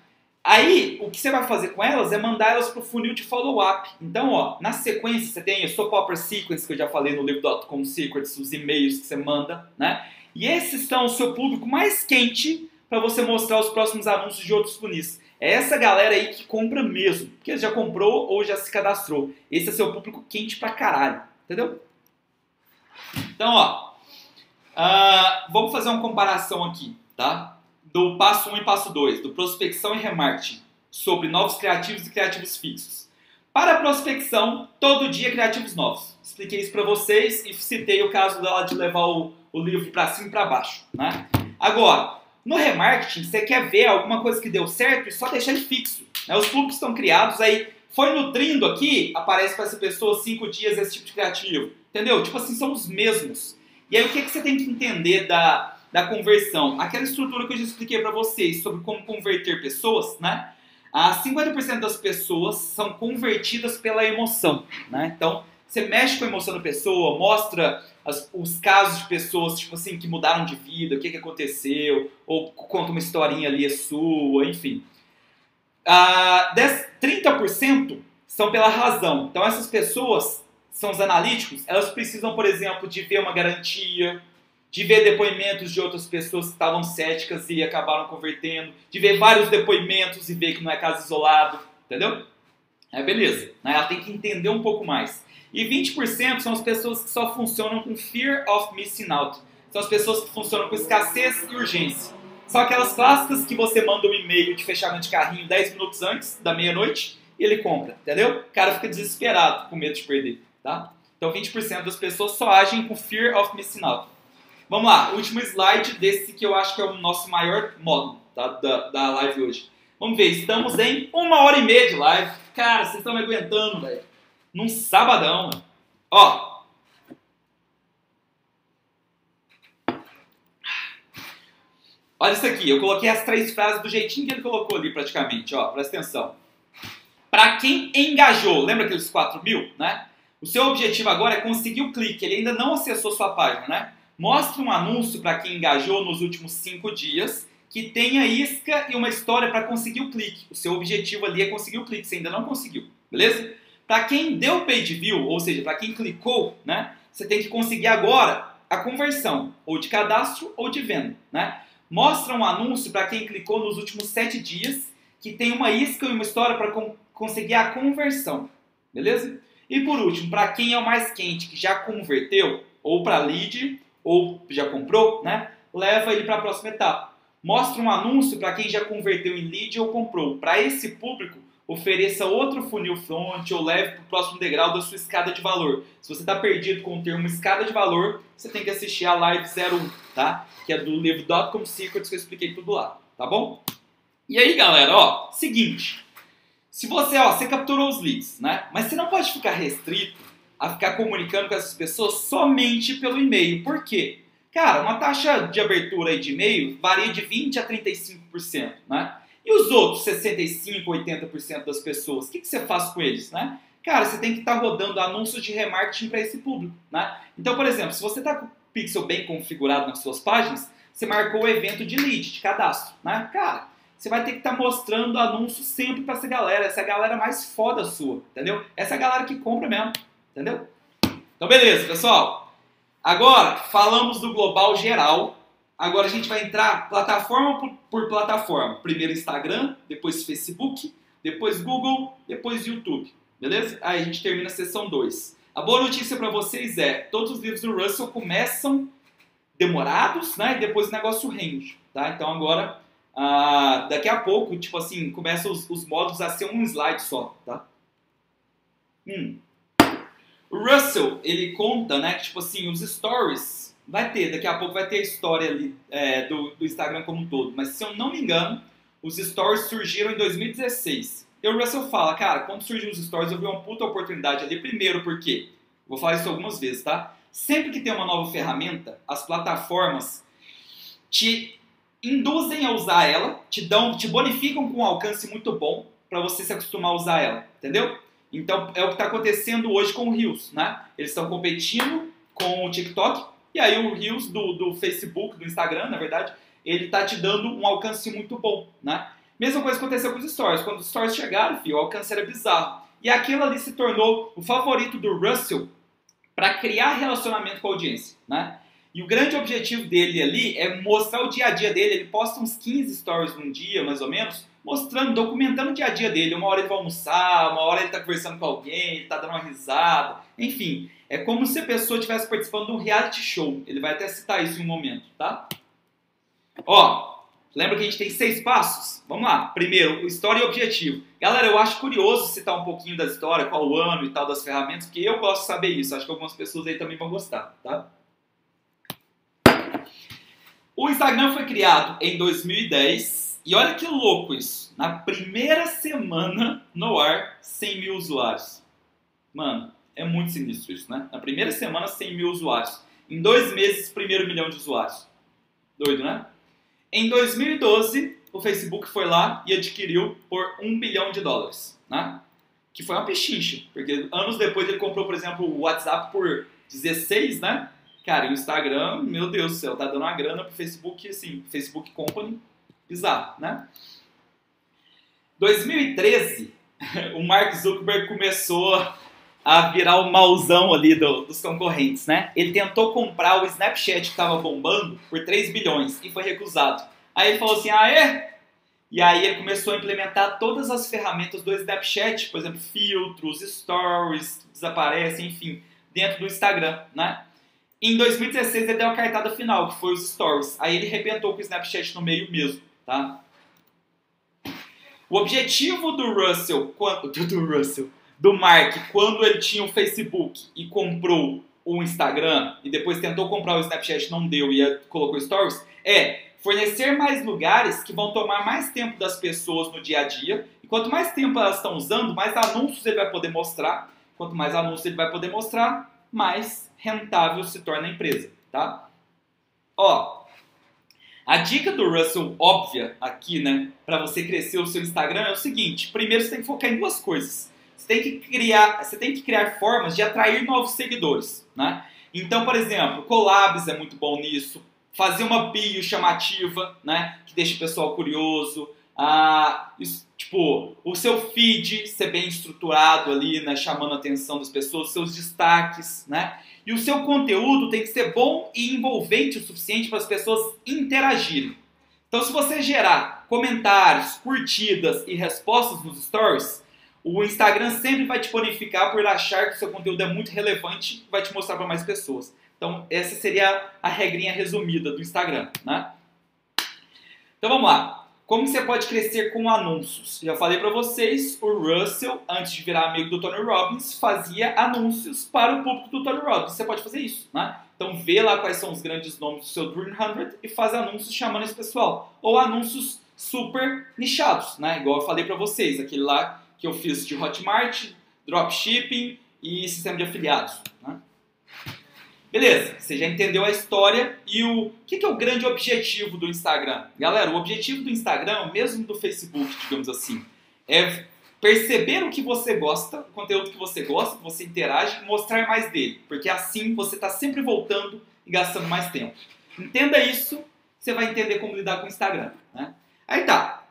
Aí, o que você vai fazer com elas é mandar elas para o funil de follow-up. Então, ó, na sequência você tem a Soap Opera Sequence, que eu já falei no livro.com Secrets, os e-mails que você manda, né? E esses são o seu público mais quente para você mostrar os próximos anúncios de outros funis. É essa galera aí que compra mesmo, porque já comprou ou já se cadastrou. Esse é seu público quente pra caralho, entendeu? Então, ó, uh, vamos fazer uma comparação aqui, tá? Do passo 1 e passo 2, do prospecção e remarketing, sobre novos criativos e criativos fixos. Para prospecção, todo dia criativos novos. Expliquei isso para vocês e citei o caso dela de levar o, o livro para cima e para baixo. Né? Agora, no remarketing, você quer ver alguma coisa que deu certo e só deixar ele fixo. Né? Os públicos estão criados, aí foi nutrindo aqui, aparece para essa pessoa cinco dias esse tipo de criativo. Entendeu? Tipo assim, são os mesmos. E aí o que, que você tem que entender da, da conversão, aquela estrutura que eu já expliquei para vocês sobre como converter pessoas, né? Ah, 50% das pessoas são convertidas pela emoção, né? Então, você mexe com a emoção da pessoa, mostra as, os casos de pessoas, tipo assim, que mudaram de vida, o que, que aconteceu, ou conta uma historinha ali sua, enfim. Ah, 10, 30% são pela razão. Então, essas pessoas são os analíticos, elas precisam, por exemplo, de ver uma garantia, de ver depoimentos de outras pessoas que estavam céticas e acabaram convertendo, de ver vários depoimentos e ver que não é caso isolado, entendeu? É beleza, né? ela tem que entender um pouco mais. E 20% são as pessoas que só funcionam com fear of missing out. São as pessoas que funcionam com escassez e urgência. São aquelas clássicas que você manda um e-mail de fechamento de carrinho 10 minutos antes da meia-noite e ele compra, entendeu? O cara fica desesperado, com medo de perder, tá? Então 20% das pessoas só agem com fear of missing out. Vamos lá, último slide desse que eu acho que é o nosso maior módulo tá, da, da live hoje. Vamos ver, estamos em uma hora e meia de live. Cara, vocês estão me aguentando, velho. Num sabadão, mano. Ó. Olha isso aqui, eu coloquei as três frases do jeitinho que ele colocou ali praticamente, ó, presta atenção. Para quem engajou, lembra aqueles 4 mil, né? O seu objetivo agora é conseguir o clique, ele ainda não acessou sua página, né? Mostre um anúncio para quem engajou nos últimos cinco dias que tenha isca e uma história para conseguir o clique. O seu objetivo ali é conseguir o clique, você ainda não conseguiu, beleza? Para quem deu page view, ou seja, para quem clicou, né, você tem que conseguir agora a conversão, ou de cadastro ou de venda, né? Mostra um anúncio para quem clicou nos últimos sete dias que tem uma isca e uma história para conseguir a conversão, beleza? E por último, para quem é o mais quente, que já converteu, ou para lead, ou já comprou, né? Leva ele para a próxima etapa. Mostra um anúncio para quem já converteu em lead ou comprou. Para esse público, ofereça outro funil front ou leve para o próximo degrau da sua escada de valor. Se você está perdido com o termo escada de valor, você tem que assistir a live 01, tá? Que é do livro Dotcom Secrets que eu expliquei tudo lá, tá bom? E aí, galera, ó, seguinte. Se você, ó, você capturou os leads, né? Mas você não pode ficar restrito a ficar comunicando com essas pessoas somente pelo e-mail. Por quê? Cara, uma taxa de abertura de e-mail varia de 20% a 35%, né? E os outros 65%, 80% das pessoas, o que, que você faz com eles, né? Cara, você tem que estar tá rodando anúncios de remarketing para esse público, né? Então, por exemplo, se você está com o pixel bem configurado nas suas páginas, você marcou o evento de lead, de cadastro, né? Cara, você vai ter que estar tá mostrando anúncios sempre para essa galera, essa é galera mais foda sua, entendeu? Essa é galera que compra mesmo, entendeu? Então, beleza, pessoal. Agora, falamos do global geral. Agora a gente vai entrar plataforma por, por plataforma. Primeiro Instagram, depois Facebook, depois Google, depois YouTube. Beleza? Aí a gente termina a sessão 2. A boa notícia para vocês é, todos os livros do Russell começam demorados, né? E depois o negócio rende, tá? Então agora, ah, daqui a pouco, tipo assim, começam os, os módulos a ser um slide só, tá? Hum. Russell, ele conta, né, que tipo assim, os stories, vai ter, daqui a pouco vai ter a história ali é, do, do Instagram como um todo, mas se eu não me engano, os stories surgiram em 2016. E o Russell fala, cara, quando surgiu os stories eu vi uma puta oportunidade ali, primeiro porque, vou falar isso algumas vezes, tá? Sempre que tem uma nova ferramenta, as plataformas te induzem a usar ela, te dão, te bonificam com um alcance muito bom para você se acostumar a usar ela, entendeu? Então é o que está acontecendo hoje com o Reels, né? Eles estão competindo com o TikTok e aí o Reels do, do Facebook, do Instagram, na verdade, ele está te dando um alcance muito bom, né? Mesma coisa aconteceu com os Stories. Quando os Stories chegaram, filho, o alcance era bizarro. E aquilo ali se tornou o favorito do Russell para criar relacionamento com a audiência, né? E o grande objetivo dele ali é mostrar o dia a dia dele. Ele posta uns 15 stories num dia, mais ou menos, mostrando, documentando o dia a dia dele. Uma hora ele vai almoçar, uma hora ele está conversando com alguém, ele está dando uma risada. Enfim, é como se a pessoa estivesse participando de um reality show. Ele vai até citar isso em um momento, tá? Ó, lembra que a gente tem seis passos? Vamos lá. Primeiro, história e objetivo. Galera, eu acho curioso citar um pouquinho da história, qual o ano e tal das ferramentas, porque eu gosto de saber isso. Acho que algumas pessoas aí também vão gostar, tá? O Instagram foi criado em 2010 e olha que louco isso. Na primeira semana no ar, 100 mil usuários. Mano, é muito sinistro isso, né? Na primeira semana, 100 mil usuários. Em dois meses, primeiro milhão de usuários. Doido, né? Em 2012, o Facebook foi lá e adquiriu por um bilhão de dólares, né? Que foi uma pechincha, porque anos depois ele comprou, por exemplo, o WhatsApp por 16, né? Cara, e o Instagram, meu Deus do céu, tá dando uma grana pro Facebook, assim, Facebook Company, bizarro, né? 2013, o Mark Zuckerberg começou a virar o mauzão ali do, dos concorrentes, né? Ele tentou comprar o Snapchat que estava bombando por 3 bilhões e foi recusado. Aí ele falou assim, ah é? E aí ele começou a implementar todas as ferramentas do Snapchat, por exemplo, filtros, stories, desaparecem, enfim, dentro do Instagram, né? Em 2016 ele deu a cartada final, que foi os stories. Aí ele arrebentou com o Snapchat no meio mesmo, tá? O objetivo do Russell, do Russell, do Mark, quando ele tinha o Facebook e comprou o Instagram e depois tentou comprar o Snapchat, não deu e colocou stories, é fornecer mais lugares que vão tomar mais tempo das pessoas no dia a dia. E quanto mais tempo elas estão usando, mais anúncios ele vai poder mostrar. Quanto mais anúncios ele vai poder mostrar, mais rentável se torna a empresa, tá? Ó, a dica do Russell óbvia aqui, né, para você crescer o seu Instagram é o seguinte: primeiro você tem que focar em duas coisas. Você tem que criar, você tem que criar formas de atrair novos seguidores, né? Então, por exemplo, collabs é muito bom nisso, fazer uma bio chamativa, né, que deixa o pessoal curioso, ah, isso, tipo, o seu feed ser bem estruturado ali, né, chamando a atenção das pessoas, seus destaques, né, e o seu conteúdo tem que ser bom e envolvente o suficiente para as pessoas interagirem. Então, se você gerar comentários, curtidas e respostas nos stories, o Instagram sempre vai te bonificar por achar que o seu conteúdo é muito relevante e vai te mostrar para mais pessoas. Então, essa seria a regrinha resumida do Instagram, né? Então, vamos lá. Como você pode crescer com anúncios? Já falei para vocês, o Russell, antes de virar amigo do Tony Robbins, fazia anúncios para o público do Tony Robbins. Você pode fazer isso, né? Então, vê lá quais são os grandes nomes do seu Dream 100 e faz anúncios chamando esse pessoal. Ou anúncios super nichados, né? Igual eu falei para vocês, aquele lá que eu fiz de Hotmart, dropshipping e sistema de afiliados. Né? Beleza, você já entendeu a história e o, o que, que é o grande objetivo do Instagram? Galera, o objetivo do Instagram, mesmo do Facebook, digamos assim, é perceber o que você gosta, o conteúdo que você gosta, que você interage e mostrar mais dele. Porque assim você está sempre voltando e gastando mais tempo. Entenda isso, você vai entender como lidar com o Instagram. Né? Aí tá.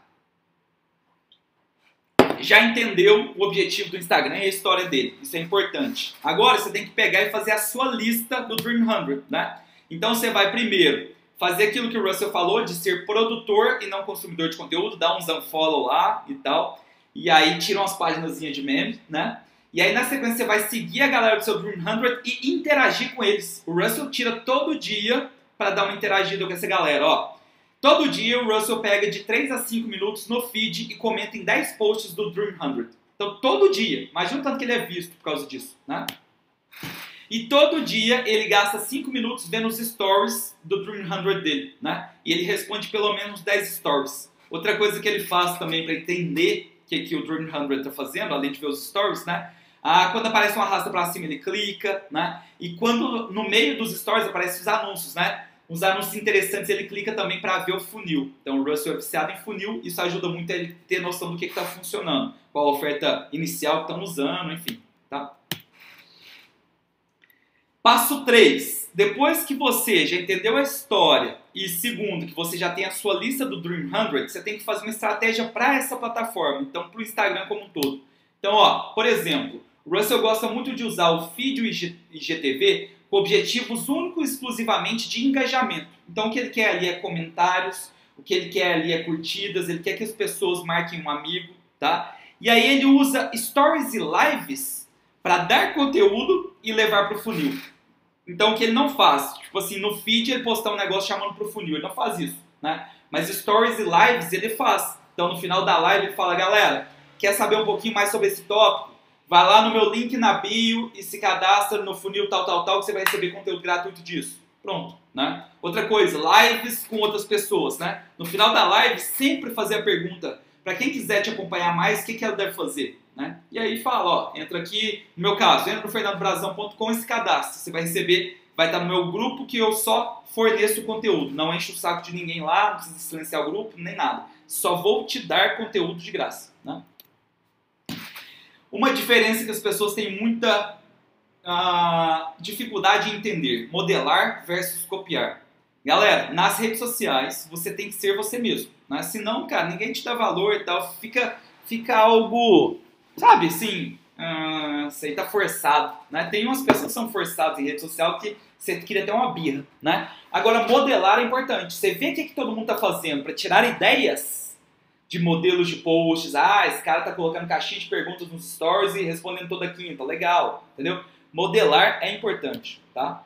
Já entendeu o objetivo do Instagram e a história dele. Isso é importante. Agora você tem que pegar e fazer a sua lista do Dream 100, né? Então você vai primeiro fazer aquilo que o Russell falou de ser produtor e não consumidor de conteúdo, dar uns unfollow lá e tal. E aí tira umas páginas de memes, né? E aí na sequência você vai seguir a galera do seu Dream 100 e interagir com eles. O Russell tira todo dia para dar uma interagida com essa galera, ó. Todo dia o Russell pega de 3 a 5 minutos no feed e comenta em 10 posts do Dream 100. Então todo dia, imagina o tanto que ele é visto por causa disso, né? E todo dia ele gasta 5 minutos vendo os stories do Dream 100 dele, né? E ele responde pelo menos 10 stories. Outra coisa que ele faz também para entender o que, que o Dream 100 está fazendo, além de ver os stories, né? Ah, quando aparece uma arrasta para cima, ele clica, né? E quando no meio dos stories aparecem os anúncios, né? Uns anúncios interessantes, ele clica também para ver o funil. Então, o Russell é viciado em funil, isso ajuda muito ele ter noção do que está funcionando, qual a oferta inicial que estão usando, enfim, tá? Passo 3. Depois que você já entendeu a história e segundo, que você já tem a sua lista do Dream 100, você tem que fazer uma estratégia para essa plataforma, então para o Instagram como um todo. Então, ó, por exemplo, o Russell gosta muito de usar o feed IGTV com objetivos únicos exclusivamente de engajamento. Então, o que ele quer ali é comentários, o que ele quer ali é curtidas, ele quer que as pessoas marquem um amigo, tá? E aí ele usa stories e lives para dar conteúdo e levar para o funil. Então, o que ele não faz? Tipo assim, no feed ele postar um negócio chamando para o funil, ele não faz isso, né? Mas stories e lives ele faz. Então, no final da live ele fala, galera, quer saber um pouquinho mais sobre esse tópico? Vai lá no meu link na bio e se cadastra no funil tal, tal, tal, que você vai receber conteúdo gratuito disso. Pronto, né? Outra coisa, lives com outras pessoas, né? No final da live, sempre fazer a pergunta, para quem quiser te acompanhar mais, o que, que ela deve fazer? Né? E aí fala, ó, entra aqui, no meu caso, entra no fernandobrazão.com e se cadastra. Você vai receber, vai estar no meu grupo que eu só forneço conteúdo. Não enche o saco de ninguém lá, não precisa silenciar o grupo, nem nada. Só vou te dar conteúdo de graça. Né? Uma diferença que as pessoas têm muita uh, dificuldade em entender: modelar versus copiar. Galera, nas redes sociais você tem que ser você mesmo. Né? Senão, cara, ninguém te dá valor e tal. Fica, fica algo, sabe, assim, uh, isso aí tá forçado. Né? Tem umas pessoas que são forçadas em rede social que você queria ter uma birra. Né? Agora, modelar é importante. Você vê o que, que todo mundo está fazendo para tirar ideias de modelos de posts. Ah, esse cara tá colocando caixinha de perguntas nos stories e respondendo toda quinta. Legal, entendeu? Modelar é importante, tá?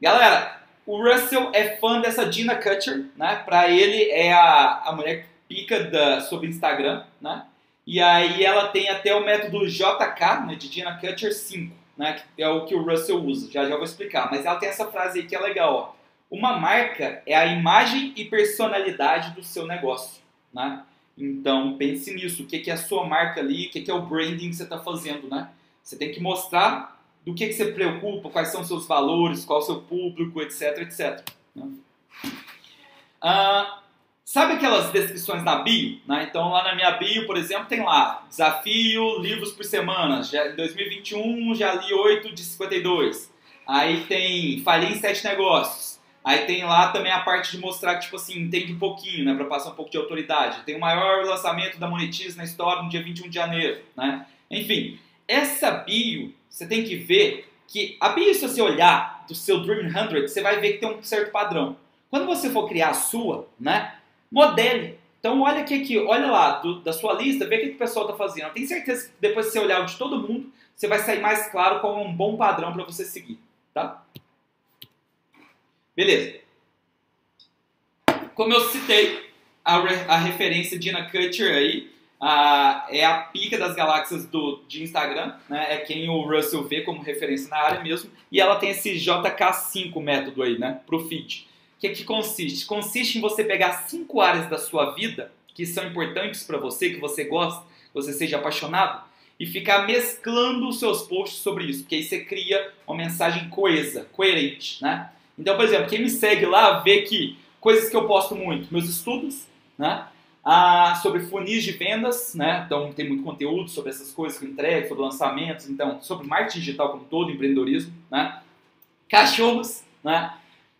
Galera, o Russell é fã dessa Gina Kutcher, né? Pra ele é a, a mulher pica da, sobre Instagram, né? E aí ela tem até o método JK, né, de Gina Kutcher 5, né? Que é o que o Russell usa. Já já vou explicar. Mas ela tem essa frase aí que é legal, ó. Uma marca é a imagem e personalidade do seu negócio. Né? Então pense nisso, o que é a sua marca ali, o que é o branding que você está fazendo. Né? Você tem que mostrar do que, você preocupa, quais são os seus valores, qual é o seu público, etc, etc. Né? Ah, sabe aquelas descrições na bio? Né? Então lá na minha bio, por exemplo, tem lá, desafio, livros por semana, já, em 2021 já li 8 de 52. Aí tem, falei em 7 negócios. Aí tem lá também a parte de mostrar que, tipo assim, entende um pouquinho, né? Pra passar um pouco de autoridade. Tem o maior lançamento da Monetize na história no dia 21 de janeiro, né? Enfim, essa bio, você tem que ver que a bio, se você olhar do seu Dream 100, você vai ver que tem um certo padrão. Quando você for criar a sua, né? Modele. Então olha aqui, aqui olha lá do, da sua lista, vê o que, o pessoal está fazendo. Eu tenho certeza que depois que você olhar o de todo mundo, você vai sair mais claro qual é um bom padrão para você seguir, tá? Beleza. Como eu citei, a, re, a referência Dina Kutcher aí é a pica das galáxias do, de Instagram, né? É quem o Russell vê como referência na área mesmo. E ela tem esse JK5 método aí, né? Pro feed. O que, que consiste? Consiste em você pegar cinco áreas da sua vida que são importantes para você, que você gosta, que você seja apaixonado, e ficar mesclando os seus posts sobre isso, porque aí você cria uma mensagem coesa, coerente, né? Então, por exemplo, quem me segue lá vê que coisas que eu posto muito, meus estudos, né? Ah, sobre funis de vendas, né? Então tem muito conteúdo sobre essas coisas que eu entrego, sobre lançamentos, então sobre marketing digital como todo, empreendedorismo, né? Cachorros, né?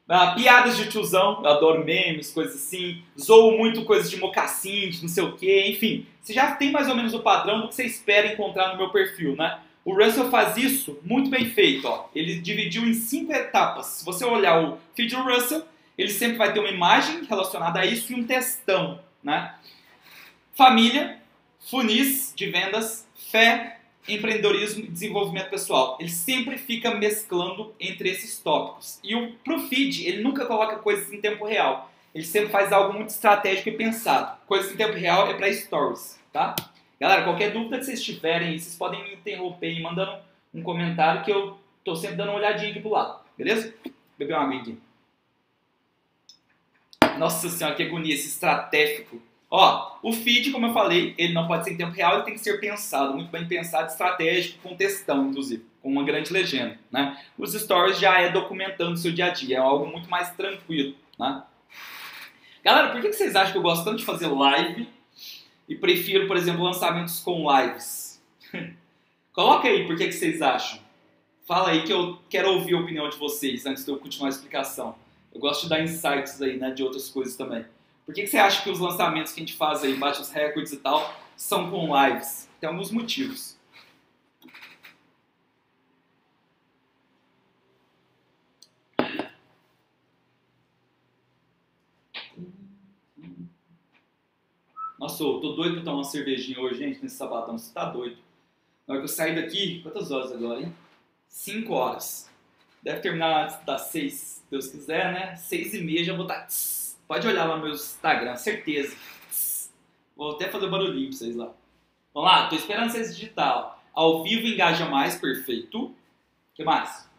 Ah, piadas de tiozão, eu adoro memes, coisas assim. Zoo muito coisas de mocassim, de não sei o que, enfim. Você já tem mais ou menos o padrão do que você espera encontrar no meu perfil, né? O Russell faz isso muito bem feito, ó. Ele dividiu em cinco etapas. Se você olhar o feed do Russell, ele sempre vai ter uma imagem relacionada a isso e um textão, né? Família, funis de vendas, fé, empreendedorismo e desenvolvimento pessoal. Ele sempre fica mesclando entre esses tópicos. E o pro feed, ele nunca coloca coisas em tempo real. Ele sempre faz algo muito estratégico e pensado. Coisas em tempo real é para stories, tá? Galera, qualquer dúvida que vocês tiverem, vocês podem me interromper e mandando um comentário que eu tô sempre dando uma olhadinha aqui pro lado, beleza? Beber uma água aqui. Nossa senhora, que agonia, esse estratégico. Ó, o feed, como eu falei, ele não pode ser em tempo real, ele tem que ser pensado, muito bem pensado, estratégico, com textão, inclusive, com uma grande legenda, né? Os stories já é documentando o seu dia a dia, é algo muito mais tranquilo, né? Galera, por que vocês acham que eu gosto tanto de fazer live e prefiro, por exemplo, lançamentos com lives? Coloca aí por que vocês acham. Fala aí que eu quero ouvir a opinião de vocês antes de eu continuar a explicação. Eu gosto de dar insights aí, né, de outras coisas também. Por que, que você acha que os lançamentos que a gente faz aí, bate os recordes e tal, são com lives? Tem alguns motivos. Nossa, eu tô doido pra tomar uma cervejinha hoje, gente, nesse sabadão. Você tá doido. Na hora que eu sair daqui, quantas horas agora, hein? 5 horas. Deve terminar antes das 6, se Deus quiser, né? 6 e meia já vou estar. Tá... Pode olhar lá no meu Instagram, certeza. Vou até fazer barulhinho pra vocês lá. Vamos lá, tô esperando vocês digitar. Ao vivo engaja mais, perfeito. O que mais?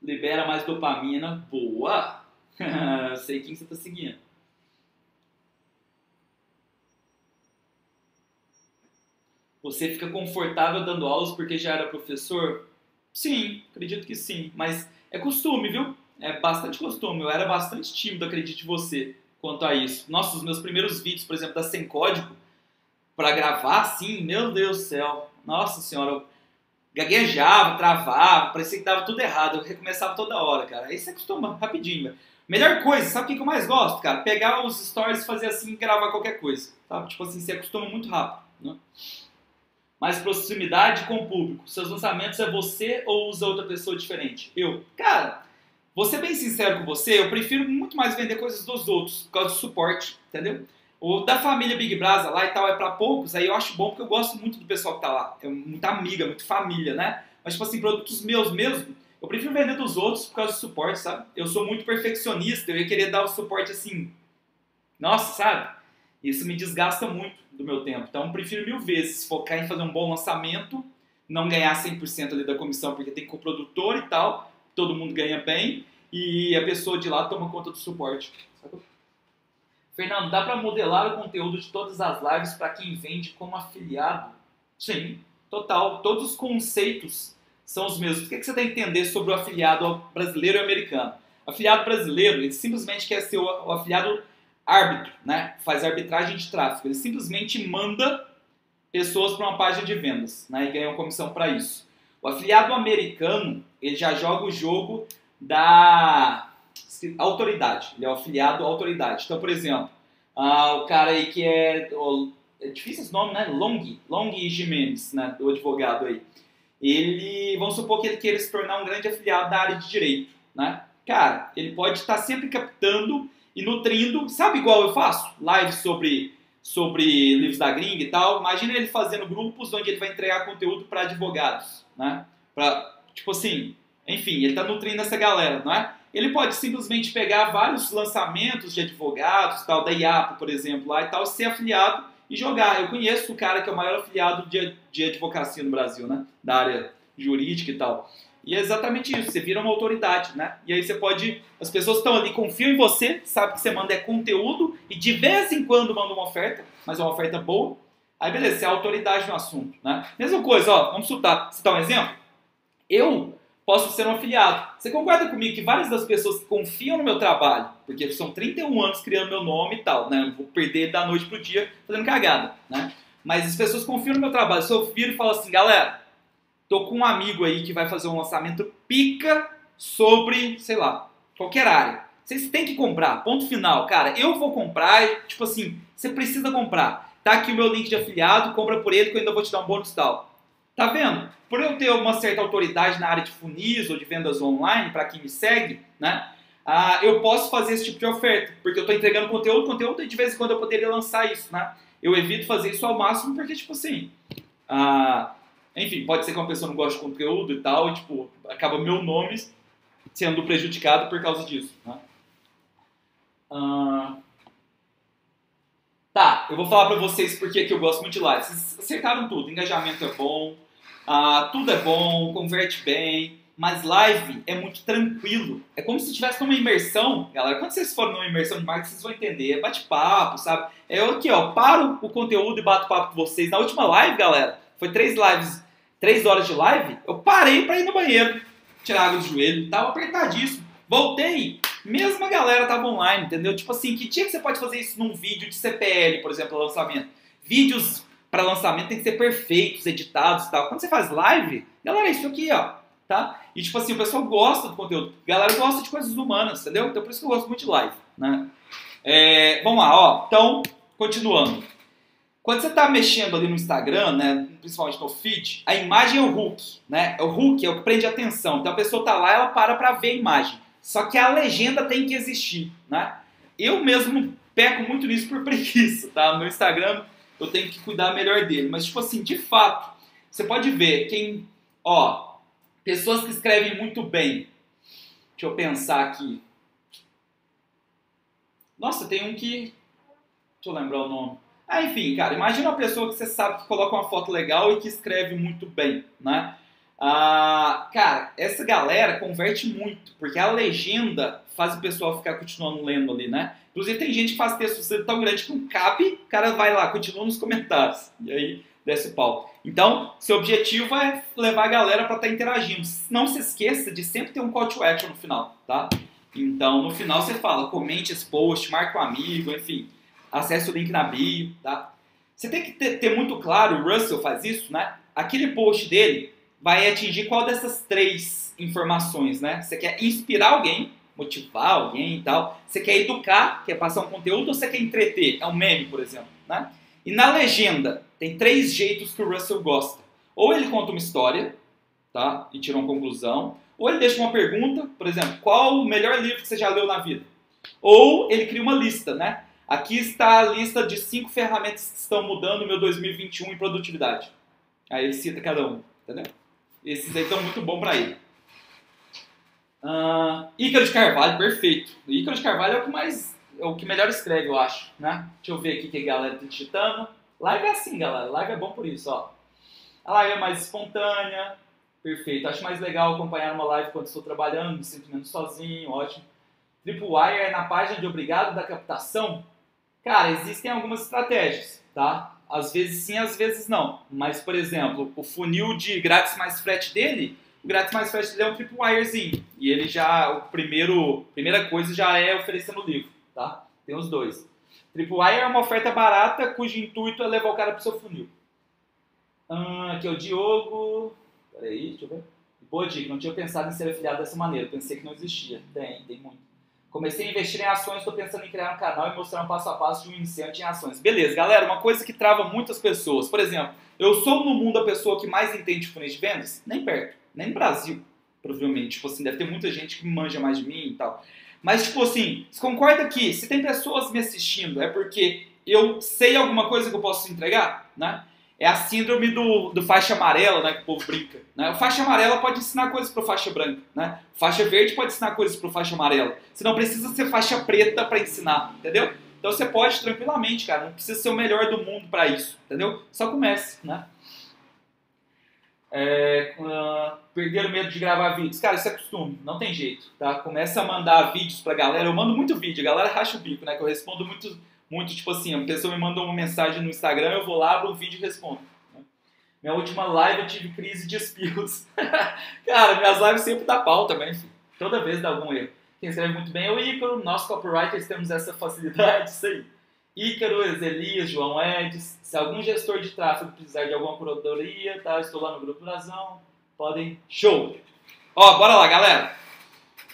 Libera mais dopamina, boa. Sei quem você tá seguindo. Você fica confortável dando aulas porque já era professor? Sim, acredito que sim. Mas é costume, viu? É bastante costume. Eu era bastante tímido, acredite você, quanto a isso. Nossa, os meus primeiros vídeos, por exemplo, da Sem Código, para gravar, assim, meu Deus do céu. Nossa senhora, eu gaguejava, travava, parecia que dava tudo errado. Eu recomeçava toda hora, cara. Aí você acostuma rapidinho. Melhor coisa, sabe o que eu mais gosto, cara? Pegar os stories e fazer assim gravar qualquer coisa. Sabe? Tipo assim, você acostuma muito rápido. Né? mais proximidade com o público. Seus lançamentos é você ou usa outra pessoa diferente? Eu. Cara, vou ser bem sincero com você, eu prefiro muito mais vender coisas dos outros, por causa do suporte, entendeu? O da família Big Brasa lá e tal é para poucos, aí eu acho bom porque eu gosto muito do pessoal que tá lá. É muita amiga, muito família, né? Mas, tipo assim, produtos meus mesmo, eu prefiro vender dos outros por causa do suporte, sabe? Eu sou muito perfeccionista, eu ia querer dar o suporte assim. Nossa, sabe? Isso me desgasta muito do meu tempo. Então, eu prefiro mil vezes focar em fazer um bom lançamento, não ganhar 100% ali da comissão, porque tem coprodutor e tal, todo mundo ganha bem, e a pessoa de lá toma conta do suporte. Fernando, dá para modelar o conteúdo de todas as lives para quem vende como afiliado? Sim, total. Todos os conceitos são os mesmos. O que você tem que entender sobre o afiliado brasileiro e americano? O afiliado brasileiro, ele simplesmente quer ser o afiliado árbitro, né? Faz arbitragem de tráfego. Ele simplesmente manda pessoas para uma página de vendas, né? E ganha uma comissão para isso. O afiliado americano, ele já joga o jogo da autoridade. Ele é o afiliado autoridade. Então, por exemplo, uh, o cara aí que é, é difícil esse nome, né? Long, Long Jimenez, né? O advogado aí. Ele, vamos supor que ele queira se tornar um grande afiliado da área de direito, né? Cara, ele pode estar sempre captando e nutrindo. Sabe igual eu faço? Lives sobre, sobre livros da gringa e tal. Imagina ele fazendo grupos onde ele vai entregar conteúdo para advogados, né? Pra, tipo assim, enfim, ele está nutrindo essa galera, não é? Ele pode simplesmente pegar vários lançamentos de advogados, tal, da IAPA, por exemplo, lá e tal, ser afiliado e jogar. Eu conheço o cara que é o maior afiliado de, de advocacia no Brasil, né? Da área jurídica e tal. E é exatamente isso, você vira uma autoridade, né? E aí você pode. As pessoas estão ali confiam em você, sabem que você manda é conteúdo e de vez em quando manda uma oferta, mas é uma oferta boa. Aí beleza, você é autoridade no assunto, né? Mesma coisa, ó, vamos citar, citar um exemplo. Eu posso ser um afiliado. Você concorda comigo que várias das pessoas que confiam no meu trabalho, porque são 31 anos criando meu nome e tal, né? Eu vou perder da noite pro dia fazendo cagada, né? Mas as pessoas confiam no meu trabalho. Se eu viro e falo assim, galera, tô com um amigo aí que vai fazer um lançamento pica sobre, sei lá, qualquer área. Vocês têm que comprar, ponto final. Cara, eu vou comprar, tipo assim, você precisa comprar. Tá aqui o meu link de afiliado, compra por ele que eu ainda vou te dar um bônus tal. Tá vendo? Por eu ter uma certa autoridade na área de funis ou de vendas online, para quem me segue, né? Ah, eu posso fazer esse tipo de oferta, porque eu estou entregando conteúdo, conteúdo e de vez em quando eu poderia lançar isso, né? Eu evito fazer isso ao máximo porque, tipo assim, ah, enfim, pode ser que uma pessoa não goste de conteúdo e tal, e, tipo, acaba meu nome sendo prejudicado por causa disso, né? Ah, tá, eu vou falar pra vocês porque que eu gosto muito de live. Vocês acertaram tudo, engajamento é bom, ah, tudo é bom, converte bem, mas live é muito tranquilo. É como se estivesse numa imersão, galera. Quando vocês forem numa imersão de marketing, vocês vão entender. É bate-papo, sabe? É aqui, ó, paro o conteúdo e bato papo com vocês. Na última live, galera, foi três lives, três horas de live, eu parei para ir no banheiro, tirar água do joelho, tava apertadíssimo. Voltei, mesmo a galera tava online, entendeu? Tipo assim, que dia que você pode fazer isso num vídeo de CPL, por exemplo, lançamento? Vídeos para lançamento tem que ser perfeitos, editados e tal. Quando você faz live, galera, é isso aqui, ó, tá? E tipo assim, o pessoal gosta do conteúdo. A galera gosta de coisas humanas, entendeu? Então por isso que eu gosto muito de live, né? É, vamos lá, ó. Então, continuando. Quando você está mexendo ali no Instagram, né, principalmente no feed, a imagem é o hook, né? O hook é o que prende atenção. Então a pessoa está lá, ela para para ver a imagem. Só que a legenda tem que existir, né? Eu mesmo peco muito nisso por preguiça, tá? No Instagram eu tenho que cuidar melhor dele. Mas, tipo assim, de fato, você pode ver quem, ó, pessoas que escrevem muito bem. Deixa eu pensar aqui. Nossa, tem um que. Deixa eu lembrar o nome. Ah, enfim, cara, imagina uma pessoa que você sabe que coloca uma foto legal e que escreve muito bem, né? Ah, cara, essa galera converte muito, porque a legenda faz o pessoal ficar continuando lendo ali, né? Inclusive tem gente que faz texto tão grande que não cabe, o cara vai lá, continua nos comentários. E aí desce o pau. Então, seu objetivo é levar a galera para estar tá interagindo. Não se esqueça de sempre ter um call to action no final, tá? Então, no final você fala, comente esse post, marque um amigo, enfim, acesse o link na bio, tá? Você tem que ter, ter muito claro, o Russell faz isso, né? Aquele post dele vai atingir qual dessas três informações, né? Você quer inspirar alguém, motivar alguém e tal. Você quer educar, quer passar um conteúdo, ou você quer entreter? É um meme, por exemplo. Né? E na legenda, tem três jeitos que o Russell gosta. Ou ele conta uma história, tá? E tira uma conclusão. Ou ele deixa uma pergunta, por exemplo, qual o melhor livro que você já leu na vida? Ou ele cria uma lista, né? Aqui está a lista de cinco ferramentas que estão mudando o meu 2021 em produtividade. Aí ele cita cada um, entendeu? Esses aí estão muito bom para ele. Uh, Ícaro de Carvalho, perfeito. O Ícaro de Carvalho é o que mais, é o que melhor escreve, eu acho, né? Deixa eu ver aqui que a galera tá digitando. Live é assim, galera. Live é bom por isso, ó. A live é mais espontânea, perfeito. Acho mais legal acompanhar uma live quando estou trabalhando, me menos sozinho, ótimo. Tripwire é na página de obrigado da captação. Cara, existem algumas estratégias, tá? Às vezes sim, às vezes não. Mas, por exemplo, o funil de grátis mais frete dele o grátis mais fácil é um tripwirezinho. E ele já, o primeiro, primeira coisa já é oferecendo o livro, tá? Tem os dois. Tripwire é uma oferta barata cujo intuito é levar o cara pro seu funil. Hum, aqui é o Diogo. Peraí, deixa eu ver. Boa dica, não tinha pensado em ser afiliado dessa maneira. Pensei que não existia. Tem, tem muito. Comecei a investir em ações, estou pensando em criar um canal e mostrar um passo a passo de um iniciante em ações. Beleza, galera, uma coisa que trava muitas pessoas. Por exemplo, eu sou no mundo a pessoa que mais entende funis de vendas? Nem perto nem no Brasil, provavelmente. Tipo assim, deve ter muita gente que manja mais de mim e tal. Mas, tipo assim, você concorda que se tem pessoas me assistindo é porque eu sei alguma coisa que eu posso entregar, né? É a síndrome do, do faixa amarela, né? Que o povo brinca. Né? O faixa amarela pode ensinar coisas para faixa branca, né? O faixa verde pode ensinar coisas para faixa amarela. Você não precisa ser faixa preta para ensinar, entendeu? Então você pode tranquilamente, cara. Não precisa ser o melhor do mundo para isso, entendeu? Só comece, né? É, uh, perderam medo de gravar vídeos. Cara, isso é costume, não tem jeito, tá? Começa a mandar vídeos pra galera. Eu mando muito vídeo, a galera racha o bico, né? Que eu respondo muito, muito tipo assim, a pessoa me manda uma mensagem no Instagram, eu vou lá, abro o vídeo e respondo. né? Minha última live eu tive crise de espirros. Cara, minhas lives sempre dá pau também, filho. Toda vez dá algum erro. Quem escreve muito bem é o Ícaro, nós copywriters temos essa facilidade, isso aí. Ícaro, Elias, João Edis. Se algum gestor de tráfego precisar de alguma curadoria, tá? Estou lá no grupo Razão. Podem. Show! Ó, bora lá, galera.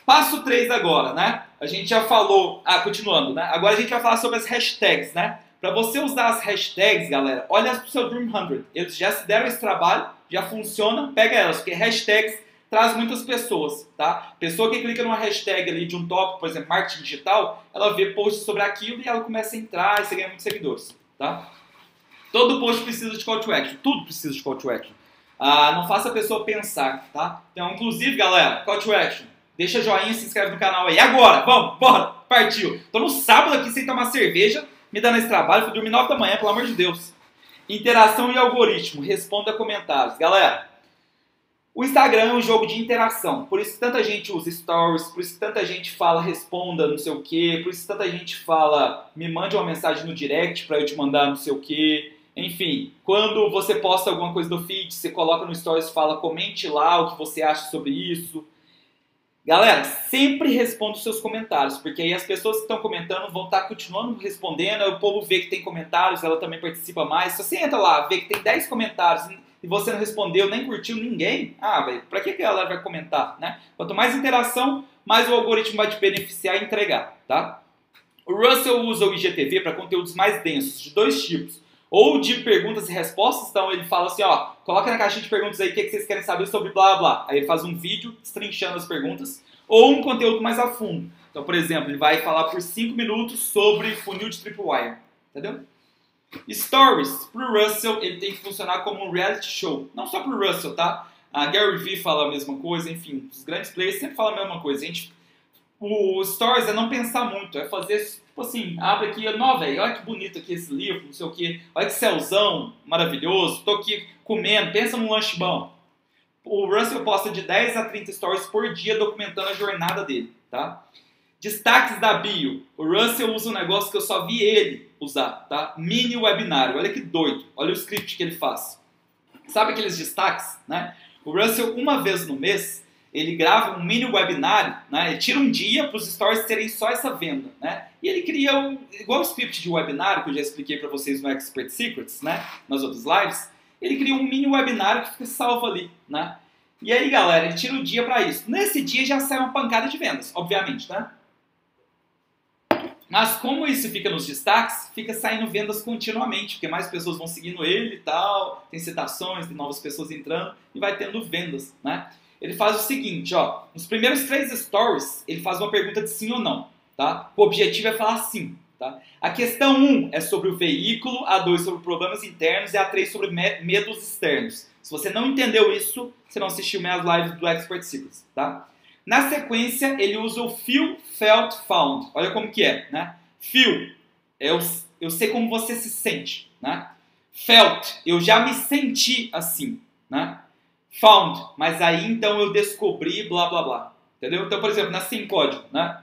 Passo 3 agora, né? A gente já falou. Ah, continuando, né? Agora a gente vai falar sobre as hashtags, né? Para você usar as hashtags, galera, olha pro seu Dream 100. Eles já se deram esse trabalho, já funciona, pega elas, porque hashtags traz muitas pessoas, tá? Pessoa que clica numa hashtag ali de um tópico, por exemplo, marketing digital, ela vê posts sobre aquilo e ela começa a entrar e você ganha muitos seguidores, tá? Todo post precisa de call to action, tudo precisa de call to action. Ah, não faça a pessoa pensar, tá? Então, inclusive, galera, call to action. Deixa joinha, se inscreve no canal aí. Agora, vamos, bora, partiu. Tô no sábado aqui sem tomar cerveja, me dando esse trabalho, fui dormir 9 da manhã, pelo amor de Deus. Interação e algoritmo, responda comentários. Galera, o Instagram é um jogo de interação, por isso tanta gente usa stories, por isso tanta gente fala responda não sei o que, por isso tanta gente fala me mande uma mensagem no direct para eu te mandar não sei o que. Enfim, quando você posta alguma coisa do feed, você coloca no stories e fala comente lá o que você acha sobre isso. Galera, sempre responda os seus comentários, porque aí as pessoas que estão comentando vão estar continuando respondendo, aí o povo vê que tem comentários, ela também participa mais. Se você entra lá, vê que tem 10 comentários e você não respondeu, nem curtiu ninguém, ah, velho, pra que, a galera vai comentar, né? Quanto mais interação, mais o algoritmo vai te beneficiar e entregar, tá? O Russell usa o IGTV para conteúdos mais densos, de dois tipos. Ou de perguntas e respostas, então ele fala assim, ó, coloca na caixinha de perguntas aí o que, que vocês querem saber sobre blá blá. Aí ele faz um vídeo destrinchando as perguntas. Ou um conteúdo mais a fundo. Então, por exemplo, ele vai falar por 5 minutos sobre funil de tripwire. Entendeu? Stories, pro Russell, ele tem que funcionar como um reality show. Não só pro Russell, tá? A Gary Vee fala a mesma coisa, enfim, os grandes players sempre falam a mesma coisa. A gente, o Stories é não pensar muito, é fazer, tipo assim, abre aqui, não, velho, olha que bonito aqui esse livro, não sei o que, olha que céuzão maravilhoso, tô aqui comendo, pensa num lanche bom. O Russell posta de 10 a 30 stories por dia documentando a jornada dele, tá? Destaques da bio. O Russell usa um negócio que eu só vi ele usar, tá? Mini webinário. Olha que doido. Olha o script que ele faz. Sabe aqueles destaques, né? O Russell, uma vez no mês, ele grava um mini webinário, né? Ele tira um dia para os stories terem só essa venda, né? E ele cria um, igual o script de webinário que eu já expliquei para vocês no Expert Secrets, né? Nas outras lives. Ele cria um mini webinário que fica salvo ali, né? E aí, galera, ele tira o dia para isso. Nesse dia já sai uma pancada de vendas, obviamente, né? Mas como isso fica nos destaques, fica saindo vendas continuamente, porque mais pessoas vão seguindo ele e tal, tem citações, tem novas pessoas entrando e vai tendo vendas, né? Ele faz o seguinte, ó, nos primeiros três stories, ele faz uma pergunta de sim ou não, tá? O objetivo é falar sim, tá? A questão 1 um é sobre o veículo, a 2 sobre problemas internos e a 3 sobre medos externos. Se você não entendeu isso, você não assistiu minhas lives do Expert Secrets, tá? Na sequência, ele usa o feel, felt, found. Olha como que é, né? Feel, eu, eu sei como você se sente, né? Felt, eu já me senti assim, né? Found, mas aí então eu descobri blá blá blá. Entendeu? Então, por exemplo, na Sem Código, né?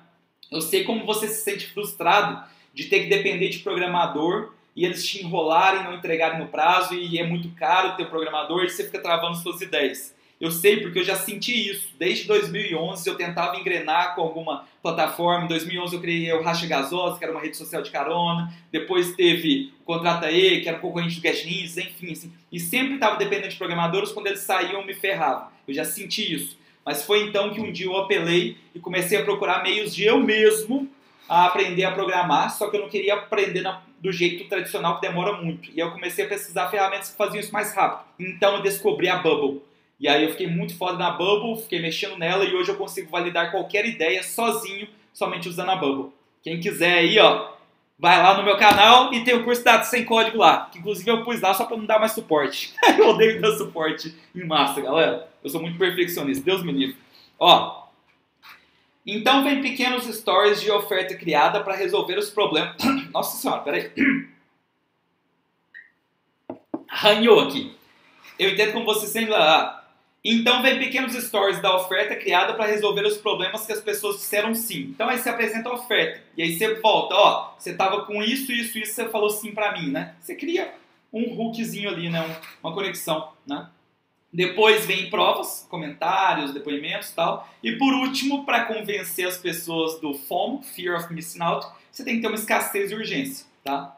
Eu sei como você se sente frustrado de ter que depender de programador e eles te enrolarem, não entregarem no prazo e é muito caro ter programador e você fica travando suas ideias. Eu sei porque eu já senti isso. Desde 2011 eu tentava engrenar com alguma plataforma. Em 2011 eu criei o Racha Gasosa, que era uma rede social de carona. Depois teve o Contrata E, que era um concorrente do Get News, enfim. Assim. E sempre estava dependendo de programadores. Quando eles saíam, eu me ferrava. Eu já senti isso. Mas foi então que um dia eu apelei e comecei a procurar meios de eu mesmo a aprender a programar. Só que eu não queria aprender na, do jeito tradicional, que demora muito. E eu comecei a pesquisar ferramentas que faziam isso mais rápido. Então eu descobri a Bubble. E aí eu fiquei muito foda na Bubble, fiquei mexendo nela e hoje eu consigo validar qualquer ideia sozinho, somente usando a Bubble. Quem quiser aí, ó, vai lá no meu canal e tem o curso Dados Sem Código lá, que inclusive eu pus lá só pra não dar mais suporte. eu odeio dar suporte em massa, galera. Eu sou muito perfeccionista, Deus me livre. Ó, então vem pequenos stories de oferta criada para resolver os problemas. Nossa senhora, peraí. Ranhou aqui. Eu entendo como você sendo lá. Então vem pequenos stories da oferta criada para resolver os problemas que as pessoas disseram sim. Então aí você apresenta a oferta e aí você volta, ó, você tava com isso, isso, isso, você falou sim para mim, né? Você cria um hookzinho ali, né? uma conexão, né? Depois vem provas, comentários, depoimentos, tal. E por último, para convencer as pessoas do FOMO, Fear of Missing Out, você tem que ter uma escassez de urgência, tá?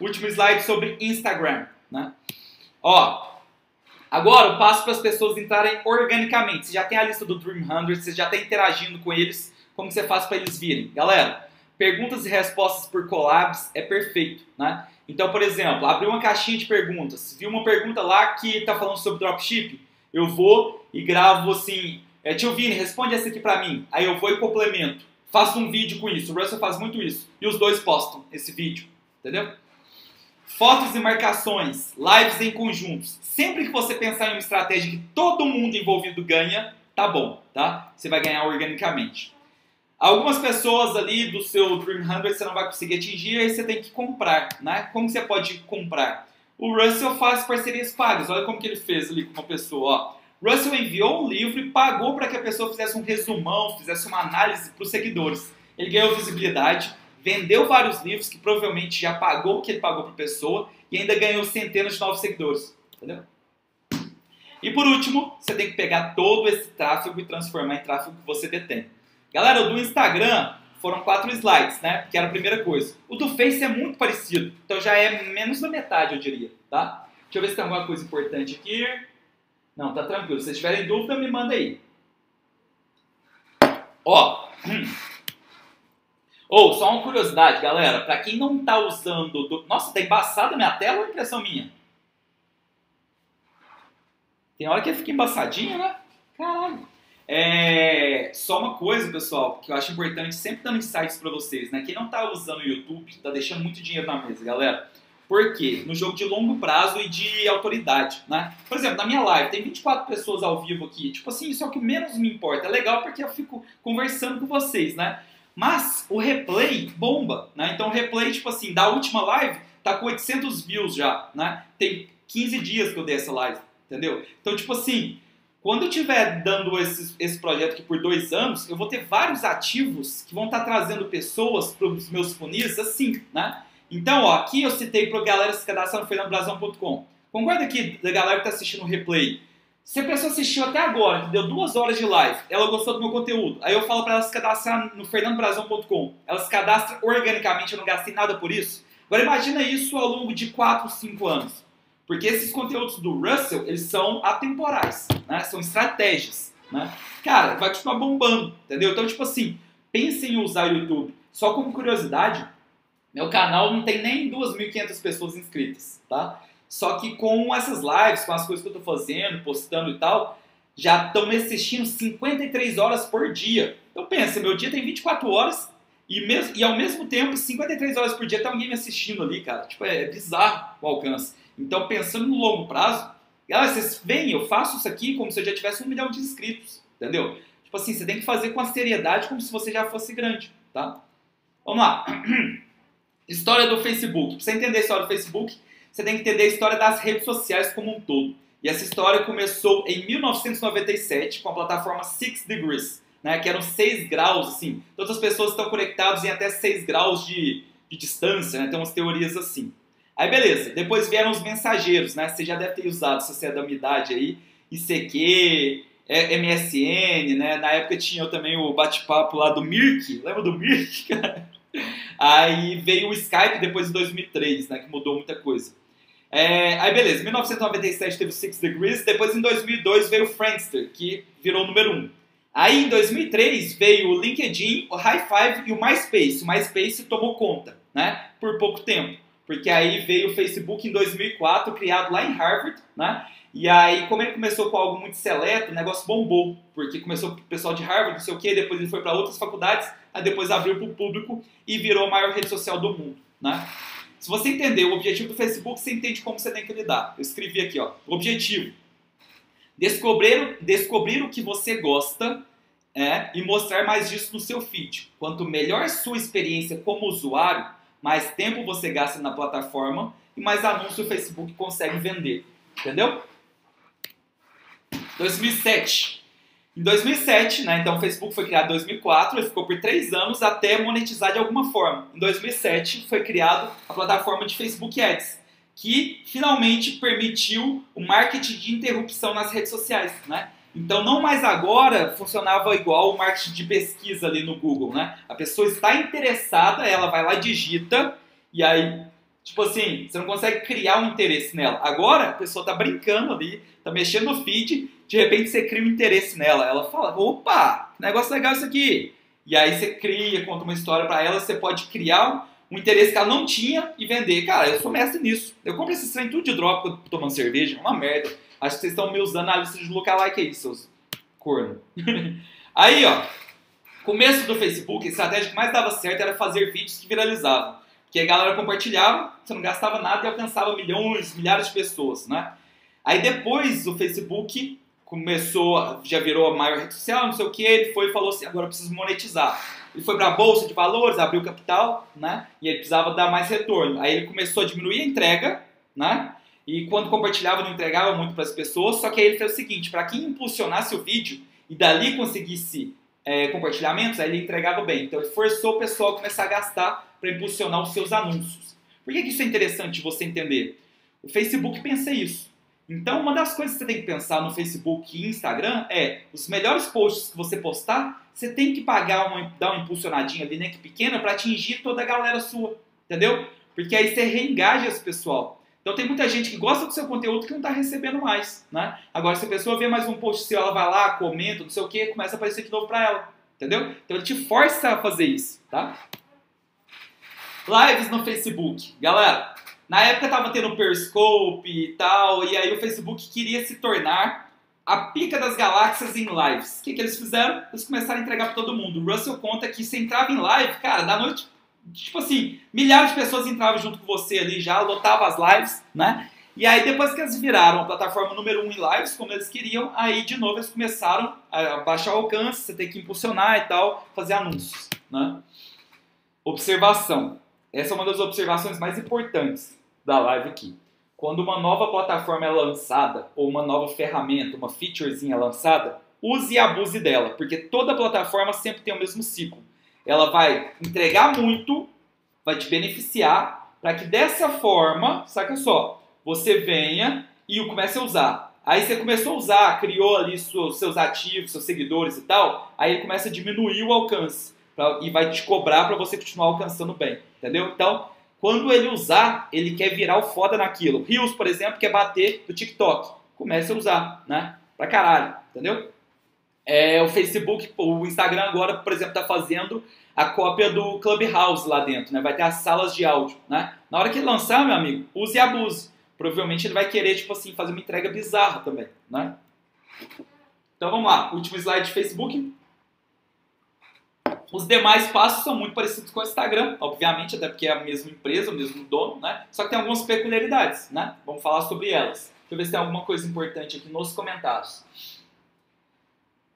Último slide sobre Instagram, né? Ó, Agora eu passo para as pessoas entrarem organicamente. Você já tem a lista do Dream 100, você já está interagindo com eles. Como você faz para eles virem? Galera, perguntas e respostas por collabs é perfeito, né? Então, por exemplo, abrir uma caixinha de perguntas. Vi uma pergunta lá que está falando sobre dropship, eu vou e gravo assim, é, tio Vini, responde essa aqui para mim. Aí eu vou e complemento. Faço um vídeo com isso. O Russell faz muito isso. E os dois postam esse vídeo, entendeu? Fotos e marcações, lives em conjuntos. Sempre que você pensar em uma estratégia que todo mundo envolvido ganha, tá bom, tá? Você vai ganhar organicamente. Algumas pessoas ali do seu Dream 100 você não vai conseguir atingir, aí você tem que comprar, né? Como você pode comprar? O Russell faz parcerias pagas. Olha como que ele fez ali com uma pessoa, ó. Russell enviou um livro e pagou para que a pessoa fizesse um resumão, fizesse uma análise para os seguidores. Ele ganhou visibilidade, vendeu vários livros que provavelmente já pagou o que ele pagou para a pessoa e ainda ganhou centenas de novos seguidores. Entendeu? E por último, você tem que pegar todo esse tráfego e transformar em tráfego que você detém. Galera, do Instagram foram quatro slides, né? Que era a primeira coisa. O do Face é muito parecido, então já é menos da metade, eu diria, tá? Deixa eu ver se tem alguma coisa importante aqui. Não, tá tranquilo. Se vocês tiverem dúvida, me manda aí. Ó. Ou, oh, só uma curiosidade, galera. Para quem não tá usando. Do... Nossa, tá embaçada minha tela ou é impressão minha? Tem hora que fica embaçadinha, né? Caralho. É... Só uma coisa, pessoal, que eu acho importante, sempre dando insights para vocês, né? Quem não tá usando o YouTube, tá deixando muito dinheiro na mesa, galera. Por quê? No jogo de longo prazo e de autoridade, né? Por exemplo, na minha live tem 24 pessoas ao vivo aqui. Tipo assim, isso é o que menos me importa. É legal porque eu fico conversando com vocês, né? Mas o replay bomba, né? Então o replay, tipo assim, da última live tá com 800 views já, né? Tem 15 dias que eu dei essa live, entendeu? Então, tipo assim, quando eu estiver dando esse, esse projeto aqui por dois anos, eu vou ter vários ativos que vão estar tá trazendo pessoas para os meus funis assim, né? Então, ó, aqui eu citei para a galera se cadastrar no fernandobrazão.com. Concorda aqui da galera que está assistindo o replay. Se a pessoa assistiu até agora, que deu duas horas de live, ela gostou do meu conteúdo, aí eu falo para ela se cadastrar no fernandobrazão.com. Ela se cadastra organicamente, eu não gastei nada por isso. Agora imagina isso ao longo de 4, 5 anos. Porque esses conteúdos do Russell, eles são atemporais, né? São estratégias, né? Cara, vai continuar bombando, entendeu? Então, tipo assim, pensem em usar o YouTube. Só como curiosidade, meu canal não tem nem 2.500 pessoas inscritas, tá? Só que com essas lives, com as coisas que eu tô fazendo, postando e tal, já estão me assistindo 53 horas por dia. Então pensa, meu dia tem 24 horas e, mesmo, e ao mesmo tempo, 53 horas por dia tem alguém me assistindo ali, cara. Tipo, é bizarro o alcance. Então, pensando no longo prazo, galera, vocês veem, eu faço isso aqui como se eu já tivesse um milhão de inscritos, entendeu? Tipo assim, você tem que fazer com a seriedade como se você já fosse grande, tá? Vamos lá. história do Facebook. Pra você entender a história do Facebook, você tem que entender a história das redes sociais como um todo. E essa história começou em 1997 com a plataforma Six Degrees, né, que eram 6 graus, assim. Todas as pessoas estão conectadas em até 6 graus de, de distância, né, tem umas teorias assim. Aí beleza, depois vieram os mensageiros, né, você já deve ter usado, se você é da minha idade aí, ICQ, é, MSN, né, na época tinha também o bate-papo lá do Mirk, lembra do Mirk, cara? Aí veio o Skype depois de 2003, né, que mudou muita coisa. É, aí beleza, em 1997 teve o Six Degrees, depois em 2002 veio o Friendster, que virou o número 1. Aí em 2003 veio o LinkedIn, o High Five e o MySpace. O MySpace tomou conta, né, por pouco tempo. Porque aí veio o Facebook em 2004, criado lá em Harvard, né? E aí, como ele começou com algo muito seleto, o negócio bombou, porque começou com o pessoal de Harvard, não sei o quê, depois ele foi para outras faculdades, aí depois abriu para o público e virou a maior rede social do mundo, né? Se você entender o objetivo do Facebook, você entende como você tem que lidar. Eu escrevi aqui, ó, objetivo. Descobrir, descobrir o que você gosta é, e mostrar mais disso no seu feed. Quanto melhor sua experiência como usuário, mais tempo você gasta na plataforma e mais anúncio o Facebook consegue vender. Entendeu? 2007. Em 2007, né, então o Facebook foi criado em 2004, ele ficou por três anos até monetizar de alguma forma. Em 2007 foi criado a plataforma de Facebook Ads, que finalmente permitiu o marketing de interrupção nas redes sociais, né? Então, não mais agora funcionava igual o marketing de pesquisa ali no Google, né? A pessoa está interessada, ela vai lá e digita, e aí, tipo assim, você não consegue criar um interesse nela. Agora, a pessoa está brincando ali, está mexendo no feed, de repente você cria um interesse nela. Ela fala, opa, que negócio legal isso aqui. E aí você cria, conta uma história para ela, você pode criar um interesse que ela não tinha e vender. Cara, eu sou mestre nisso. Eu compro esse trem tudo de drop quando tomando cerveja, é uma merda. Acho que vocês estão me usando na lista de lookalike aí, seus corno. aí, ó, começo do Facebook, a estratégia que mais dava certo era fazer vídeos que viralizavam. Que a galera compartilhava, você não gastava nada e alcançava milhões, milhares de pessoas, né? Aí depois o Facebook começou, já virou a maior rede social, não sei o que, ele foi e falou assim, agora eu preciso monetizar. Ele foi para a bolsa de valores, abriu capital, né? E ele precisava dar mais retorno. Aí ele começou a diminuir a entrega, né? E quando compartilhava, não entregava muito para as pessoas. Só que aí ele fez o seguinte: para quem impulsionasse o vídeo e dali conseguisse é, compartilhamentos, aí ele entregava bem. Então ele forçou o pessoal a começar a gastar para impulsionar os seus anúncios. Por que, que isso é interessante você entender? O Facebook pensa isso. Então, uma das coisas que você tem que pensar no Facebook e Instagram é os melhores posts que você postar, você tem que pagar uma, dar uma impulsionadinha ali, né, que pequena, para atingir toda a galera sua, entendeu? Porque aí você reengaja esse pessoal. Então tem muita gente que gosta do seu conteúdo que não está recebendo mais, né? Agora, se a pessoa vê mais um post seu, ela vai lá, comenta, não sei o que, começa a aparecer de novo para ela, entendeu? Então ele te força a fazer isso, tá? Lives no Facebook. Galera, na época tava tendo Periscope e tal, e aí o Facebook queria se tornar a pica das galáxias em lives. O que, que eles fizeram? Eles começaram a entregar para todo mundo. O Russell conta que você entrava em live, cara, da noite tipo assim, milhares de pessoas entravam junto com você ali já, lotava as lives, né? E aí depois que eles viraram a plataforma número um em lives, como eles queriam, aí de novo eles começaram a baixar o alcance, você tem que impulsionar e tal, fazer anúncios, né? Observação. Essa é uma das observações mais importantes da live aqui. Quando uma nova plataforma é lançada, ou uma nova ferramenta, uma featurezinha lançada, use e abuse dela, porque toda plataforma sempre tem o mesmo ciclo ela vai entregar muito, vai te beneficiar, para que dessa forma, saca só, você venha e comece a usar. Aí você começou a usar, criou ali seus, ativos, seus seguidores e tal, aí começa a diminuir o alcance pra, e vai te cobrar para você continuar alcançando bem, entendeu? Então, quando ele usar, ele quer virar o foda naquilo. Rios, por exemplo, quer bater do TikTok. Comece a usar, né? Pra caralho, entendeu? É, o Facebook, o Instagram agora, por exemplo, está fazendo a cópia do Clubhouse lá dentro, né? Vai ter as salas de áudio, né? Na hora que lançar, meu amigo, use e abuse. Provavelmente ele vai querer, tipo assim, fazer uma entrega bizarra também, né? Então vamos lá, último slide de Facebook. Os demais passos são muito parecidos com o Instagram, obviamente, até porque é a mesma empresa, o mesmo dono, né? Só que tem algumas peculiaridades, né? Vamos falar sobre elas. Deixa eu ver se tem alguma coisa importante aqui nos comentários.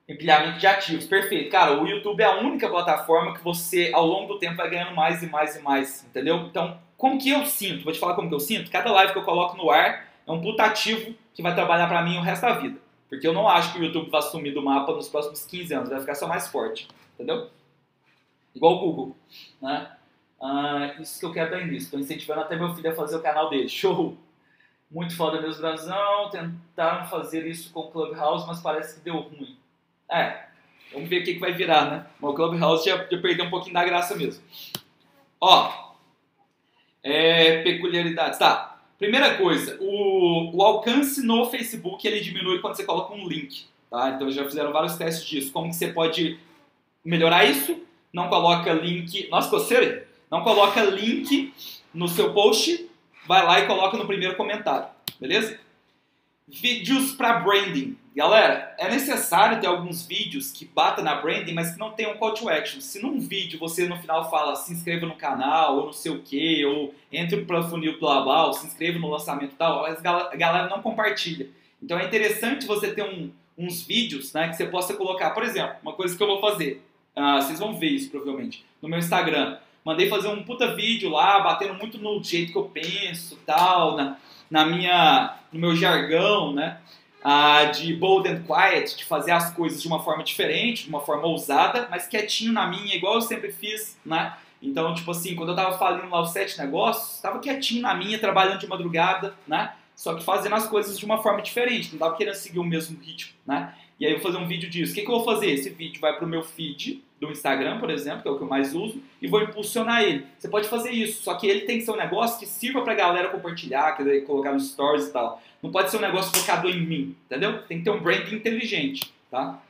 Empilhamento de ativos, perfeito. Cara, o YouTube é a única plataforma que você, ao longo do tempo, vai ganhando mais e mais e mais, entendeu? Então, como que eu sinto? Vou te falar como que eu sinto. Cada live que eu coloco no ar é um putativo que vai trabalhar para mim o resto da vida. Porque eu não acho que o YouTube vai sumir do mapa nos próximos 15 anos, vai ficar só mais forte, entendeu? Igual o Google, né? Ah, isso que eu quero dar início. Estou incentivando até meu filho a fazer o canal dele. Show! Muito foda mesmo, Brasil. Tentaram fazer isso com o Clubhouse, mas parece que deu ruim. É, vamos ver o que, vai virar, né? O Clubhouse já, já perdeu um pouquinho da graça mesmo. Ó, é, peculiaridades. Tá, primeira coisa, o, o alcance no Facebook ele diminui quando você coloca um link. Tá? Então já fizeram vários testes disso. Como que você pode melhorar isso? Não coloca link. Nossa, coceira! Não coloca link no seu post, vai lá e coloca no primeiro comentário. Beleza? Vídeos para branding. Galera, é necessário ter alguns vídeos que batam na branding, mas que não tenham call to action. Se num vídeo você no final fala se inscreva no canal, ou não sei o que, ou entre para funil blá blá, ou se inscreva no lançamento tal, a galera não compartilha. Então é interessante você ter um, uns vídeos né, que você possa colocar. Por exemplo, uma coisa que eu vou fazer, uh, vocês vão ver isso provavelmente, no meu Instagram. Mandei fazer um puta vídeo lá, batendo muito no jeito que eu penso tal, na, na minha, no meu jargão, né? ah, de bold and quiet, de fazer as coisas de uma forma diferente, de uma forma ousada, mas quietinho na minha, igual eu sempre fiz, né? Então, tipo assim, quando eu tava fazendo lá os sete negócios, tava quietinho na minha, trabalhando de madrugada, né? Só que fazendo as coisas de uma forma diferente, não tava querendo seguir o mesmo ritmo, né? E aí eu vou fazer um vídeo disso. O que, que eu vou fazer? Esse vídeo vai pro meu feed do Instagram, por exemplo, que é o que eu mais uso, e vou impulsionar ele. Você pode fazer isso, só que ele tem que ser um negócio que sirva pra galera compartilhar, quer colocar nos stories e tal. Não pode ser um negócio focado em mim, entendeu? Tem que ter um branding inteligente, tá?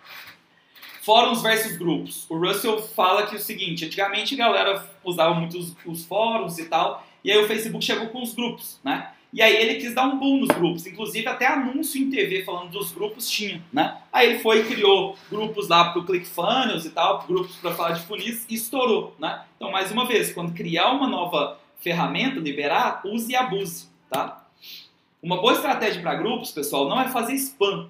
Fóruns versus grupos. O Russell fala que é o seguinte, antigamente a galera usava muito os, os fóruns e tal, e aí o Facebook chegou com os grupos, né? E aí ele quis dar um boom nos grupos, inclusive até anúncio em TV falando dos grupos tinha, né? Aí ele foi e criou grupos lá pro ClickFunnels e tal, grupos para falar de funis e estourou, né? Então, mais uma vez, quando criar uma nova ferramenta, liberar, use e abuse, tá? Uma boa estratégia para grupos, pessoal, não é fazer spam,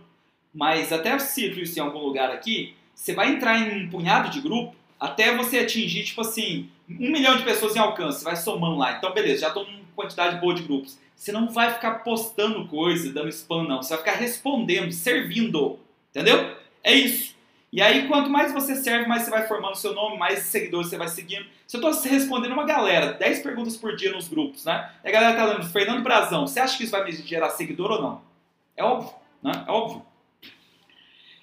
mas até cito isso em algum lugar aqui, você vai entrar em um punhado de grupo até você atingir, tipo assim, um milhão de pessoas em alcance, vai somando lá. Então, beleza, já estou quantidade boa de grupos. Você não vai ficar postando coisa, dando spam, não. Você vai ficar respondendo, servindo. Entendeu? É isso. E aí, quanto mais você serve, mais você vai formando seu nome, mais seguidores você vai seguindo. Se eu estou respondendo uma galera, 10 perguntas por dia nos grupos, né? E a galera tá dando Fernando Brazão, você acha que isso vai me gerar seguidor ou não? É óbvio, né? É óbvio.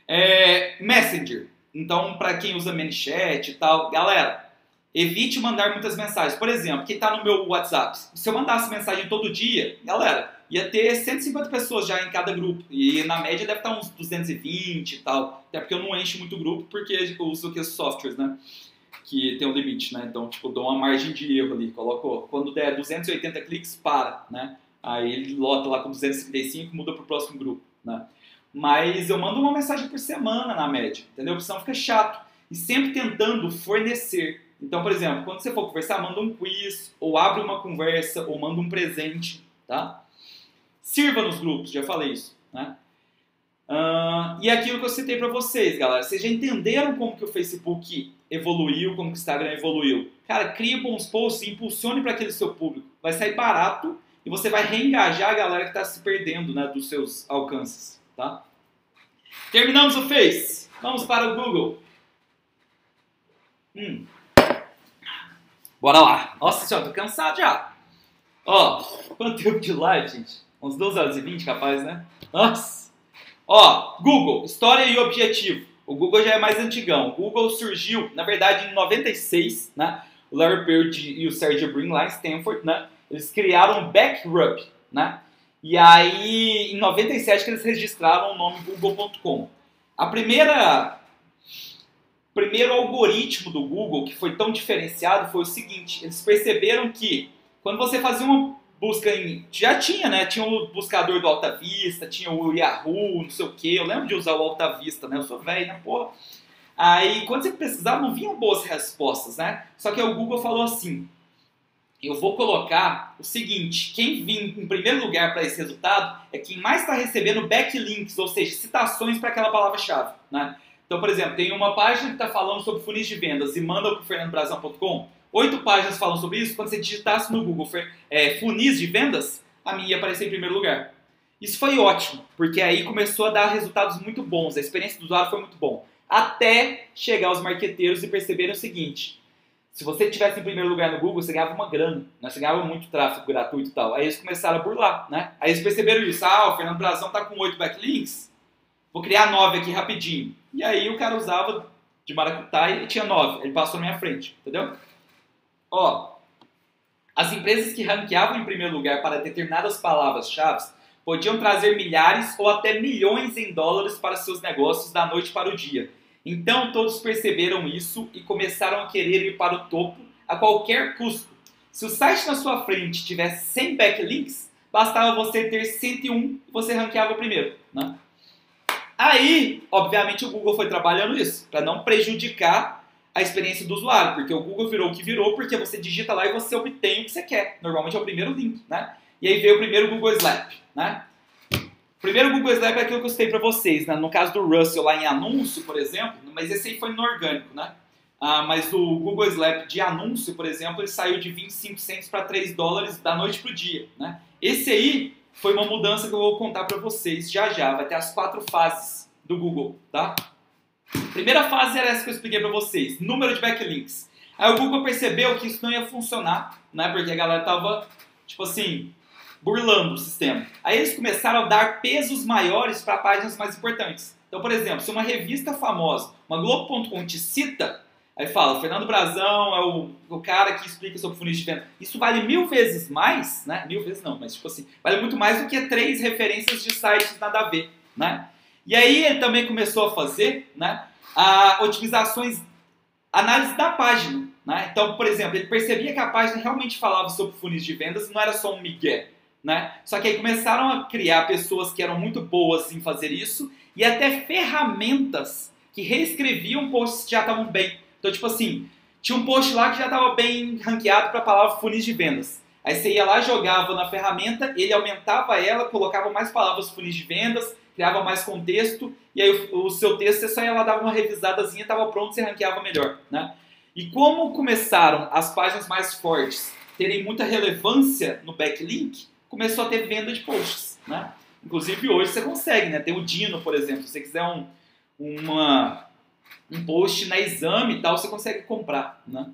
É, Messenger. Então, para quem usa ManyChat e tal, galera, evite mandar muitas mensagens. Por exemplo, quem está no meu WhatsApp, se eu mandasse mensagem todo dia, galera, ia ter 150 pessoas já em cada grupo. E na média deve estar uns 220 e tal. Até porque eu não encho muito grupo, porque eu uso aqueles softwares, né? Que tem um limite, né? Então, tipo, dou uma margem de erro ali. Coloco, quando der 280 cliques, para, né? Aí ele lota lá com 255 muda para o próximo grupo, né? Mas eu mando uma mensagem por semana na média, entendeu? Porque senão fica chato. E sempre tentando fornecer. Então, por exemplo, quando você for conversar, manda um quiz, ou abre uma conversa, ou manda um presente, tá? Sirva nos grupos, já falei isso, né? Uh, e aquilo que eu citei para vocês, galera. Vocês já entenderam como que o Facebook evoluiu, como que o Instagram evoluiu? Cara, crie bons posts e impulsione para aquele seu público. Vai sair barato e você vai reengajar a galera que está se perdendo né, dos seus alcances. Tá? Terminamos o Face. Vamos para o Google. Hum. Bora lá. Nossa senhora, tô cansado já. Ó, quanto tempo de live, gente? Uns 12 horas e 20, capaz, né? Nossa. Ó, Google, história e objetivo. O Google já é mais antigão. O Google surgiu, na verdade, em 96, né? O Larry Page e o Sergey Brin lá em Stanford, né? Eles criaram o Backrub, né? E aí, em 97 que eles registraram o nome google.com. A primeira primeiro algoritmo do Google que foi tão diferenciado foi o seguinte, eles perceberam que quando você fazia uma busca em já tinha, né? Tinha o buscador do Alta Vista, tinha o Yahoo, não sei o que. Eu lembro de usar o Alta Vista, né? Eu sou velho, né, porra. Aí, quando você pesquisava, não vinham boas respostas, né? Só que o Google falou assim: eu vou colocar o seguinte: quem vir em primeiro lugar para esse resultado é quem mais está recebendo backlinks, ou seja, citações para aquela palavra-chave. Né? Então, por exemplo, tem uma página que está falando sobre funis de vendas e manda para o fernandobrazão.com. Oito páginas falam sobre isso. Quando você digitasse no Google é, funis de vendas, a minha ia aparecer em primeiro lugar. Isso foi ótimo, porque aí começou a dar resultados muito bons. A experiência do usuário foi muito bom. Até chegar os marqueteiros e perceberem o seguinte: se você tivesse em primeiro lugar no Google, você ganhava uma grana, né? Você ganhava muito tráfego gratuito e tal. Aí eles começaram a burlar, né? Aí eles perceberam isso. Ah, o Fernando Brazão tá com oito backlinks, vou criar nove aqui rapidinho. E aí o cara usava de maracutaia e tinha nove. Ele passou na minha frente, entendeu? Ó, as empresas que ranqueavam em primeiro lugar para determinadas palavras-chave podiam trazer milhares ou até milhões em dólares para seus negócios da noite para o dia então todos perceberam isso e começaram a querer ir para o topo a qualquer custo. Se o site na sua frente tivesse 100 backlinks, bastava você ter 101 e você ranqueava primeiro. Né? Aí, obviamente, o Google foi trabalhando isso, para não prejudicar a experiência do usuário, porque o Google virou o que virou, porque você digita lá e você obtém o que você quer. Normalmente é o primeiro link, né? E aí veio o primeiro Google Slap, né? Primeiro, o Google Slap é aquilo que eu citei para vocês, né? No caso do Russell lá em anúncio, por exemplo, mas esse aí foi no orgânico, né? Ah, mas o Google Slap de anúncio, por exemplo, ele saiu de 25 centos para 3 dólares da noite para o dia, né? Esse aí foi uma mudança que eu vou contar para vocês já já. Vai ter as quatro fases do Google, tá? Primeira fase era essa que eu expliquei para vocês, número de backlinks. Aí o Google percebeu que isso não ia funcionar, né? Porque a galera tava, tipo assim, burlando o sistema. Aí eles começaram a dar pesos maiores para páginas mais importantes. Então, por exemplo, se uma revista famosa, uma Globo.com te cita, aí fala, Fernando Brazão é o, o cara que explica sobre funis de venda. Isso vale mil vezes mais, né? Mil vezes não, mas tipo assim, vale muito mais do que três referências de sites nada a ver, né? E aí ele também começou a fazer, né? A otimizações, análise da página, né? Então, por exemplo, ele percebia que a página realmente falava sobre funis de vendas, não era só um migué, né? Só que aí começaram a criar pessoas que eram muito boas em fazer isso e até ferramentas que reescreviam posts que já estavam bem. Então, tipo assim, tinha um post lá que já estava bem ranqueado para a palavra funis de vendas. Aí você ia lá, jogava na ferramenta, ele aumentava ela, colocava mais palavras funis de vendas, criava mais contexto, e aí o, o seu texto você só ia lá, dava uma revisadazinha, estava pronto, você ranqueava melhor. Né? E como começaram as páginas mais fortes terem muita relevância no backlink, começou a ter venda de posts. Né? Inclusive hoje você consegue, né? Tem o Dino, por exemplo. Se você quiser um, uma, um post na exame e tal, você consegue comprar, né?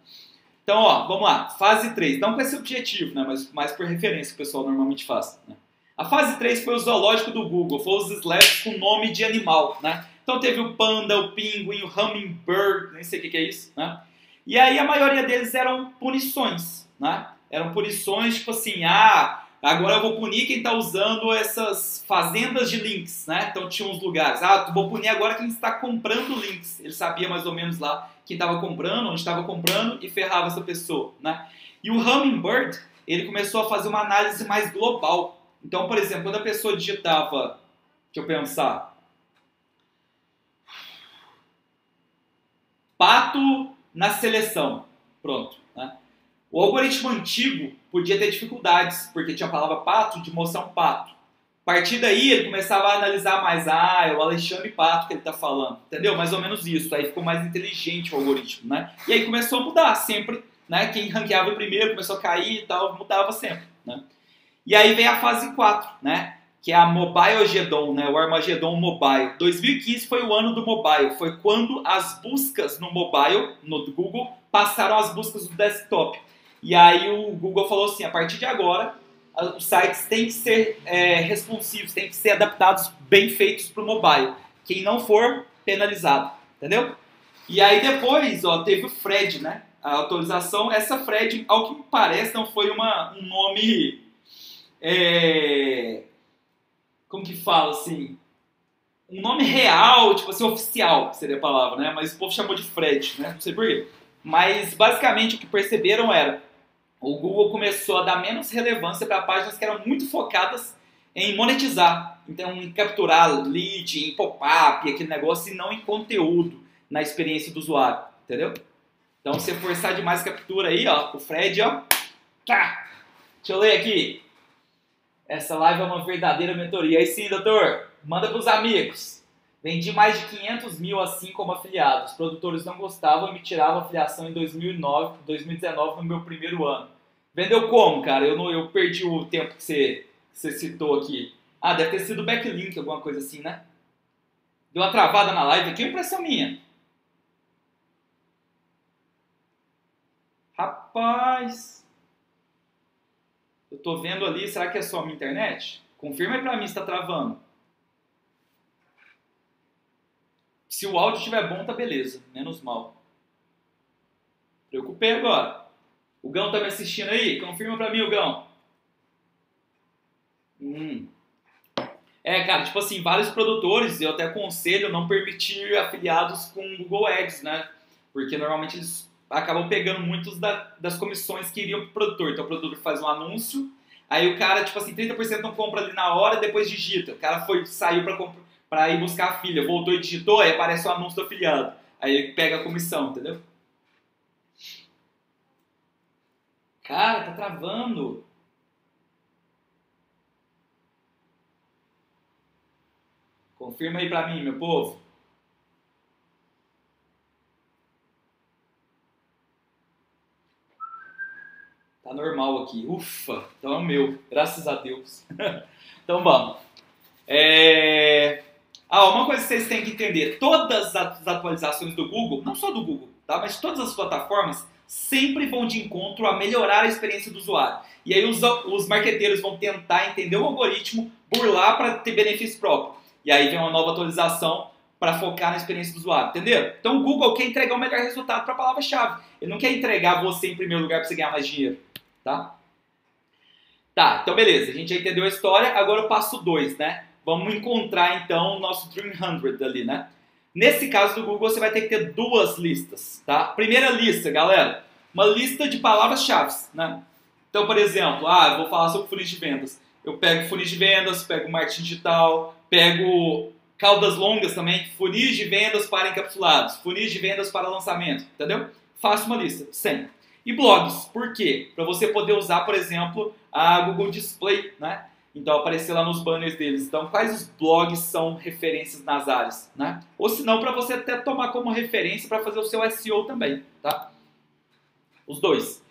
Então, ó, vamos lá. Fase 3. Não com esse objetivo, né? Mas mais por referência que o pessoal normalmente faz. Né? A fase 3 foi o zoológico do Google. Foi os slabs com nome de animal, né? Então teve o panda, o pinguim, o hummingbird, nem sei o que, que é isso, né? E aí a maioria deles eram punições, né? Eram punições, tipo assim, ah, Agora eu vou punir quem está usando essas fazendas de links, né? Então tinha uns lugares. Ah, vou punir agora quem está comprando links. Ele sabia mais ou menos lá quem estava comprando, onde estava comprando e ferrava essa pessoa, né? E o Hummingbird, ele começou a fazer uma análise mais global. Então, por exemplo, quando a pessoa digitava, deixa eu pensar, pato na seleção, pronto, né? O algoritmo antigo podia ter dificuldades, porque tinha a palavra pato de mostrar um pato. A partir daí ele começava a analisar mais, ah, é o Alexandre Pato que ele está falando, entendeu? Mais ou menos isso. Aí ficou mais inteligente o algoritmo, né? E aí começou a mudar sempre, né? Quem ranqueava primeiro começou a cair e tal, mudava sempre, né? E aí vem a fase 4, né? Que é a Mobile Gedon, né? O Armageddon Mobile. 2015 foi o ano do mobile, foi quando as buscas no mobile, no Google, passaram as buscas do desktop. E aí o Google falou assim, a partir de agora, os sites têm que ser é, responsivos, têm que ser adaptados, bem feitos para o mobile. Quem não for, penalizado, entendeu? E aí depois, ó, teve o Fred, né? A atualização, essa Fred, ao que parece, não foi uma, um nome... É, como que fala, assim... Um nome real, tipo assim, oficial, seria a palavra, né? Mas o povo chamou de Fred, né? Não sei porquê. Mas basicamente o que perceberam era o Google começou a dar menos relevância para páginas que eram muito focadas em monetizar. Então, em capturar lead, em pop-up, aquele negócio, e não em conteúdo, na experiência do usuário. Entendeu? Então, se forçar demais a captura aí, ó, o Fred, ó. Tá. Deixa eu ler aqui. Essa live é uma verdadeira mentoria. Aí sim, doutor, manda para os amigos. Vendi mais de 500 mil assim como afiliados. Os produtores não gostavam e me tiravam a afiliação em 2009, 2019, no meu primeiro ano. Vendeu como, cara? Eu, não, eu perdi o tempo que você, você citou aqui. Ah, deve ter sido backlink, alguma coisa assim, né? Deu uma travada na live aqui, impressão minha. Rapaz. Eu tô vendo ali, será que é só a minha internet? Confirma aí pra mim se tá travando. Se o áudio estiver bom, tá beleza. Menos mal. Preocupei agora. O Gão tá me assistindo aí? Confirma pra mim, o Gão. Hum. É, cara, tipo assim, vários produtores, eu até aconselho não permitir afiliados com Google Ads, né? Porque normalmente eles acabam pegando muitos da, das comissões que iriam pro produtor. Então o produtor faz um anúncio, aí o cara, tipo assim, 30% não compra ali na hora, depois digita. O cara foi, saiu para comprar para ir buscar a filha. Voltou e digitou, aí aparece o anúncio do afiliado. Aí ele pega a comissão, entendeu? Cara, tá travando. Confirma aí pra mim, meu povo. Tá normal aqui. Ufa, então é o meu, graças a Deus. então vamos. É... Ah, uma coisa que vocês têm que entender: todas as atualizações do Google, não só do Google, tá? mas todas as plataformas, sempre vão de encontro a melhorar a experiência do usuário. E aí os, os marqueteiros vão tentar entender o algoritmo, burlar para ter benefício próprio. E aí vem uma nova atualização para focar na experiência do usuário, entendeu? Então o Google quer entregar o melhor resultado para a palavra-chave. Ele não quer entregar você em primeiro lugar para você ganhar mais dinheiro, tá? Tá, então beleza, a gente já entendeu a história, agora o passo 2, né? Vamos encontrar então o nosso Dream 100 ali, né? Nesse caso do Google, você vai ter que ter duas listas, tá? Primeira lista, galera, uma lista de palavras-chave, né? Então, por exemplo, ah, eu vou falar sobre funis de vendas. Eu pego funis de vendas, pego marketing digital, pego caudas longas também, funis de vendas para encapsulados, funis de vendas para lançamento, entendeu? Faça uma lista, sempre. E blogs, por quê? Para você poder usar, por exemplo, a Google Display, né? Então aparecer lá nos banners deles. Então, quais os blogs são referências nas áreas, né? Ou se não, para você até tomar como referência para fazer o seu SEO também, tá? Os dois.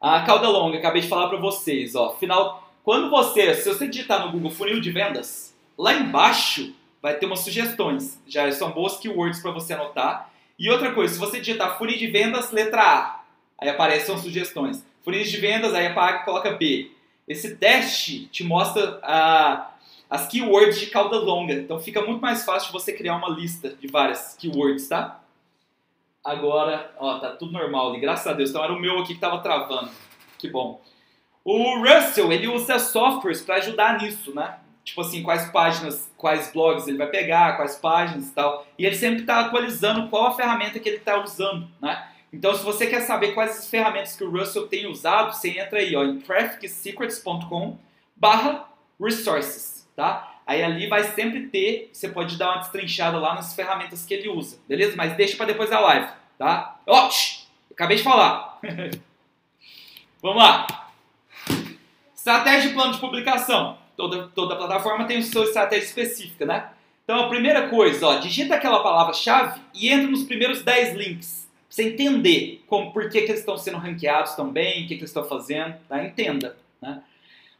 A cauda longa, acabei de falar para vocês, ó. Final, quando você, se você digitar no Google funil de vendas, lá embaixo vai ter umas sugestões. Já são boas keywords para você anotar. E outra coisa, se você digitar funil de vendas, letra A, aí aparecem sugestões. Funil de vendas, aí apaga e coloca B. Esse teste te mostra a, as keywords de cauda longa. Então fica muito mais fácil você criar uma lista de várias keywords, tá? Agora, ó, tá tudo normal ali, graças a Deus. Então era o meu aqui que tava travando. Que bom. O Russell, ele usa softwares para ajudar nisso, né? Tipo assim, quais páginas, quais blogs ele vai pegar, quais páginas e tal. E ele sempre está atualizando qual a ferramenta que ele está usando, né? Então, se você quer saber quais as ferramentas que o Russell tem usado, você entra aí ó, em trafficsecrets.com barra resources, tá? Aí ali vai sempre ter, você pode dar uma destrinchada lá nas ferramentas que ele usa, beleza? Mas deixa para depois da live, tá? Ó, acabei de falar. Vamos lá. Estratégia de plano de publicação. Toda, toda plataforma tem sua estratégia específica, né? Então, a primeira coisa, ó, digita aquela palavra-chave e entra nos primeiros 10 links você entender como, por que, que eles estão sendo ranqueados também, o que, que eles estão fazendo, tá? Entenda. Né?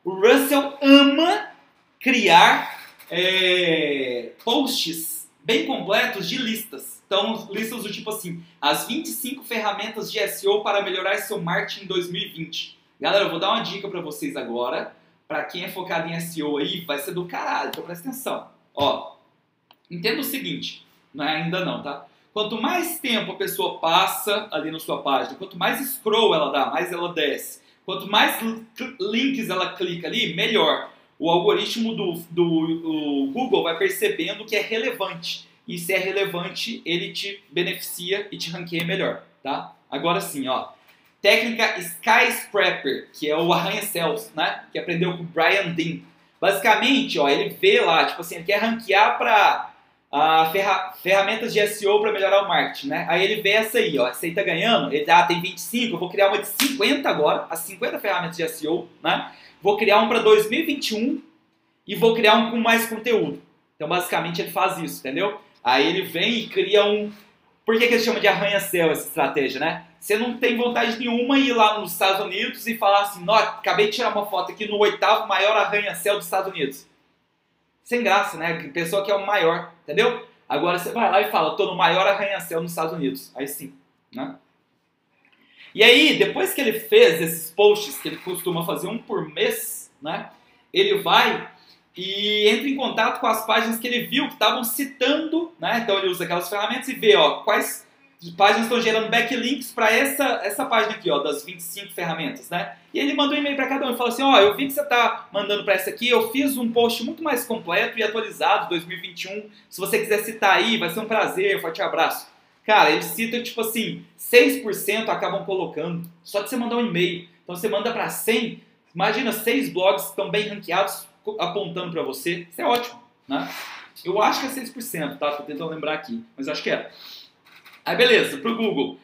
O Russell ama criar é, posts bem completos de listas. Então, listas do tipo assim, as 25 ferramentas de SEO para melhorar seu marketing em 2020. Galera, eu vou dar uma dica para vocês agora. Para quem é focado em SEO aí, vai ser do caralho, então presta atenção. Ó, entenda o seguinte, não é ainda não, tá? Quanto mais tempo a pessoa passa ali na sua página, quanto mais scroll ela dá, mais ela desce, quanto mais links ela clica ali, melhor. O algoritmo do, do Google vai percebendo que é relevante. E se é relevante, ele te beneficia e te ranqueia melhor, tá? Agora sim, ó. Técnica Skyscraper, que é o arranha-céus, né? Que aprendeu com o Brian Dean. Basicamente, ó, ele vê lá, tipo assim, ele quer ranquear para ah, ferra ferramentas de SEO para melhorar o marketing, né? Aí ele vê essa aí, ó, essa aí tá ganhando, ele ah, tem 25, eu vou criar uma de 50 agora, as 50 ferramentas de SEO, né? Vou criar um para 2021 e vou criar um com mais conteúdo. Então, basicamente, ele faz isso, entendeu? Aí ele vem e cria um... Por que, que ele chama de arranha-céu essa estratégia, né? Você não tem vontade nenhuma ir lá nos Estados Unidos e falar assim, acabei de tirar uma foto aqui no oitavo maior arranha-céu dos Estados Unidos sem graça, né? Pessoa que é o maior, entendeu? Agora você vai lá e fala, tô no maior arranha-céu nos Estados Unidos. Aí sim, né? E aí, depois que ele fez esses posts, que ele costuma fazer um por mês, né? Ele vai e entra em contato com as páginas que ele viu que estavam citando, né? Então ele usa aquelas ferramentas e vê, ó, quais páginas estão gerando backlinks para essa, essa página aqui, ó, das 25 ferramentas, né? E ele manda um e-mail para cada um e fala assim, ó, eu vi que você está mandando para essa aqui, eu fiz um post muito mais completo e atualizado, 2021. Se você quiser citar aí, vai ser um prazer, forte abraço. Cara, ele cita, tipo assim, 6% acabam colocando, só de você mandar um e-mail. Então você manda para 100, imagina, 6 blogs estão bem ranqueados, apontando para você. Isso é ótimo, né? Eu acho que é 6%, tá? Tô tentando lembrar aqui, mas acho que é. Aí beleza, para o Google.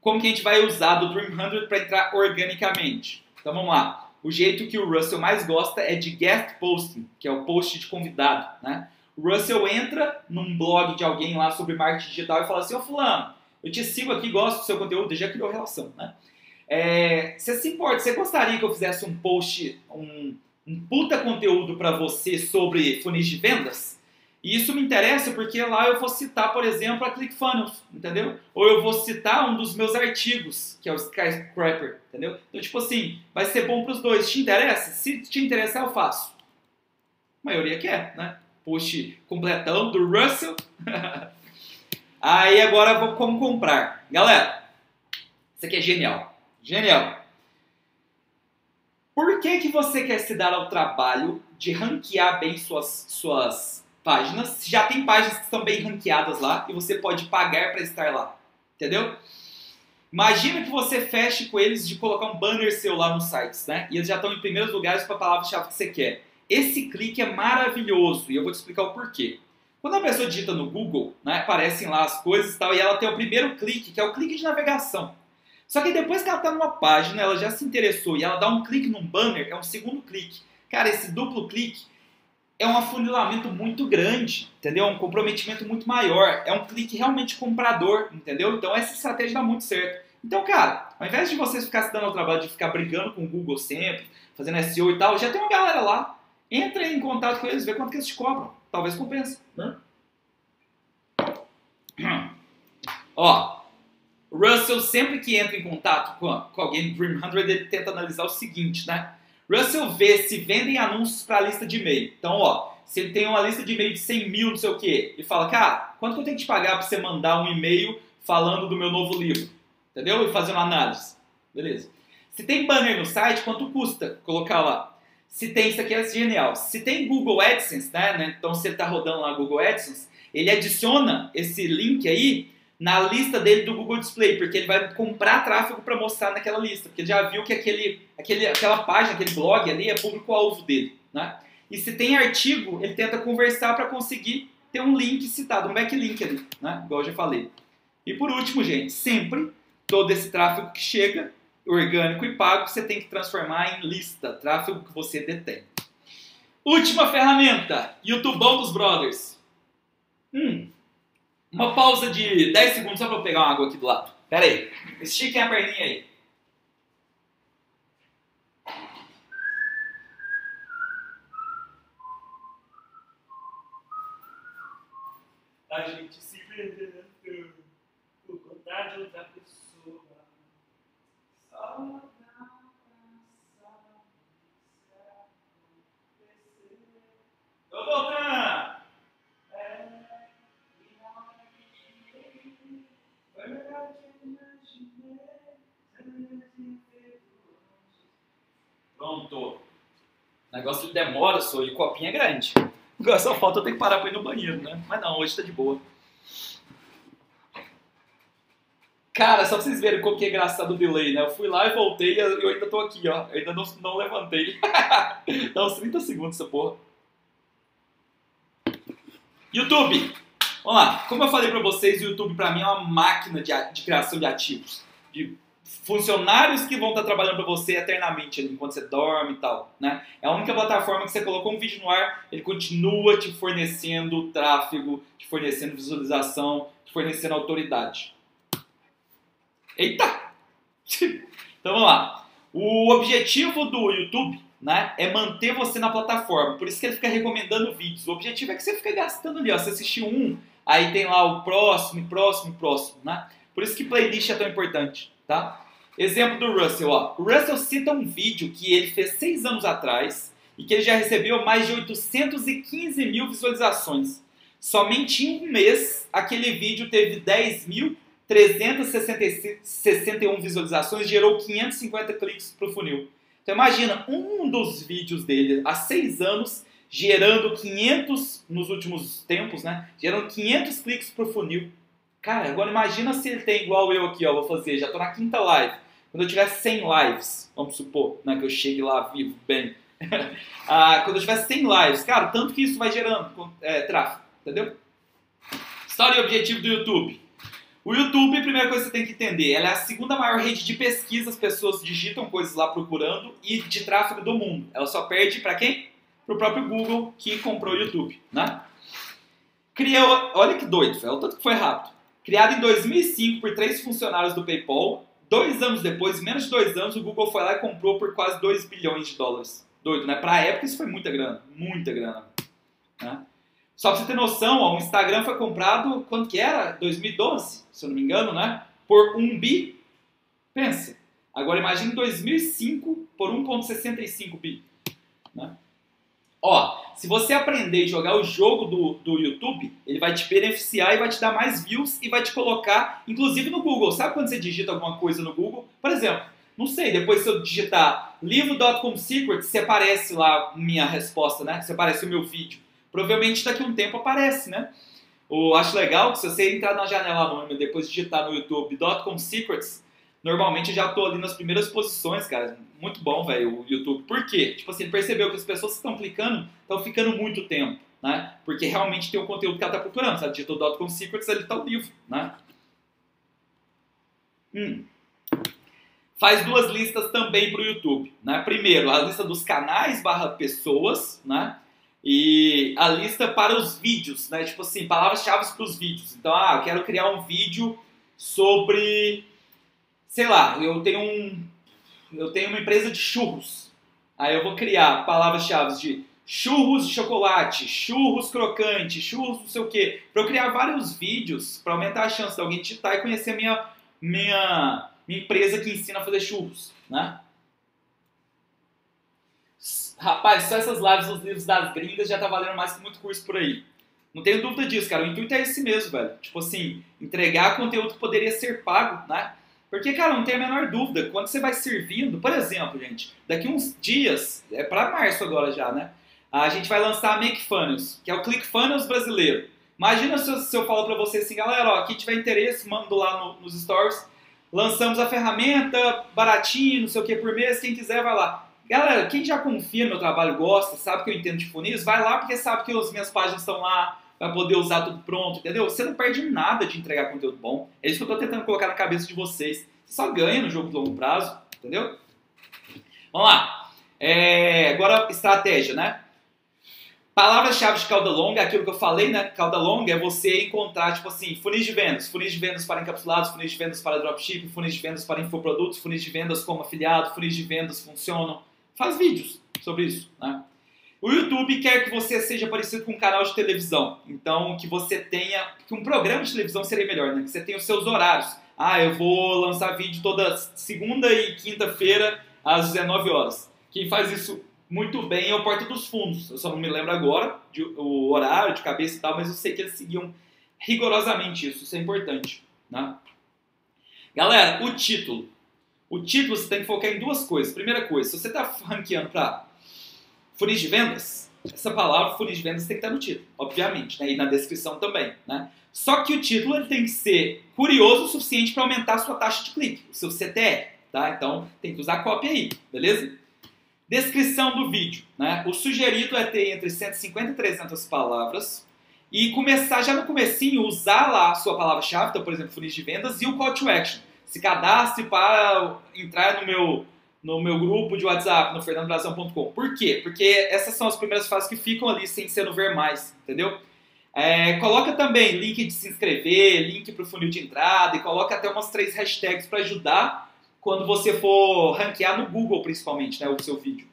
Como que a gente vai usar do Dream 100 para entrar organicamente? Então vamos lá. O jeito que o Russell mais gosta é de guest posting, que é o post de convidado, né? O Russell entra num blog de alguém lá sobre marketing digital e fala assim, ô fulano, eu te sigo aqui, gosto do seu conteúdo, já criou relação, né? É, você se importa, você gostaria que eu fizesse um post, um, um puta conteúdo para você sobre funis de vendas? E isso me interessa porque lá eu vou citar, por exemplo, a ClickFunnels, entendeu? Ou eu vou citar um dos meus artigos, que é o Skyscraper, entendeu? Então, tipo assim, vai ser bom para os dois. Te interessa? Se te interessar, eu faço. A maioria quer, né? Post completão do Russell. Aí agora vou como comprar. Galera, isso aqui é genial. Genial. Por que, que você quer se dar ao trabalho de ranquear bem suas, suas páginas? Já tem páginas que estão bem ranqueadas lá e você pode pagar para estar lá. Entendeu? Imagina que você feche com eles de colocar um banner seu lá nos sites, né? E eles já estão em primeiros lugares para a palavra-chave que você quer. Esse clique é maravilhoso e eu vou te explicar o porquê. Quando a pessoa digita no Google, né, aparecem lá as coisas e tal, e ela tem o primeiro clique, que é o clique de navegação. Só que depois que ela está numa página, ela já se interessou e ela dá um clique num banner, é um segundo clique. Cara, esse duplo clique é um afunilamento muito grande, entendeu? Um comprometimento muito maior. É um clique realmente comprador, entendeu? Então essa estratégia dá muito certo. Então, cara, ao invés de vocês ficar se dando ao trabalho de ficar brigando com o Google sempre, fazendo SEO e tal, já tem uma galera lá. Entra em contato com eles, vê quanto que eles te cobram. Talvez compense, né? Ó, Russell sempre que entra em contato com, com alguém do Dream 100, ele tenta analisar o seguinte, né? Russell vê se vendem anúncios para a lista de e-mail. Então, ó, se ele tem uma lista de e-mail de 100 mil, não sei o quê, e fala, cara, quanto que eu tenho que te pagar para você mandar um e-mail falando do meu novo livro? Entendeu? E fazer uma análise. Beleza. Se tem banner no site, quanto custa colocar lá? Se tem, isso aqui é genial. Se tem Google AdSense, né? então, se ele está rodando lá Google AdSense, ele adiciona esse link aí na lista dele do Google Display, porque ele vai comprar tráfego para mostrar naquela lista, porque ele já viu que aquele, aquele, aquela página, aquele blog ali é público-alvo dele, né? E se tem artigo, ele tenta conversar para conseguir ter um link citado, um backlink ali, né? Igual eu já falei. E por último, gente, sempre todo esse tráfego que chega, orgânico e pago, você tem que transformar em lista, tráfego que você detém. Última ferramenta, YouTubão dos Brothers. Hum, uma pausa de 10 segundos só para eu pegar uma água aqui do lado. Pera aí. Estiquem a perninha aí. A gente se perdendo por contar de outra pessoa. Só Tô voltando! Pronto. O negócio demora, só e o copinho é grande. Agora só falta eu ter que parar pra ir no banheiro, né? Mas não, hoje tá de boa. Cara, só pra vocês verem como que é engraçado o delay, né? Eu fui lá e voltei e eu ainda tô aqui, ó. Eu ainda não, não levantei. Dá uns 30 segundos essa porra. YouTube. Vamos lá. Como eu falei pra vocês, o YouTube pra mim é uma máquina de, de criação de ativos. De funcionários que vão estar trabalhando para você eternamente enquanto você dorme e tal, né? É a única plataforma que você colocou um vídeo no ar, ele continua te fornecendo tráfego, te fornecendo visualização, te fornecendo autoridade. Eita! então vamos lá. O objetivo do YouTube, né, é manter você na plataforma. Por isso que ele fica recomendando vídeos. O objetivo é que você fica gastando ali, ó, você assistiu um, aí tem lá o próximo, próximo, próximo, né? Por isso que playlist é tão importante tá? Exemplo do Russell, ó. O Russell cita um vídeo que ele fez seis anos atrás e que ele já recebeu mais de 815 mil visualizações. Somente em um mês, aquele vídeo teve 10.361 visualizações e gerou 550 cliques para o funil. Então imagina, um dos vídeos dele há seis anos gerando 500 nos últimos tempos, né? Gerando 500 cliques para o funil. Cara, agora imagina se ele tem igual eu aqui, ó, vou fazer, já tô na quinta live. Quando eu tiver 100 lives, vamos supor, né, que eu chegue lá vivo, bem. ah, quando eu tiver 100 lives, cara, tanto que isso vai gerando é, tráfego, entendeu? História e objetivo do YouTube. O YouTube, primeira coisa que você tem que entender, ela é a segunda maior rede de pesquisa, as pessoas digitam coisas lá procurando e de tráfego do mundo. Ela só perde para quem? Para o próprio Google que comprou o YouTube, né? Criou, olha que doido, foi o tanto que foi rápido. Criado em 2005 por três funcionários do PayPal, Dois anos depois, menos de dois anos, o Google foi lá e comprou por quase 2 bilhões de dólares. Doido, né? Pra época isso foi muita grana. Muita grana. Né? Só pra você ter noção, ó, o Instagram foi comprado, quanto que era? 2012, se eu não me engano, né? Por 1 bi. Pensa. Agora imagine 2005 por 1,65 bi. Né? Ó, se você aprender e jogar o jogo do, do YouTube, ele vai te beneficiar e vai te dar mais views e vai te colocar, inclusive no Google. Sabe quando você digita alguma coisa no Google? Por exemplo, não sei, depois se eu digitar livro.com secrets, se aparece lá minha resposta, né? Se aparece o meu vídeo. Provavelmente daqui a um tempo aparece, né? Eu acho legal que se você entrar na janela anônima e depois digitar no YouTube.com secrets, normalmente já tô ali nas primeiras posições, cara. Muito bom, velho, o YouTube. Por quê? Tipo assim, percebeu que as pessoas que estão clicando estão ficando muito tempo, né? Porque realmente tem o conteúdo que ela tá procurando, sabe? Digital.com Secrets, ali tá o livro, né? Hum. Faz duas listas também para o YouTube, né? Primeiro, a lista dos canais barra pessoas, né? E a lista para os vídeos, né? Tipo assim, palavras-chave para os vídeos. Então, ah, eu quero criar um vídeo sobre sei lá, eu tenho um eu tenho uma empresa de churros. Aí eu vou criar palavras-chave de churros de chocolate, churros crocante, churros não sei o quê, para eu criar vários vídeos para aumentar a chance de alguém digitar e conhecer minha minha, minha empresa que ensina a fazer churros, né? Rapaz, só essas lives dos livros das gringas já tá valendo mais que muito curso por aí. Não tenho dúvida disso, cara. O intuito é esse mesmo, velho. Tipo assim, entregar conteúdo que poderia ser pago, né? Porque, cara, não tem a menor dúvida, quando você vai servindo, por exemplo, gente, daqui uns dias, é para março agora já, né? A gente vai lançar a Funnels, que é o ClickFunnels brasileiro. Imagina se eu, se eu falo para você assim, galera, ó, quem tiver interesse, mando lá no, nos stories. Lançamos a ferramenta, baratinho, não sei o que por mês, quem quiser vai lá. Galera, quem já confia no meu trabalho, gosta, sabe que eu entendo de funis, vai lá porque sabe que as minhas páginas estão lá, vai poder usar tudo pronto, entendeu? Você não perde nada de entregar conteúdo bom. É isso que eu estou tentando colocar na cabeça de vocês. Você só ganha no jogo de longo prazo, entendeu? Vamos lá. É, agora, estratégia, né? Palavras-chave de cauda longa, aquilo que eu falei, né? Cauda longa é você encontrar, tipo assim, funis de vendas. Funis de vendas para encapsulados, funis de vendas para dropshipping, funis de vendas para infoprodutos, funis de vendas como afiliado, funis de vendas funcionam. Faz vídeos sobre isso, né? O YouTube quer que você seja parecido com um canal de televisão. Então, que você tenha. Que um programa de televisão seria melhor, né? Que você tenha os seus horários. Ah, eu vou lançar vídeo toda segunda e quinta-feira às 19 horas. Quem faz isso muito bem é o Porta dos Fundos. Eu só não me lembro agora de, o horário, de cabeça e tal, mas eu sei que eles seguiam rigorosamente isso. Isso é importante. Né? Galera, o título. O título você tem que focar em duas coisas. Primeira coisa, se você está ranqueando para Funis de vendas, essa palavra funis de vendas tem que estar no título, obviamente, né? e na descrição também. Né? Só que o título ele tem que ser curioso o suficiente para aumentar a sua taxa de clique, o seu CTR. Tá? Então tem que usar cópia aí, beleza? Descrição do vídeo. Né? O sugerido é ter entre 150 e 300 palavras e começar já no comecinho, usar lá a sua palavra-chave, então, por exemplo, funis de vendas e o call to action. Se cadastre para entrar no meu no meu grupo de WhatsApp, no fernandobrazão.com. Por quê? Porque essas são as primeiras fases que ficam ali sem ser no ver mais, entendeu? É, coloca também link de se inscrever, link para o funil de entrada e coloca até umas três hashtags para ajudar quando você for ranquear no Google, principalmente, né, o seu vídeo.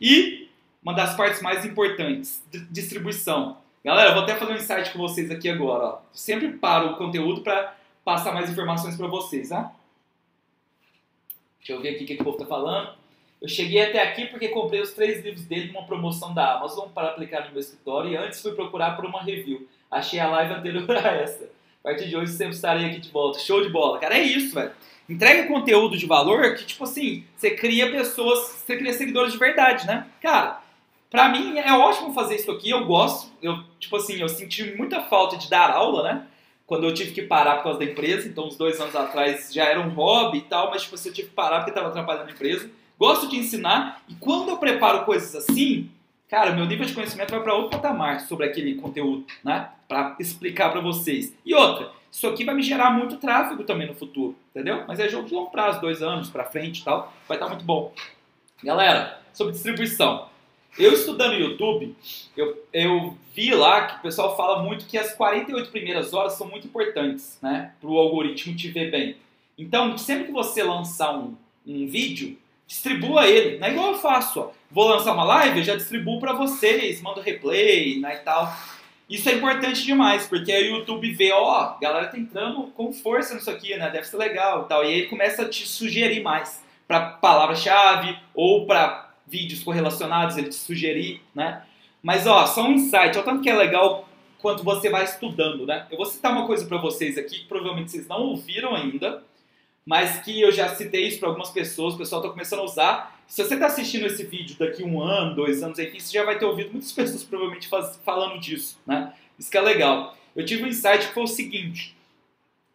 E uma das partes mais importantes, distribuição. Galera, eu vou até fazer um insight com vocês aqui agora. Ó. Sempre paro o conteúdo para passar mais informações para vocês, tá? Deixa eu ver aqui o que, o povo está falando. Eu cheguei até aqui porque comprei os três livros dele numa promoção da Amazon para aplicar no meu escritório e antes fui procurar por uma review. Achei a live anterior a essa. A partir de hoje sempre estarei aqui de volta. Show de bola. Cara, é isso, velho. Entrega conteúdo de valor que, tipo assim, você cria pessoas, você cria seguidores de verdade, né? Cara, pra mim é ótimo fazer isso aqui, eu gosto. Eu, tipo assim, eu senti muita falta de dar aula, né? Quando eu tive que parar por causa da empresa, então uns dois anos atrás já era um hobby e tal, mas tipo, assim, eu tive que parar porque estava atrapalhando a empresa. Gosto de ensinar e quando eu preparo coisas assim, cara, meu nível de conhecimento vai para outro patamar sobre aquele conteúdo, né? Para explicar para vocês. E outra, isso aqui vai me gerar muito tráfego também no futuro, entendeu? Mas é jogo de longo prazo, dois anos para frente e tal, vai estar tá muito bom. Galera, sobre distribuição. Eu estudando YouTube, eu, eu vi lá que o pessoal fala muito que as 48 primeiras horas são muito importantes, né? Para o algoritmo te ver bem. Então, sempre que você lançar um, um vídeo, distribua ele. Não é igual eu faço, ó. Vou lançar uma live, eu já distribuo para vocês, mando replay, né, e tal. Isso é importante demais, porque aí o YouTube vê, ó, a galera tá entrando com força nisso aqui, né? Deve ser legal e tal. E aí ele começa a te sugerir mais para palavra-chave ou para vídeos correlacionados, ele te sugerir, né? Mas ó, só um insight, olha tanto que é legal quanto você vai estudando, né? Eu vou citar uma coisa para vocês aqui que provavelmente vocês não ouviram ainda, mas que eu já citei isso para algumas pessoas, o pessoal está começando a usar. Se você está assistindo esse vídeo daqui um ano, dois anos, enfim, você já vai ter ouvido muitas pessoas provavelmente faz, falando disso, né? Isso que é legal. Eu tive um insight que foi o seguinte: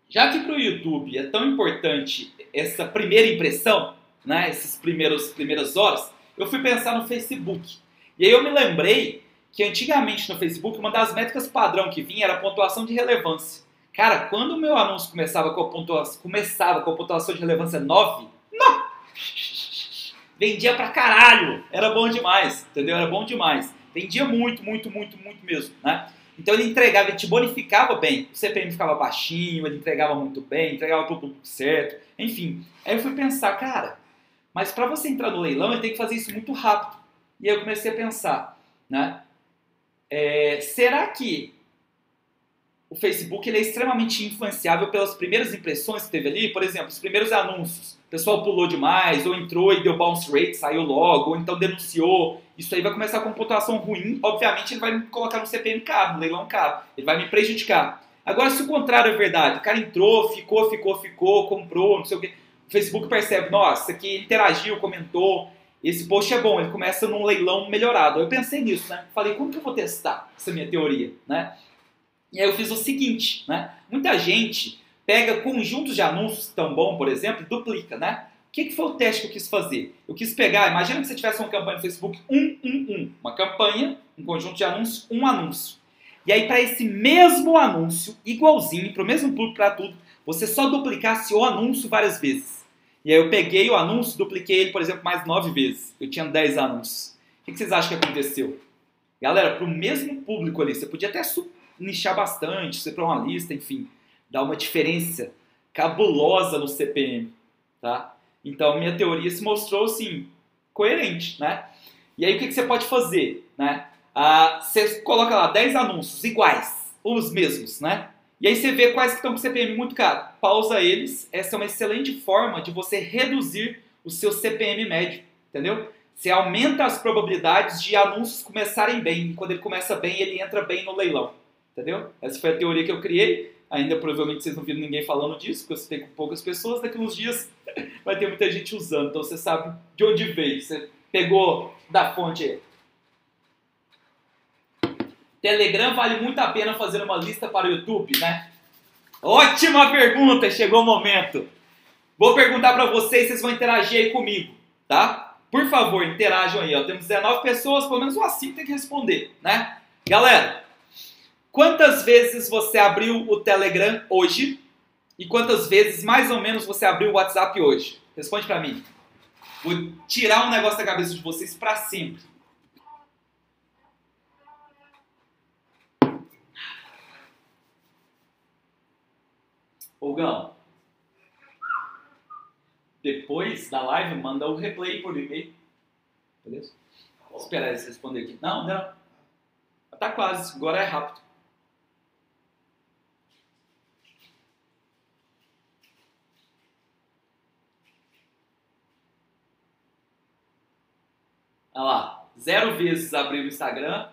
já que para o YouTube é tão importante essa primeira impressão, né? Essas primeiras horas, eu fui pensar no Facebook. E aí eu me lembrei que antigamente no Facebook uma das métricas padrão que vinha era a pontuação de relevância. Cara, quando o meu anúncio começava com a pontuação, começava com a pontuação de relevância 9, não! Vendia pra caralho! Era bom demais, entendeu? Era bom demais. Vendia muito, muito, muito, muito mesmo, né? Então ele entregava, ele te bonificava bem. O CPM ficava baixinho, ele entregava muito bem, entregava tudo certo. Enfim, aí eu fui pensar, cara, mas para você entrar no leilão, ele tem que fazer isso muito rápido. E aí eu comecei a pensar, né? É, será que o Facebook ele é extremamente influenciável pelas primeiras impressões que teve ali, por exemplo, os primeiros anúncios. O pessoal pulou demais, ou entrou e deu bounce rate, saiu logo, ou então denunciou. Isso aí vai começar com pontuação ruim. Obviamente, ele vai me colocar no CPM caro, no leilão caro. Ele vai me prejudicar. Agora, se o contrário é verdade, o cara entrou, ficou, ficou, ficou, comprou, não sei o quê. O Facebook percebe, nossa, aqui interagiu, comentou, esse post é bom, ele começa num leilão melhorado. Eu pensei nisso, né? Falei, como que eu vou testar essa minha teoria, né? E aí eu fiz o seguinte, né? Muita gente pega conjuntos de anúncios tão bom, por exemplo, e duplica, né? O que, que foi o teste que eu quis fazer? Eu quis pegar, imagina que você tivesse uma campanha no Facebook 111, uma campanha, um conjunto de anúncios, um anúncio. E aí para esse mesmo anúncio, igualzinho, para o mesmo público, para tudo, você só duplicasse o anúncio várias vezes. E aí eu peguei o anúncio, dupliquei ele, por exemplo, mais nove vezes. Eu tinha 10 anúncios. O que vocês acham que aconteceu? Galera, para o mesmo público ali, você podia até nichar bastante, ser para uma lista, enfim, dar uma diferença cabulosa no CPM, tá? Então, minha teoria se mostrou, assim, coerente, né? E aí, o que, que você pode fazer, né? Ah, você coloca lá 10 anúncios iguais, os mesmos, né? E aí você vê quais que estão com CPM muito caro. Pausa eles. Essa é uma excelente forma de você reduzir o seu CPM médio, entendeu? Você aumenta as probabilidades de anúncios começarem bem. E quando ele começa bem, ele entra bem no leilão. Entendeu? Essa foi a teoria que eu criei. Ainda provavelmente vocês não viram ninguém falando disso, porque eu citei com poucas pessoas. Daqui uns dias vai ter muita gente usando. Então você sabe de onde veio. Você pegou da fonte aí. Telegram vale muito a pena fazer uma lista para o YouTube, né? Ótima pergunta, chegou o momento. Vou perguntar para vocês, vocês vão interagir aí comigo, tá? Por favor, interajam aí, ó. Temos 19 pessoas, pelo menos uma assim tem que responder, né? Galera, quantas vezes você abriu o Telegram hoje? E quantas vezes, mais ou menos, você abriu o WhatsApp hoje? Responde para mim. Vou tirar um negócio da cabeça de vocês para sempre. Ogão, depois da live, manda o replay por e-mail. Beleza? Vou esperar eles responder aqui. Não, não. Tá quase, agora é rápido. Olha lá, zero vezes abrir o Instagram,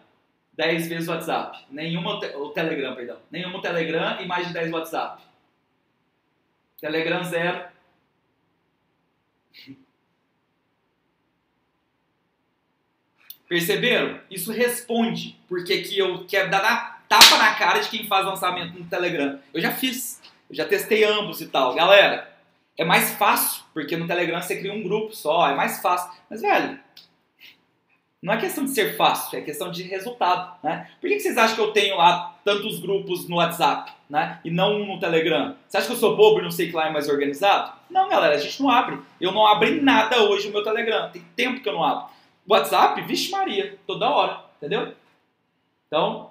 dez vezes o WhatsApp. Nenhuma o Telegram, perdão. Nenhuma o Telegram e mais de dez WhatsApp. Telegram zero. Perceberam? Isso responde porque que eu quero dar tapa na cara de quem faz lançamento no Telegram. Eu já fiz, eu já testei ambos e tal. Galera, é mais fácil, porque no Telegram você cria um grupo só, é mais fácil. Mas, velho, não é questão de ser fácil, é questão de resultado, né? Por que, vocês acham que eu tenho lá tantos grupos no WhatsApp, né? E não um no Telegram? Você acha que eu sou bobo e não sei que lá é mais organizado? Não, galera, a gente não abre. Eu não abri nada hoje no meu Telegram. Tem tempo que eu não abro. WhatsApp, vixe Maria, toda hora, entendeu? Então,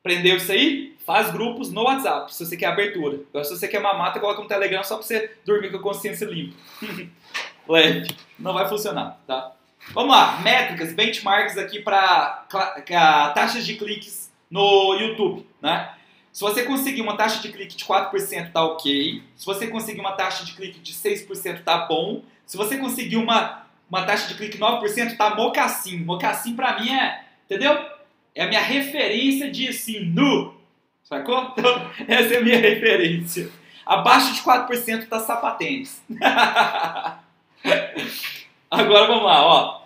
aprendeu isso aí? faz grupos no WhatsApp, se você quer abertura. Agora, se você quer mamata, coloca um Telegram só pra você dormir com a consciência limpa. Leve. Não vai funcionar, tá? Vamos lá, métricas, benchmarks aqui para taxas de cliques no YouTube, né? Se você conseguir uma taxa de clique de 4%, tá ok. Se você conseguir uma taxa de clique de 6%, tá bom. Se você conseguir uma, uma taxa de clique de 9%, tá mocassim. Mocassim pra mim é, entendeu? É a minha referência de, assim, nu. Sacou? Então, essa é a minha referência. Abaixo de 4% tá sapatênis. Agora vamos lá, ó.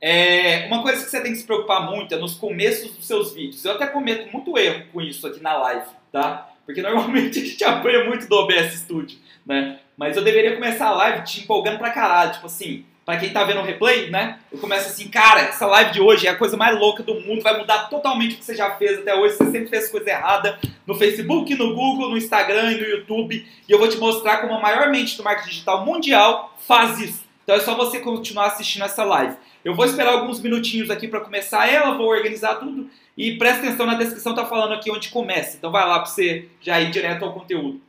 É, uma coisa que você tem que se preocupar muito é nos começos dos seus vídeos. Eu até cometo muito erro com isso aqui na live, tá? Porque normalmente a gente apanha muito do OBS Studio, né? Mas eu deveria começar a live te empolgando pra caralho. Tipo assim, pra quem tá vendo o replay, né? Eu começo assim, cara, essa live de hoje é a coisa mais louca do mundo, vai mudar totalmente o que você já fez até hoje. Você sempre fez coisa errada no Facebook, no Google, no Instagram e no YouTube. E eu vou te mostrar como a maior mente do marketing digital mundial faz isso. Então é só você continuar assistindo essa live. Eu vou esperar alguns minutinhos aqui para começar ela, vou organizar tudo e presta atenção na descrição, tá falando aqui onde começa. Então vai lá para você já ir direto ao conteúdo.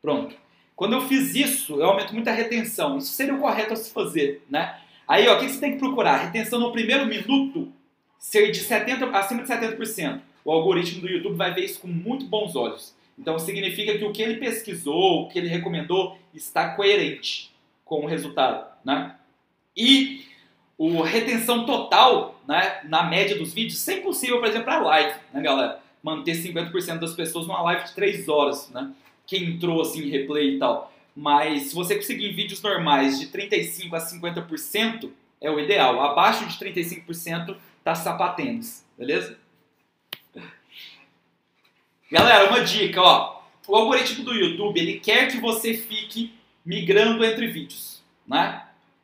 Pronto. Quando eu fiz isso, eu aumento muito a retenção. Isso seria o correto a se fazer, né? Aí, ó, o que você tem que procurar? Retenção no primeiro minuto ser de 70, acima de 70%. O algoritmo do YouTube vai ver isso com muito bons olhos. Então significa que o que ele pesquisou, o que ele recomendou, está coerente com o resultado, né? E o retenção total, né, na média dos vídeos, isso é impossível, por exemplo, a live, né, galera? Manter 50% das pessoas numa live de 3 horas, né? Quem entrou assim replay e tal. Mas se você conseguir vídeos normais de 35 a 50% é o ideal. Abaixo de 35% tá sapatênis, beleza? Galera, uma dica, ó. O algoritmo do YouTube, ele quer que você fique migrando entre vídeos, né?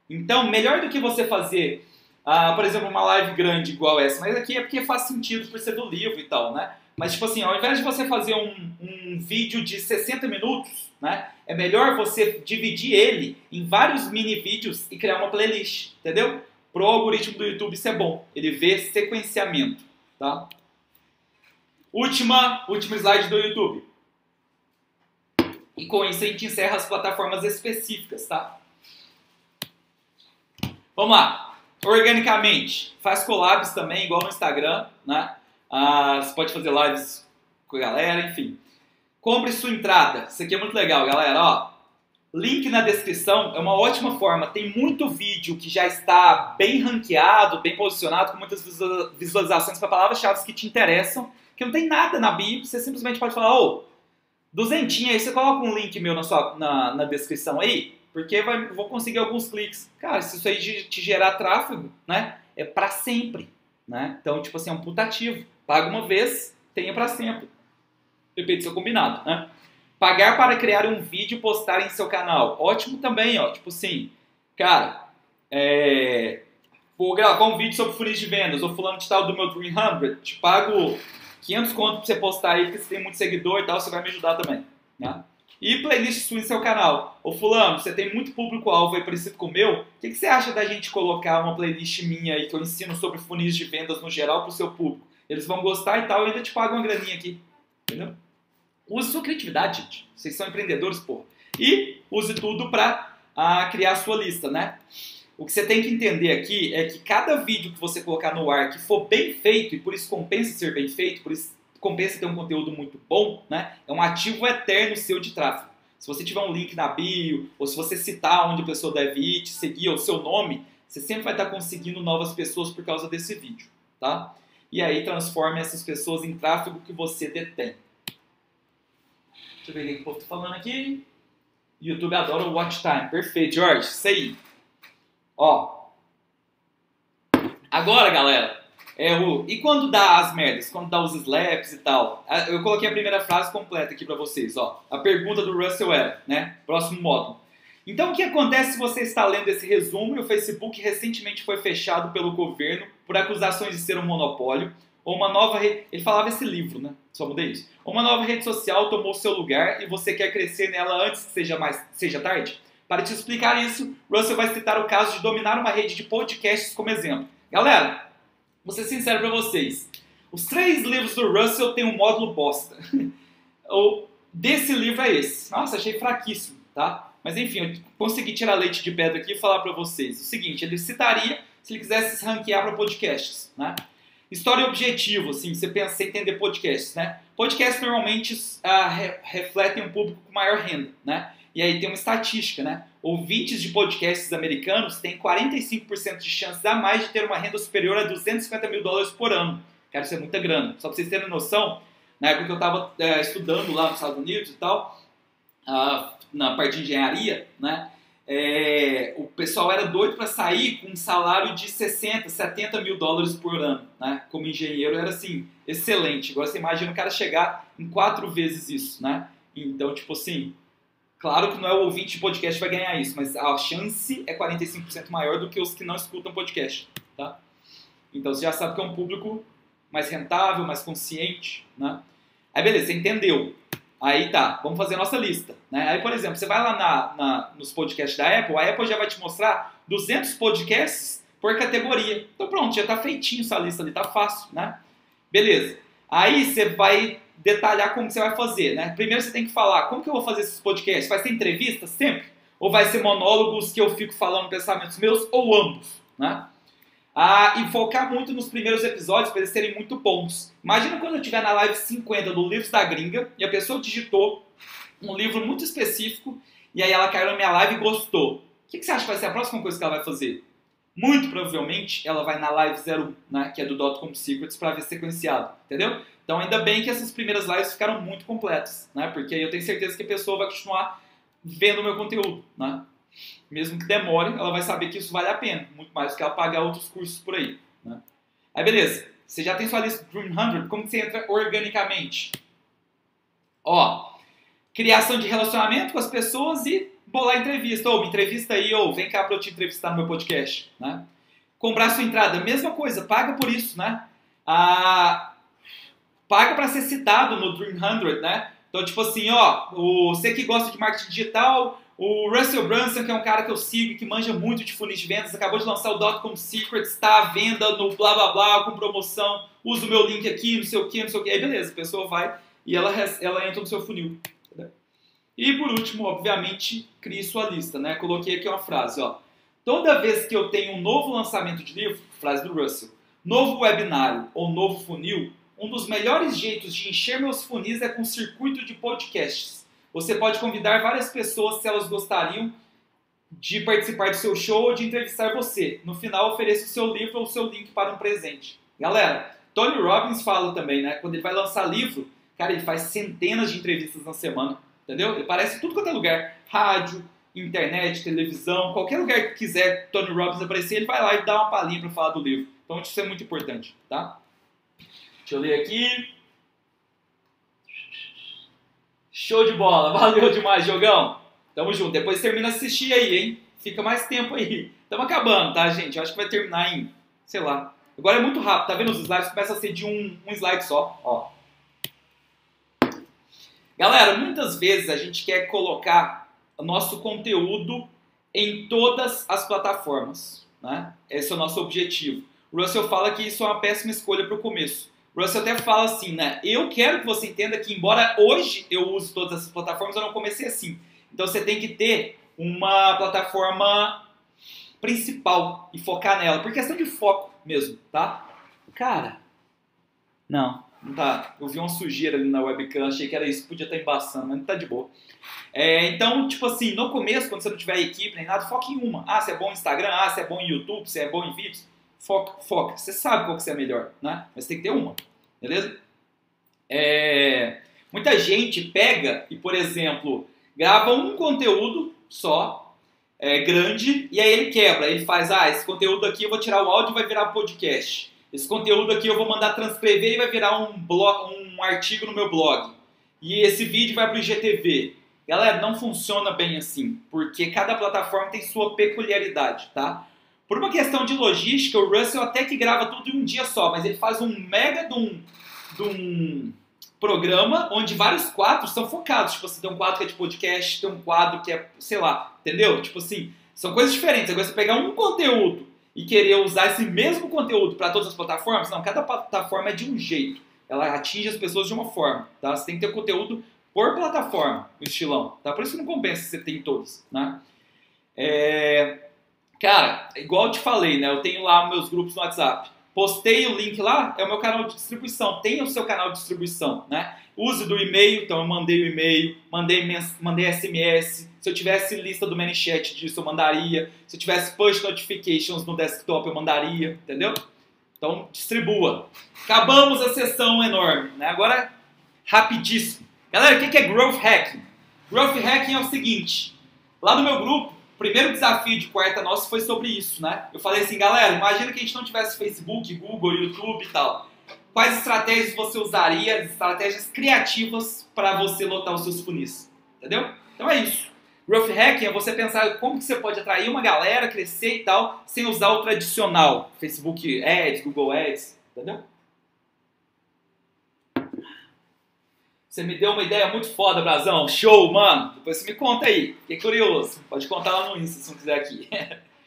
Então, melhor do que você fazer, uh, por exemplo, uma live grande igual essa, mas aqui é porque faz sentido por ser do livro e tal, né? Mas, tipo assim, ao invés de você fazer um, um vídeo de 60 minutos, né? É melhor você dividir ele em vários mini vídeos e criar uma playlist, entendeu? Pro algoritmo do YouTube isso é bom. Ele vê sequenciamento, tá? Última, último slide do YouTube. E com isso a gente encerra as plataformas específicas, tá? Vamos lá. Organicamente, faz collabs também, igual no Instagram, né? Ah, você pode fazer lives com a galera, enfim. Compre sua entrada. Isso aqui é muito legal, galera. Ó, link na descrição é uma ótima forma. Tem muito vídeo que já está bem ranqueado, bem posicionado, com muitas visualizações para palavras-chave que te interessam, que não tem nada na bio. Você simplesmente pode falar, ô, oh, duzentinho aí, você coloca um link meu na, sua, na, na descrição aí, porque vai, vou conseguir alguns cliques. Cara, se isso aí te gerar tráfego, né, é para sempre, né? Então, tipo assim, é um putativo. Paga uma vez, tenha para sempre. Depende do seu combinado, né? Pagar para criar um vídeo e postar em seu canal. Ótimo também, ó. Tipo assim, cara, é... vou gravar um vídeo sobre funis de vendas, ou fulano de tal do meu 300, te pago 500 conto pra você postar aí, porque você tem muito seguidor e tal, você vai me ajudar também, né? E playlist sua em seu canal. Ô fulano, você tem muito público-alvo aí parecido com o meu. O que, que, você acha da gente colocar uma playlist minha aí que eu ensino sobre funis de vendas no geral pro seu público? Eles vão gostar e tal, e ainda te pagam uma graninha aqui. Entendeu? Use sua criatividade, gente. Vocês são empreendedores, porra. E use tudo pra ah, criar a sua lista, né? O que você tem que entender aqui é que cada vídeo que você colocar no ar que for bem feito, e por isso compensa ser bem feito, por isso compensa ter um conteúdo muito bom, né? É um ativo eterno seu de tráfego. Se você tiver um link na bio, ou se você citar onde a pessoa deve ir, te seguir, ou seu nome, você sempre vai estar conseguindo novas pessoas por causa desse vídeo, tá? E aí transforme essas pessoas em tráfego que você detém. Deixa eu ver o que o povo está falando aqui. YouTube adora o watch time. Perfeito, Jorge. Isso aí. Ó. Agora, galera, é o, e quando dá as merdas, quando dá os slaps e tal? Eu coloquei a primeira frase completa aqui para vocês, ó. A pergunta do Russell era, né? Próximo módulo. Então, o que acontece se você está lendo esse resumo e o Facebook recentemente foi fechado pelo governo por acusações de ser um monopólio, ou uma nova rede... Ele falava esse livro, né? Só mudei isso. Uma nova rede social tomou seu lugar e você quer crescer nela antes que seja, mais... seja tarde? Para te explicar isso, Russell vai citar o caso de dominar uma rede de podcasts como exemplo. Galera, vou ser sincero para vocês. Os três livros do Russell têm um módulo bosta. o desse livro é esse. Nossa, achei fraquíssimo, tá? Mas enfim, eu consegui tirar leite de pedra aqui e falar para vocês. O seguinte, ele citaria se ele quisesse se ranquear para podcasts, né? História e objetivo, assim, você pensa em entender podcasts, né? Podcasts normalmente uh, re refletem um público com maior renda, né? E aí tem uma estatística, né? Ouvintes de podcasts americanos têm 45% de chances a mais de ter uma renda superior a 250 mil dólares por ano. Isso é muita grana. Só para vocês terem noção, na época que eu estava é, estudando lá nos Estados Unidos e tal, uh, na parte de engenharia, né? É, o pessoal era doido para sair com um salário de 60, 70 mil dólares por ano, né? Como engenheiro era assim, excelente. Agora você imagina o cara chegar em quatro vezes isso, né? Então, tipo assim, claro que não é o ouvinte de podcast que vai ganhar isso, mas a chance é 45% maior do que os que não escutam podcast, tá? Então você já sabe que é um público mais rentável, mais consciente, né? Aí beleza, você entendeu. Aí tá, vamos fazer a nossa lista. Né? Aí, por exemplo, você vai lá na, na, nos podcasts da Apple, a Apple já vai te mostrar 200 podcasts por categoria. Então pronto, já tá feitinho essa lista ali, tá fácil, né? Beleza. Aí você vai detalhar como você vai fazer, né? Primeiro você tem que falar como que eu vou fazer esses podcasts. Vai ser entrevista sempre? Ou vai ser monólogos que eu fico falando pensamentos meus? Ou ambos, né? Ah, e focar muito nos primeiros episódios para eles serem muito bons. Imagina quando eu estiver na live 50 do Livros da Gringa e a pessoa digitou um livro muito específico e aí ela caiu na minha live e gostou. O que, que você acha que vai ser a próxima coisa que ela vai fazer? Muito provavelmente ela vai na live 01, né, que é do Dotcom Secrets, para ver sequenciado, entendeu? Então ainda bem que essas primeiras lives ficaram muito completas, né? Porque aí eu tenho certeza que a pessoa vai continuar vendo o meu conteúdo, né? mesmo que demore, ela vai saber que isso vale a pena, muito mais do que ela pagar outros cursos por aí. Né? Aí beleza, você já tem sua lista Dream 100, como que você entra organicamente? Ó, criação de relacionamento com as pessoas e bolar entrevista. Ou me entrevista aí, ou vem cá para eu te entrevistar no meu podcast. Né? Comprar sua entrada, mesma coisa, paga por isso, né? Ah, paga para ser citado no Dream 100, né? Então, tipo assim, ó, você que gosta de marketing digital, o Russell Brunson, que é um cara que eu sigo que manja muito de funis de vendas, acabou de lançar o Dotcom Secrets, está à venda no blá blá blá, com promoção, usa o meu link aqui, não sei o que, não sei o que. Aí beleza, a pessoa vai e ela, ela entra no seu funil. E por último, obviamente, crie sua lista, né? Coloquei aqui uma frase, ó. Toda vez que eu tenho um novo lançamento de livro, frase do Russell, novo webinário ou novo funil, um dos melhores jeitos de encher meus funis é com circuito de podcasts você pode convidar várias pessoas se elas gostariam de participar do seu show ou de entrevistar você. No final, ofereça o seu livro ou o seu link para um presente. Galera, Tony Robbins fala também, né? Quando ele vai lançar livro, cara, ele faz centenas de entrevistas na semana, entendeu? Ele aparece em tudo quanto é lugar. Rádio, internet, televisão, qualquer lugar que quiser Tony Robbins aparecer, ele vai lá e dá uma palhinha para falar do livro. Então isso é muito importante, tá? Deixa eu ler aqui. Show de bola, valeu demais, jogão. Tamo junto. Depois termina assistir aí, hein? Fica mais tempo aí. Tamo acabando, tá, gente? Eu acho que vai terminar em, sei lá. Agora é muito rápido, tá vendo? Os slides começam a ser de um, um slide só, ó. Galera, muitas vezes a gente quer colocar nosso conteúdo em todas as plataformas, né? Esse é o nosso objetivo. O Russell fala que isso é uma péssima escolha para o começo. Russell até fala assim, né? Eu quero que você entenda que, embora hoje eu use todas essas plataformas, eu não comecei assim. Então você tem que ter uma plataforma principal e focar nela. Por questão de foco mesmo, tá? Cara, não, não tá. Eu vi uma sujeira ali na webcam, achei que era isso, podia estar embaçando, mas não tá de boa. É, então, tipo assim, no começo, quando você não tiver equipe nem nada, foque em uma. Ah, se é bom em Instagram, ah, se é bom em YouTube, se é bom em vídeos Foca, foca. Você sabe qual que é melhor, né? Mas tem que ter uma, beleza? É... Muita gente pega e, por exemplo, grava um conteúdo só, é, grande, e aí ele quebra. Ele faz, ah, esse conteúdo aqui eu vou tirar o áudio e vai virar podcast. Esse conteúdo aqui eu vou mandar transcrever e vai virar um, blog, um artigo no meu blog. E esse vídeo vai para o IGTV. Galera, não funciona bem assim, porque cada plataforma tem sua peculiaridade, tá? Por uma questão de logística, o Russell até que grava tudo em um dia só, mas ele faz um mega de um, de um programa onde vários quadros são focados. Tipo assim, tem um quadro que é de podcast, tem um quadro que é, sei lá, entendeu? Tipo assim, são coisas diferentes. Agora você pegar um conteúdo e querer usar esse mesmo conteúdo para todas as plataformas, não, cada plataforma é de um jeito. Ela atinge as pessoas de uma forma, tá? Você tem que ter conteúdo por plataforma, o estilão, tá? Por isso que não compensa você ter em todos, né? É... Cara, igual eu te falei, né? Eu tenho lá meus grupos no WhatsApp. Postei o link lá, é o meu canal de distribuição. Tem o seu canal de distribuição, né? Use do e-mail, então eu mandei o e-mail, mandei, mandei SMS. Se eu tivesse lista do ManyChat disso, eu mandaria. Se eu tivesse push notifications no desktop, eu mandaria, entendeu? Então, distribua. Acabamos a sessão enorme, né? Agora, rapidíssimo. Galera, o que é Growth Hacking? Growth Hacking é o seguinte, lá no meu grupo, o primeiro desafio de quarta nosso foi sobre isso, né? Eu falei assim, galera, imagina que a gente não tivesse Facebook, Google, YouTube e tal quais estratégias você usaria, estratégias criativas para você lotar os seus funis. Entendeu? Então é isso. Growth Hacking é você pensar como que você pode atrair uma galera, crescer e tal, sem usar o tradicional. Facebook Ads, Google Ads, entendeu? Você me deu uma ideia muito foda, Brazão. Show, mano. Depois você me conta aí. Fiquei curioso. Pode contar lá no Insta se não quiser aqui.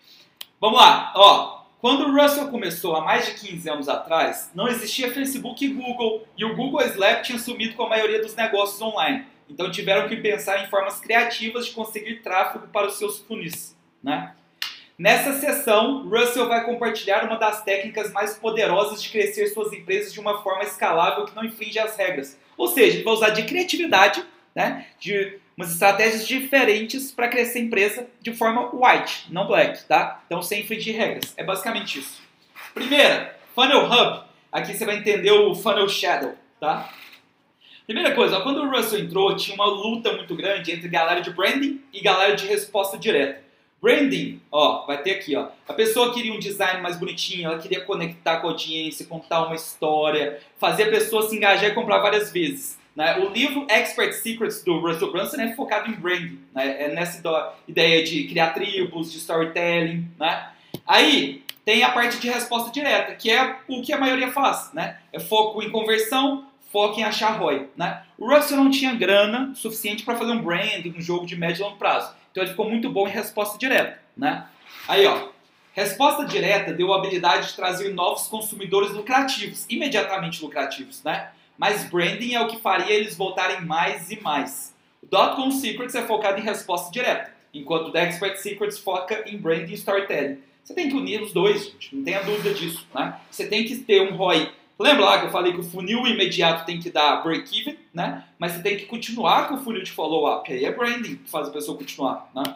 Vamos lá. Ó, quando o Russell começou há mais de 15 anos atrás, não existia Facebook e Google, e o Google Slack tinha sumido com a maioria dos negócios online. Então tiveram que pensar em formas criativas de conseguir tráfego para os seus funis. Né? Nessa sessão, Russell vai compartilhar uma das técnicas mais poderosas de crescer suas empresas de uma forma escalável que não infringe as regras. Ou seja, ele vai usar de criatividade, né, de umas estratégias diferentes para crescer a empresa de forma white, não black, tá? Então sem infringir regras. É basicamente isso. Primeira, Funnel Hub. Aqui você vai entender o Funnel Shadow, tá? Primeira coisa, quando o Russell entrou, tinha uma luta muito grande entre galera de branding e galera de resposta direta. Branding, ó, vai ter aqui, ó. A pessoa queria um design mais bonitinho, ela queria conectar com a audiência, contar uma história, fazer a pessoa se engajar e comprar várias vezes. Né? O livro Expert Secrets do Russell Brunson é focado em branding, né? é nessa ideia de criar tribos, de storytelling. Né? Aí tem a parte de resposta direta, que é o que a maioria faz. Né? É foco em conversão, foco em achar ROI. Né? O Russell não tinha grana suficiente para fazer um branding, um jogo de médio e longo prazo. Então ele ficou muito bom em resposta direta. Né? Aí, ó, resposta direta deu a habilidade de trazer novos consumidores lucrativos, imediatamente lucrativos, né? mas branding é o que faria eles voltarem mais e mais. O Dotcom Secrets é focado em resposta direta, enquanto o The Expert Secrets foca em branding e storytelling. Você tem que unir os dois, gente, não tenha dúvida disso. Né? Você tem que ter um ROI. Lembra lá que eu falei que o funil imediato tem que dar break-even, né? mas você tem que continuar com o funil de follow-up. Aí é branding que faz a pessoa continuar. Né?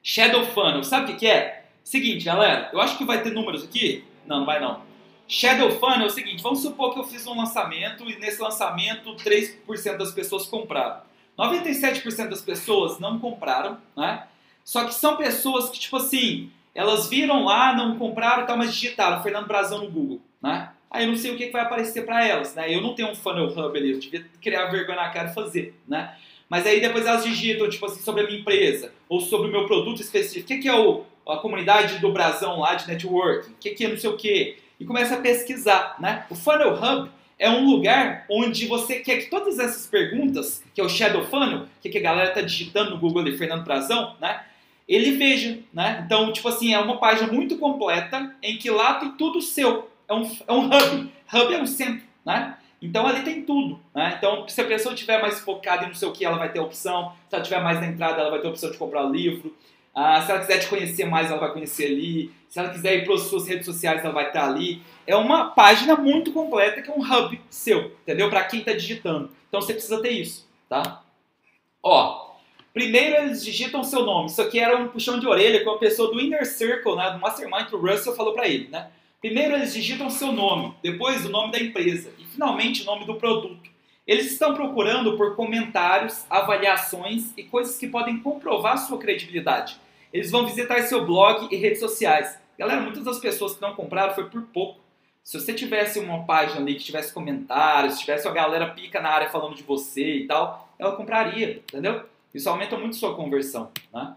Shadow Funnel, sabe o que é? Seguinte, galera, eu acho que vai ter números aqui. Não, não vai não. Shadow Funnel é o seguinte, vamos supor que eu fiz um lançamento e nesse lançamento 3% das pessoas compraram. 97% das pessoas não compraram, né? Só que são pessoas que, tipo assim, elas viram lá, não compraram e tal, mas digitaram Fernando Brazão no Google, né? Aí eu não sei o que vai aparecer para elas, né? Eu não tenho um funnel hub ali, eu devia criar vergonha na cara e fazer, né? Mas aí depois elas digitam, tipo assim, sobre a minha empresa, ou sobre o meu produto específico. O que, que é o, a comunidade do Brasão lá de networking? O que, que é não sei o que? e começa a pesquisar. Né? O Funnel Hub é um lugar onde você quer que todas essas perguntas, que é o Shadow Funnel, que, que a galera está digitando no Google de Fernando Prazão, né? ele veja. Né? Então, tipo assim, é uma página muito completa em que lá tem tudo seu. É um, é um hub. Hub é um centro. Né? Então ali tem tudo. Né? Então, se a pessoa estiver mais focada em não sei o que, ela vai ter opção. Se ela estiver mais na entrada, ela vai ter opção de comprar o livro. Ah, se ela quiser te conhecer mais, ela vai conhecer ali. Se ela quiser ir para as suas redes sociais, ela vai estar ali. É uma página muito completa que é um hub seu, entendeu? Para quem está digitando. Então você precisa ter isso, tá? Ó, primeiro eles digitam seu nome. Isso aqui era um puxão de orelha que uma pessoa do Inner Circle, né, do Mastermind do Russell falou para ele, né? Primeiro eles digitam seu nome, depois o nome da empresa e finalmente o nome do produto. Eles estão procurando por comentários, avaliações e coisas que podem comprovar sua credibilidade. Eles vão visitar seu blog e redes sociais. Galera, muitas das pessoas que não compraram foi por pouco. Se você tivesse uma página ali que tivesse comentários, se tivesse uma galera pica na área falando de você e tal, ela compraria, entendeu? Isso aumenta muito sua conversão, né?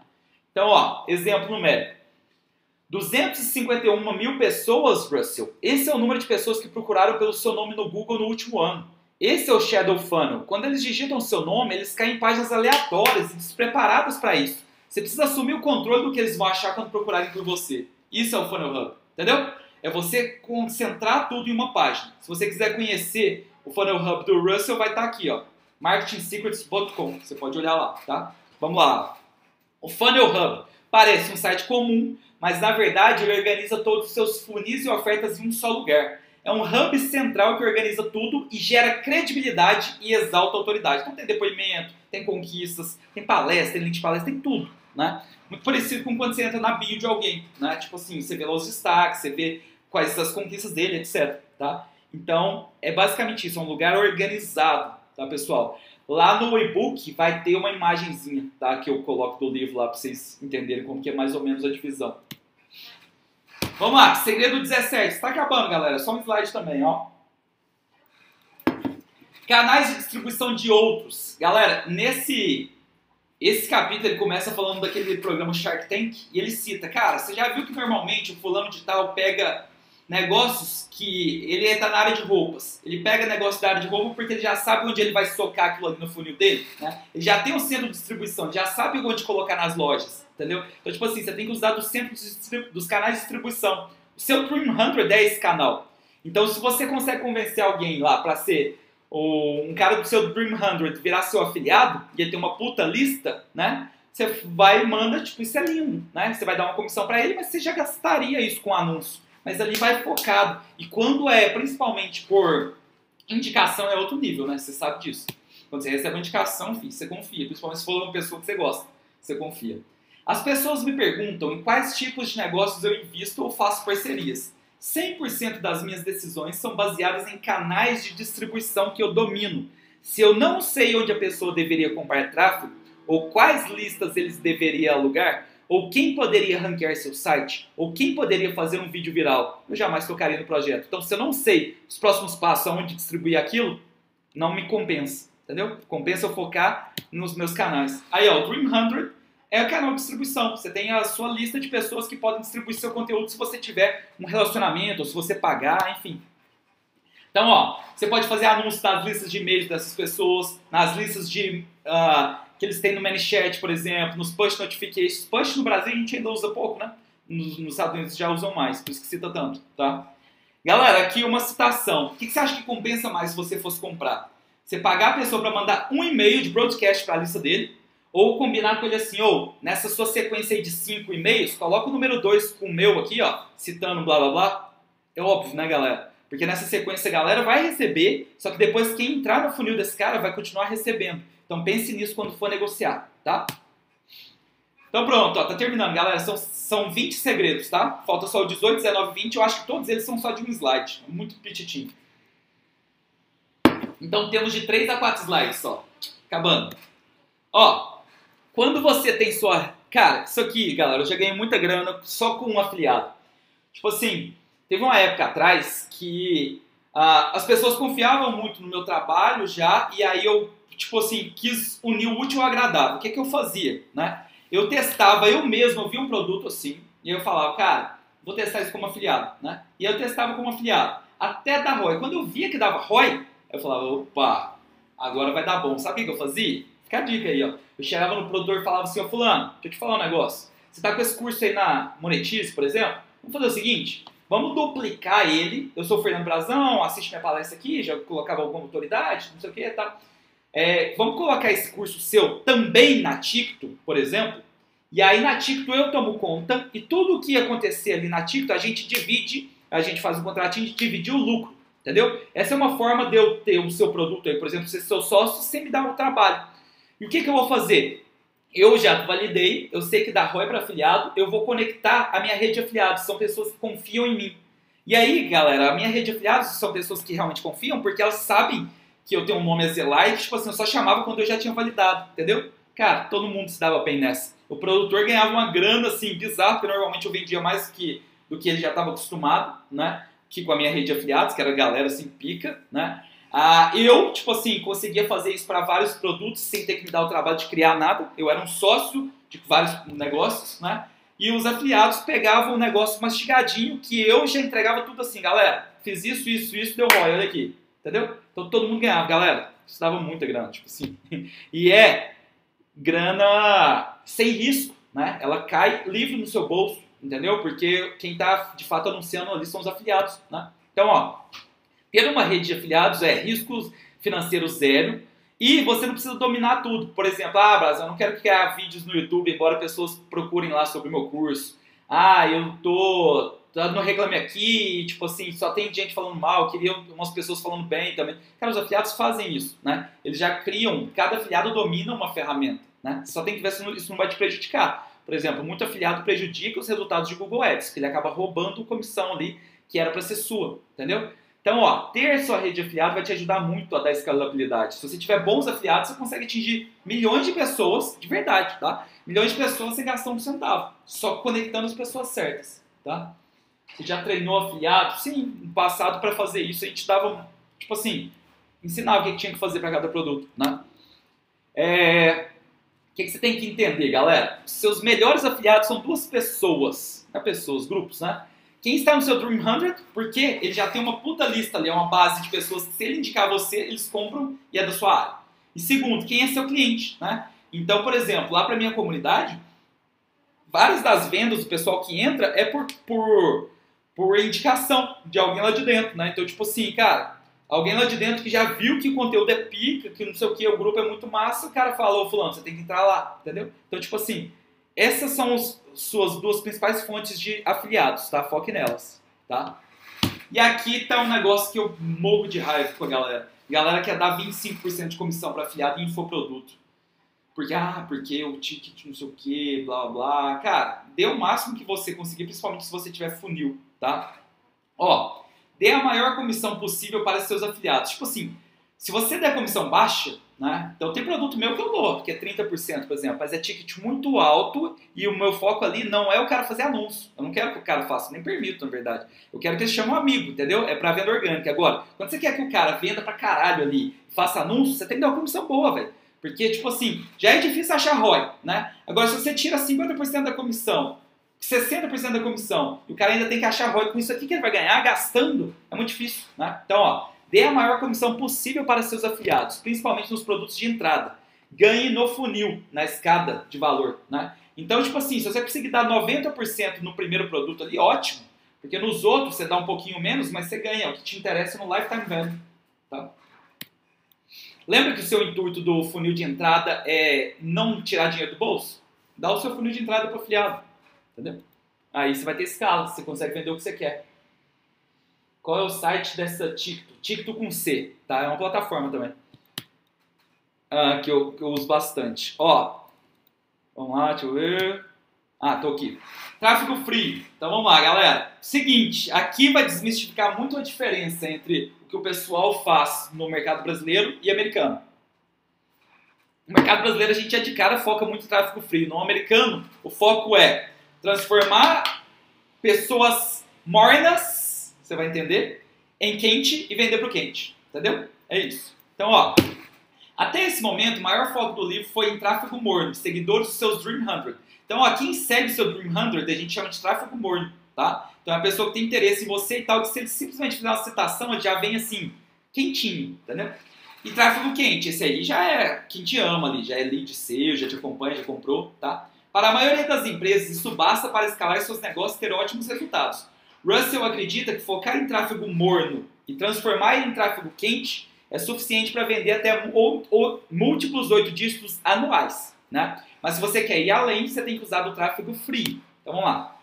Então, ó, exemplo numérico. 251 mil pessoas, Russell. Esse é o número de pessoas que procuraram pelo seu nome no Google no último ano. Esse é o Shadow Funnel. Quando eles digitam seu nome, eles caem em páginas aleatórias e despreparadas para isso. Você precisa assumir o controle do que eles vão achar quando procurarem por você. Isso é o Funnel Hub, entendeu? É você concentrar tudo em uma página. Se você quiser conhecer o Funnel Hub do Russell, vai estar aqui, ó, marketingsecrets.com. Você pode olhar lá, tá? Vamos lá. O Funnel Hub parece um site comum, mas na verdade ele organiza todos os seus funis e ofertas em um só lugar. É um hub central que organiza tudo e gera credibilidade e exalta a autoridade. Então tem depoimento, tem conquistas, tem palestra, tem link de palestra, tem tudo, né? Muito parecido com quando você entra na bio de alguém, né? Tipo assim, você vê lá os destaques, você vê quais as conquistas dele, etc, tá? Então, é basicamente isso, é um lugar organizado, tá, pessoal? Lá no e-book vai ter uma imagenzinha, tá? Que eu coloco do livro lá para vocês entenderem como que é mais ou menos a divisão. Vamos lá, segredo 17. Está acabando, galera. Só um slide também, ó. Canais de distribuição de outros. Galera, nesse esse capítulo ele começa falando daquele programa Shark Tank e ele cita, cara, você já viu que normalmente o fulano de tal pega negócios que ele está na área de roupas. Ele pega negócio da área de roupa porque ele já sabe onde ele vai socar aquilo ali no funil dele, né? Ele já tem o centro de distribuição, já sabe onde colocar nas lojas, entendeu? Então, tipo assim, você tem que usar dos centros dos canais de distribuição. O seu 300 é esse canal. Então, se você consegue convencer alguém lá para ser um cara do seu Dream 100 virar seu afiliado e ele tem uma puta lista, né? Você vai e manda, tipo, isso é lindo, né? Você vai dar uma comissão para ele, mas você já gastaria isso com anúncio mas ali vai focado. E quando é principalmente por indicação é outro nível, né? Você sabe disso. Quando você recebe uma indicação, filho, você confia, principalmente se for uma pessoa que você gosta, você confia. As pessoas me perguntam em quais tipos de negócios eu invisto ou faço parcerias. 100% das minhas decisões são baseadas em canais de distribuição que eu domino. Se eu não sei onde a pessoa deveria comprar tráfego ou quais listas eles deveriam alugar, ou quem poderia ranquear seu site? Ou quem poderia fazer um vídeo viral? Eu jamais tocaria no projeto. Então, se eu não sei os próximos passos, aonde distribuir aquilo, não me compensa. Entendeu? Compensa eu focar nos meus canais. Aí, ó, o Dream 100 é o canal de distribuição. Você tem a sua lista de pessoas que podem distribuir seu conteúdo se você tiver um relacionamento, ou se você pagar, enfim. Então, ó, você pode fazer anúncios nas listas de e-mails dessas pessoas, nas listas de uh, que eles têm no ManyChat, por exemplo, nos push notifications. Push no Brasil a gente ainda usa pouco, né? Nos, nos Estados Unidos já usam mais, por isso que cita tanto, tá? Galera, aqui uma citação. O que você acha que compensa mais se você fosse comprar? Você pagar a pessoa para mandar um e-mail de broadcast para a lista dele, ou combinar com ele assim, ou oh, nessa sua sequência aí de cinco e-mails, coloca o número 2 com o meu aqui, ó, citando blá blá blá. É óbvio, né, galera? Porque nessa sequência a galera vai receber, só que depois quem entrar no funil desse cara vai continuar recebendo. Então pense nisso quando for negociar, tá? Então pronto, ó, tá terminando, galera. São, são 20 segredos, tá? Falta só o 18, 19, 20. Eu acho que todos eles são só de um slide. Muito petitinho. Então temos de 3 a 4 slides só. Acabando. Ó, quando você tem sua... Cara, isso aqui, galera, eu já ganhei muita grana só com um afiliado. Tipo assim, teve uma época atrás que ah, as pessoas confiavam muito no meu trabalho já, e aí eu tipo assim, quis unir o útil ao agradável. O que, é que eu fazia, né? Eu testava, eu mesmo, eu via um produto assim, e eu falava, cara, vou testar isso como afiliado, né? E eu testava como afiliado, até dar ROI. Quando eu via que dava ROI, eu falava, opa, agora vai dar bom. Sabe o que eu fazia? Fica a dica aí, ó. Eu chegava no produtor e falava assim, ó, fulano, deixa eu te falar um negócio. Você tá com esse curso aí na Monetize, por exemplo? Vamos fazer o seguinte, vamos duplicar ele. Eu sou o Fernando Brazão, assiste minha palestra aqui, já colocava alguma autoridade, não sei o que, tá? É, vamos colocar esse curso seu também na Ticto, por exemplo, e aí na Ticto eu tomo conta e tudo o que acontecer ali na Ticto a gente divide, a gente faz um contratinho de dividir o lucro, entendeu? Essa é uma forma de eu ter o seu produto aí, por exemplo, ser seu sócio sem me dar o trabalho. E o que, que eu vou fazer? Eu já validei, eu sei que dá ROI para afiliado, eu vou conectar a minha rede de afiliados, são pessoas que confiam em mim. E aí, galera, a minha rede de afiliados são pessoas que realmente confiam porque elas sabem que eu tenho um nome a zelar e, tipo assim, eu só chamava quando eu já tinha validado, entendeu? Cara, todo mundo se dava bem nessa. O produtor ganhava uma grana, assim, bizarra, porque normalmente eu vendia mais do que, do que ele já estava acostumado, né? Que com a minha rede de afiliados, que era a galera, assim, pica, né? Ah, eu, tipo assim, conseguia fazer isso para vários produtos sem ter que me dar o trabalho de criar nada. Eu era um sócio de vários negócios, né? E os afiliados pegavam o negócio mastigadinho que eu já entregava tudo assim, galera, fiz isso, isso, isso, deu ROI, olha aqui. Entendeu? Então todo mundo ganhava. Galera, isso dava muita grana, tipo assim. E é grana sem risco, né? Ela cai livre no seu bolso. entendeu? Porque quem está de fato anunciando ali são os afiliados, né? Então, ó, ter uma rede de afiliados é riscos financeiros zero e você não precisa dominar tudo. Por exemplo, ah, Brasa, eu não quero criar vídeos no YouTube, embora pessoas procurem lá sobre o meu curso. Ah, eu tô dando reclame aqui, tipo assim, só tem gente falando mal, queria umas pessoas falando bem também. Cara, os afiliados fazem isso, né? Eles já criam, cada afiliado domina uma ferramenta, né? Só tem que ver se isso não vai te prejudicar. Por exemplo, muito afiliado prejudica os resultados de Google Ads, que ele acaba roubando comissão ali que era para ser sua, entendeu? Então, ó, ter sua rede de afiliado vai te ajudar muito a dar escalabilidade. Se você tiver bons afiliados, você consegue atingir milhões de pessoas, de verdade, tá? Milhões de pessoas sem gastar um centavo, só conectando as pessoas certas, tá? Você já treinou afiliado? Sim, no passado para fazer isso a gente dava, tipo assim, ensinava o que tinha que fazer para cada produto, né? É, o que, que, você tem que entender, galera? Seus melhores afiliados são duas pessoas, não é pessoas, grupos, né? Quem está no seu Dream 100, porque ele já tem uma puta lista ali, é uma base de pessoas que se ele indicar você, eles compram e é da sua área. E segundo, quem é seu cliente, né? Então, por exemplo, lá para minha comunidade, várias das vendas do pessoal que entra é por, por, por indicação de alguém lá de dentro, né? Então, tipo assim, cara, alguém lá de dentro que já viu que o conteúdo é pica, que não sei o que, o grupo é muito massa, o cara falou, fulano, você tem que entrar lá, entendeu? Então, tipo assim, essas são os, suas duas principais fontes de afiliados, tá? Foque nelas, tá? E aqui tá um negócio que eu morro de raiva com a galera. Galera quer dar 25% de comissão para afiliado em infoproduto. Porque, ah, porque o ticket não sei o que, blá blá. Cara, dê o máximo que você conseguir, principalmente se você tiver funil, tá? Ó, dê a maior comissão possível para seus afiliados. Tipo assim, se você der comissão baixa, né? Então tem produto meu que eu dou, que é 30%, por exemplo, mas é ticket muito alto e o meu foco ali não é o cara fazer anúncio. Eu não quero que o cara faça, nem permito, na verdade. Eu quero que ele chame um amigo, entendeu? É para venda orgânica. Agora, quando você quer que o cara venda pra caralho ali, faça anúncio, você tem que dar uma comissão boa, velho. Porque, tipo assim, já é difícil achar ROI, né? Agora, se você tira 50% da comissão, 60% da comissão, e o cara ainda tem que achar ROI com isso aqui que ele vai ganhar gastando, é muito difícil, né? Então, ó, Dê a maior comissão possível para seus afiliados, principalmente nos produtos de entrada. Ganhe no funil, na escada de valor. Né? Então, tipo assim, se você conseguir dar 90% no primeiro produto ali, ótimo. Porque nos outros você dá um pouquinho menos, mas você ganha. O que te interessa no lifetime value. Tá? Lembra que o seu intuito do funil de entrada é não tirar dinheiro do bolso? Dá o seu funil de entrada para o afiliado. Entendeu? Aí você vai ter escala, você consegue vender o que você quer. Qual é o site dessa Ticto? Ticto com C, tá? É uma plataforma também. Ah, que, eu, que eu uso bastante. Ó, vamos lá, deixa eu ver. Ah, tô aqui. Tráfego free. Então vamos lá, galera. Seguinte, aqui vai desmistificar muito a diferença entre o que o pessoal faz no mercado brasileiro e americano. No mercado brasileiro a gente é de cara foca muito em tráfego free. No americano, o foco é transformar pessoas mornas você vai entender, em quente e vender para o quente. Entendeu? É isso. Então, ó, até esse momento, o maior foco do livro foi em tráfego morno, seguidores dos seus Dream 100. Então, ó, quem segue seu Dream 100, a gente chama de tráfego morno, tá? Então, é a pessoa que tem interesse em você e tal, que se ele simplesmente fizer uma citação, ele já vem assim, quentinho, entendeu? E tráfego quente, esse aí já é quem te ama ali, já é lead seu, já te acompanha, já comprou, tá? Para a maioria das empresas, isso basta para escalar seus negócios e ter ótimos resultados. Russell acredita que focar em tráfego morno e transformar ele em tráfego quente é suficiente para vender até ou, ou, múltiplos oito dígitos anuais. Né? Mas se você quer ir além, você tem que usar o tráfego free. Então vamos lá.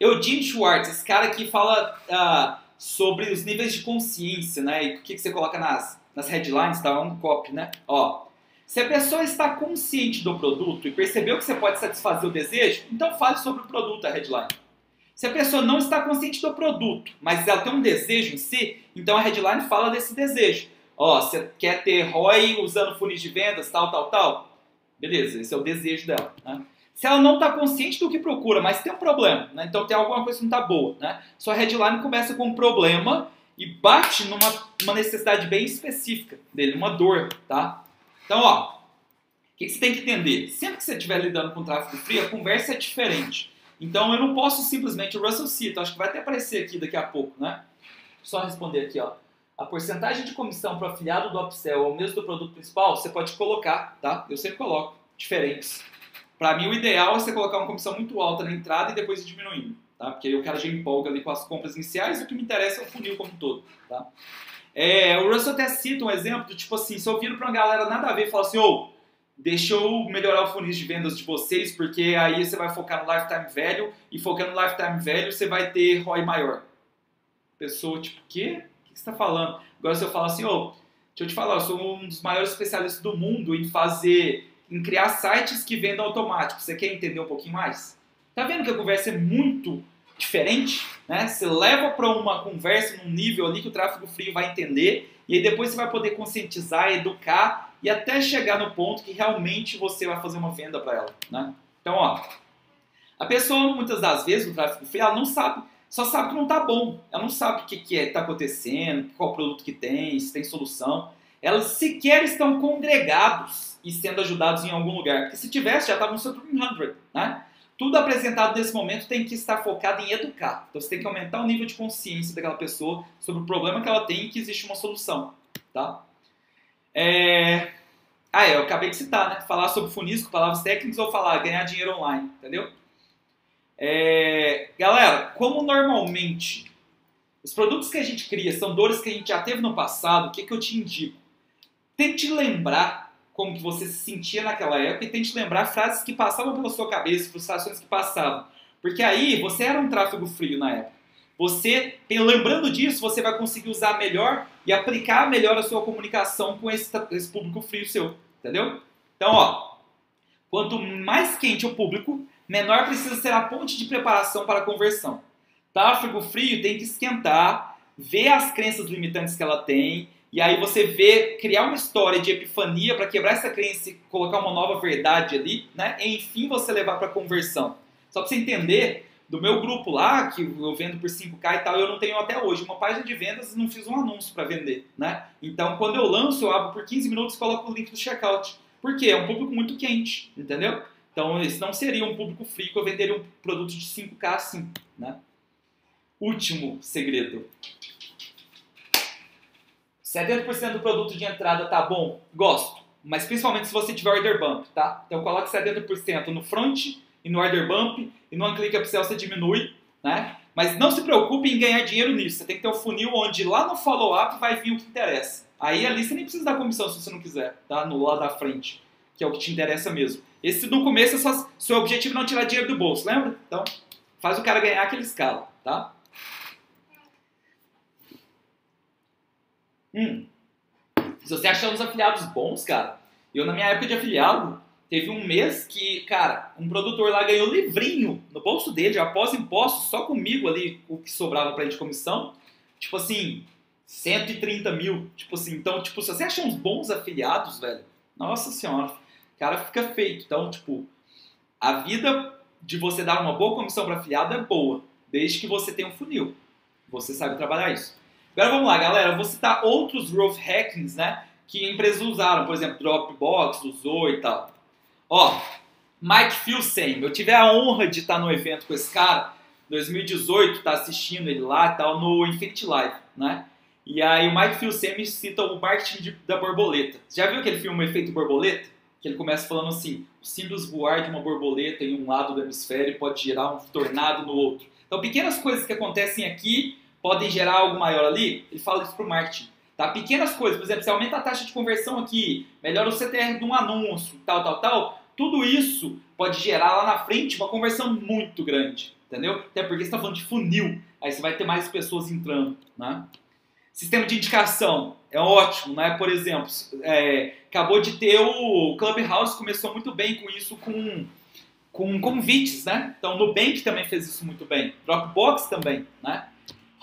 Eugene Schwartz, esse cara aqui fala uh, sobre os níveis de consciência, né? E o que, que você coloca nas, nas headlines, tá? É um copy, né? Ó, se a pessoa está consciente do produto e percebeu que você pode satisfazer o desejo, então fale sobre o produto, a headline. Se a pessoa não está consciente do produto, mas ela tem um desejo em si, então a headline fala desse desejo. Ó, você quer ter ROI usando funis de vendas, tal, tal, tal? Beleza, esse é o desejo dela. Né? Se ela não está consciente do que procura, mas tem um problema, né? então tem alguma coisa que não está boa, né? sua headline começa com um problema e bate numa uma necessidade bem específica dele, uma dor, tá? Então, ó, o que, que você tem que entender? Sempre que você estiver lidando com tráfego frio, a conversa é diferente. Então eu não posso simplesmente, o Russell cita, acho que vai até aparecer aqui daqui a pouco, né? Só responder aqui, ó. A porcentagem de comissão para o afiliado do upsell ou mesmo do produto principal, você pode colocar, tá? Eu sempre coloco, diferentes. Para mim, o ideal é você colocar uma comissão muito alta na entrada e depois ir diminuindo, tá? Porque aí o cara já empolga ali com as compras iniciais e o que me interessa é o funil como um todo, tá? É, o Russell até cita um exemplo do tipo assim, se eu viro para uma galera nada a ver e falo assim, ô, oh, deixa eu melhorar o funil de vendas de vocês, porque aí você vai focar no lifetime value e focando no lifetime value você vai ter ROI maior. Pessoa, tipo, quê? O que você está falando? Agora se eu falar assim, ô, oh, deixa eu te falar, eu sou um dos maiores especialistas do mundo em fazer em criar sites que vendam automático. Você quer entender um pouquinho mais? Tá vendo que a conversa é muito diferente? Né? Você leva para uma conversa num nível ali que o tráfego frio vai entender e aí depois você vai poder conscientizar, educar e até chegar no ponto que realmente você vai fazer uma venda para ela. Né? Então, ó, a pessoa muitas das vezes no tráfego frio ela não sabe, só sabe que não tá bom. Ela não sabe o que, que é, tá acontecendo, qual produto que tem, se tem solução. Elas sequer estão congregados e sendo ajudados em algum lugar. Porque se tivesse, já estava no seu 300, né? Tudo apresentado nesse momento tem que estar focado em educar. Então você tem que aumentar o nível de consciência daquela pessoa sobre o problema que ela tem e que existe uma solução, tá? É... Ah, é, eu acabei de citar, né? Falar sobre funis com palavras técnicas ou falar ganhar dinheiro online, entendeu? É... Galera, como normalmente os produtos que a gente cria são dores que a gente já teve no passado, o que, que eu te indico? Tente lembrar como que você se sentia naquela época e tente lembrar frases que passavam pela sua cabeça, frustrações que passavam. Porque aí você era um tráfego frio na época. Você, lembrando disso, você vai conseguir usar melhor e aplicar melhor a sua comunicação com esse, esse público frio seu, entendeu? Então, ó, quanto mais quente o público, menor precisa ser a ponte de preparação para a conversão. Tráfego frio tem que esquentar, ver as crenças limitantes que ela tem, e aí você vê, criar uma história de epifania para quebrar essa crença e colocar uma nova verdade ali, né? E enfim você levar para conversão. Só para você entender, do meu grupo lá, que eu vendo por 5K e tal, eu não tenho até hoje uma página de vendas e não fiz um anúncio para vender, né? Então, quando eu lanço, eu abro por 15 minutos e coloco o link do checkout. Por quê? É um público muito quente, entendeu? Então, esse não seria um público frio que eu venderia um produto de 5K assim, né? Último segredo. 70% do produto de entrada tá bom? Gosto. Mas principalmente se você tiver order bump, tá? Então coloque 70% no front e no order bump e no click upsell você diminui, né? Mas não se preocupe em ganhar dinheiro nisso. Você tem que ter um funil onde lá no follow-up vai vir o que interessa. Aí ali você nem precisa dar comissão se você não quiser, tá? No lado da frente, que é o que te interessa mesmo. Esse no começo é só, seu objetivo é não tirar dinheiro do bolso, lembra? Então faz o cara ganhar aquele escala, tá? Hum. Se você achar uns afiliados bons, cara, eu na minha época de afiliado, teve um mês que, cara, um produtor lá ganhou livrinho no bolso dele, após impostos, só comigo ali, o que sobrava pra ele de comissão. Tipo assim, 130 mil. Tipo assim, então, tipo, se você achar uns bons afiliados, velho, nossa senhora, o cara fica feito. Então, tipo, a vida de você dar uma boa comissão para afiliado é boa, desde que você tenha um funil. Você sabe trabalhar isso. Agora vamos lá, galera. Eu vou citar outros growth hackings, né? Que empresas usaram, por exemplo, Dropbox usou e tal. Ó, Mike Filsheim. Eu tive a honra de estar no evento com esse cara. 2018, tá assistindo ele lá e tal, no Infinity Live, né? E aí o Mike Filsheim cita o marketing de, da borboleta. Já viu aquele filme Efeito Borboleta? Que ele começa falando assim, o simples voar de uma borboleta em um lado do hemisfério pode gerar um tornado no outro. Então pequenas coisas que acontecem aqui podem gerar algo maior ali, ele fala isso para o marketing. Tá? Pequenas coisas, por exemplo, você aumenta a taxa de conversão aqui, melhora o CTR de um anúncio, tal, tal, tal, tudo isso pode gerar lá na frente uma conversão muito grande, entendeu? Até porque você está falando de funil, aí você vai ter mais pessoas entrando, né? Sistema de indicação é ótimo, né? Por exemplo, é, acabou de ter o Clubhouse começou muito bem com isso, com, com convites, né? Então, o Nubank também fez isso muito bem, Dropbox também, né?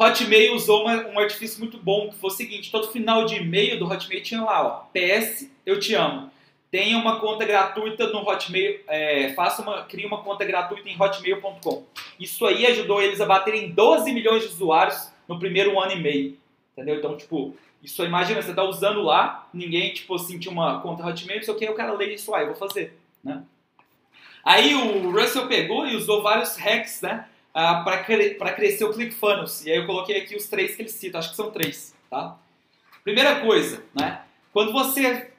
Hotmail usou uma, um artifício muito bom, que foi o seguinte, todo final de e-mail do Hotmail tinha lá, ó, PS, eu te amo. Tenha uma conta gratuita no Hotmail, é, faça uma, crie uma conta gratuita em hotmail.com. Isso aí ajudou eles a baterem 12 milhões de usuários no primeiro ano e meio. Entendeu? Então, tipo, isso imagina, você tá usando lá, ninguém, tipo tinha uma conta Hotmail, não sei o o cara lê isso, aí, eu vou fazer, né? Aí o Russell pegou e usou vários hacks, né? Uh, para cre crescer o ClickFunnels. E aí eu coloquei aqui os três que ele cita, acho que são três. Tá? Primeira coisa, né? quando você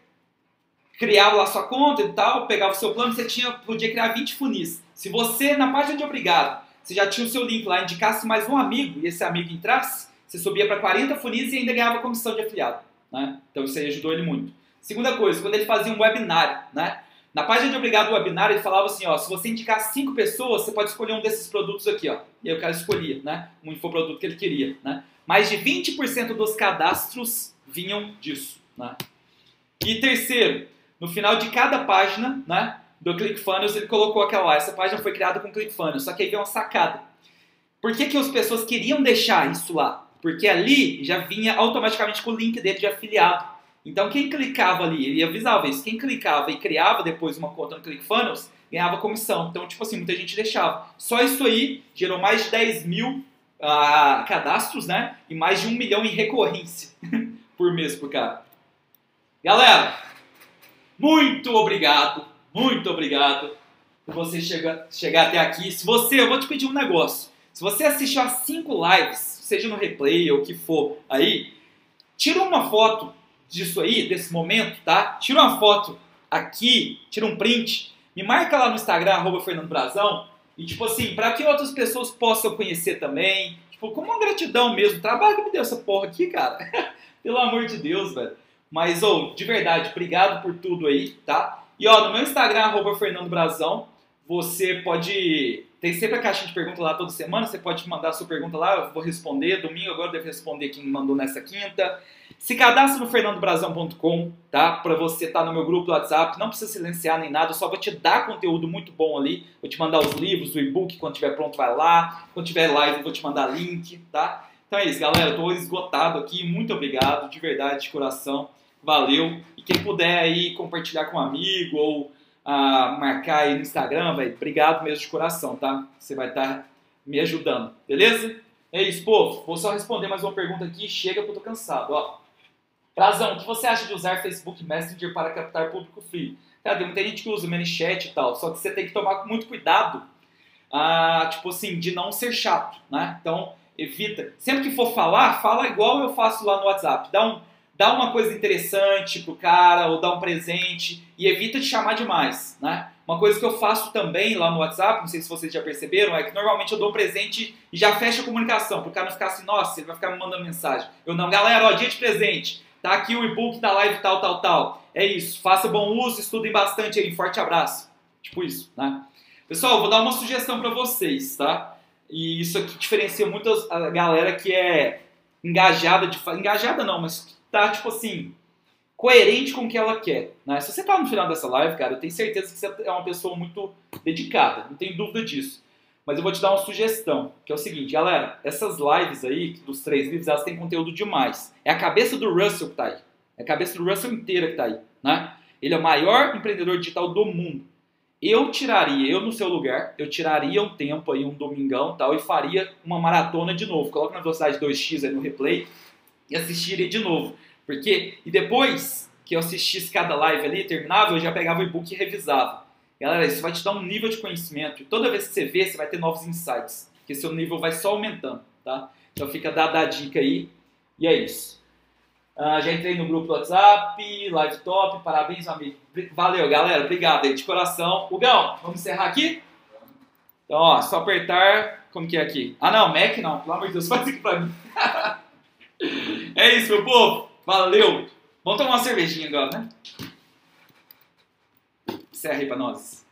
criava lá sua conta e tal, pegava o seu plano, você tinha, podia criar 20 funis. Se você, na página de obrigado, você já tinha o seu link lá, indicasse mais um amigo e esse amigo entrasse, você subia para 40 funis e ainda ganhava comissão de afiliado. Né? Então isso aí ajudou ele muito. Segunda coisa, quando ele fazia um webinário, né? Na página de obrigado do webinar, ele falava assim, ó, se você indicar cinco pessoas, você pode escolher um desses produtos aqui, ó. E aí o cara escolhia, né? Um infoproduto que ele queria, né? Mais de 20% dos cadastros vinham disso, né? E terceiro, no final de cada página, né, do ClickFunnels, ele colocou aquela lá, essa página foi criada com ClickFunnels, só que aí veio uma sacada. Por que, que as pessoas queriam deixar isso lá? Porque ali já vinha automaticamente com o link dele de afiliado. Então quem clicava ali, ele avisava isso, quem clicava e criava depois uma conta no ClickFunnels, ganhava comissão. Então, tipo assim, muita gente deixava. Só isso aí gerou mais de 10 mil uh, cadastros, né? E mais de um milhão em recorrência por mês por cara. Galera, muito obrigado, muito obrigado por você chegar, chegar até aqui. Se você, eu vou te pedir um negócio. Se você assistiu as cinco lives, seja no replay ou o que for aí, tira uma foto disso aí, desse momento, tá? Tira uma foto aqui, tira um print, me marca lá no Instagram, arroba Fernando Brazão, e tipo assim, para que outras pessoas possam conhecer também, tipo, como uma gratidão mesmo, trabalho que me deu essa porra aqui, cara. Pelo amor de Deus, velho. Mas, ô, oh, de verdade, obrigado por tudo aí, tá? E, ó, no meu Instagram, arroba Fernando Brazão, você pode... Tem sempre a caixinha de pergunta lá toda semana, você pode mandar a sua pergunta lá, eu vou responder. Domingo agora eu devo responder quem mandou nessa quinta. Se cadastre no fernandobrazão.com, tá? Para você estar tá no meu grupo do WhatsApp. Não precisa silenciar nem nada, só vou te dar conteúdo muito bom ali. Vou te mandar os livros, o e-book, quando tiver pronto vai lá. Quando tiver live, vou te mandar link, tá? Então é isso, galera. Estou esgotado aqui. Muito obrigado, de verdade, de coração. Valeu. E quem puder aí compartilhar com um amigo ou ah, marcar aí no Instagram, velho, obrigado mesmo de coração, tá? Você vai estar tá me ajudando, beleza? É isso, povo. Vou só responder mais uma pergunta aqui. Chega porque eu tô cansado, ó. Prazão, o que você acha de usar Facebook Messenger para captar público frio? Cara, tem muita gente que usa o ManyChat e tal, só que você tem que tomar muito cuidado, ah, tipo assim, de não ser chato, né? Então, evita. Sempre que for falar, fala igual eu faço lá no WhatsApp. Dá, um, dá uma coisa interessante pro cara, ou dá um presente, e evita de chamar demais, né? Uma coisa que eu faço também lá no WhatsApp, não sei se vocês já perceberam, é que normalmente eu dou um presente e já fecho a comunicação, para o cara não ficar assim, nossa, ele vai ficar me mandando mensagem. Eu não, galera, ó, dia de presente, tá aqui o e-book da live tal, tal, tal. É isso, faça bom uso, estudem bastante aí, forte abraço. Tipo isso, né? Pessoal, vou dar uma sugestão para vocês, tá? E isso aqui diferencia muito a galera que é engajada, de, engajada não, mas tá, tipo assim, coerente com o que ela quer. Né? Se você está no final dessa live, cara, eu tenho certeza que você é uma pessoa muito dedicada, não tenho dúvida disso. Mas eu vou te dar uma sugestão, que é o seguinte, galera, essas lives aí, dos três livros, elas têm conteúdo demais. É a cabeça do Russell que está aí. É a cabeça do Russell inteira que está aí. Né? Ele é o maior empreendedor digital do mundo. Eu tiraria, eu no seu lugar, eu tiraria um tempo aí, um domingão tal, e faria uma maratona de novo. Coloca na velocidade 2x aí no replay e assistiria de novo. Porque, e depois que eu assistisse cada live ali, terminava, eu já pegava o e-book e revisava. Galera, isso vai te dar um nível de conhecimento. E toda vez que você vê, você vai ter novos insights. Porque seu nível vai só aumentando, tá? Então fica dada a dica aí. E é isso. Uh, já entrei no grupo do WhatsApp, live top, parabéns, amigo. Valeu, galera. Obrigado aí, de coração. Hugão, vamos encerrar aqui? Então, ó, só apertar. Como que é aqui? Ah, não, Mac não. Pelo amor de Deus, faz aqui pra mim. é isso, meu povo. Valeu! Vamos tomar uma cervejinha agora, né? Encerra aí pra nós.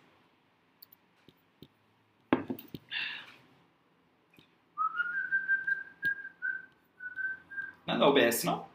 Não é da OBS, não?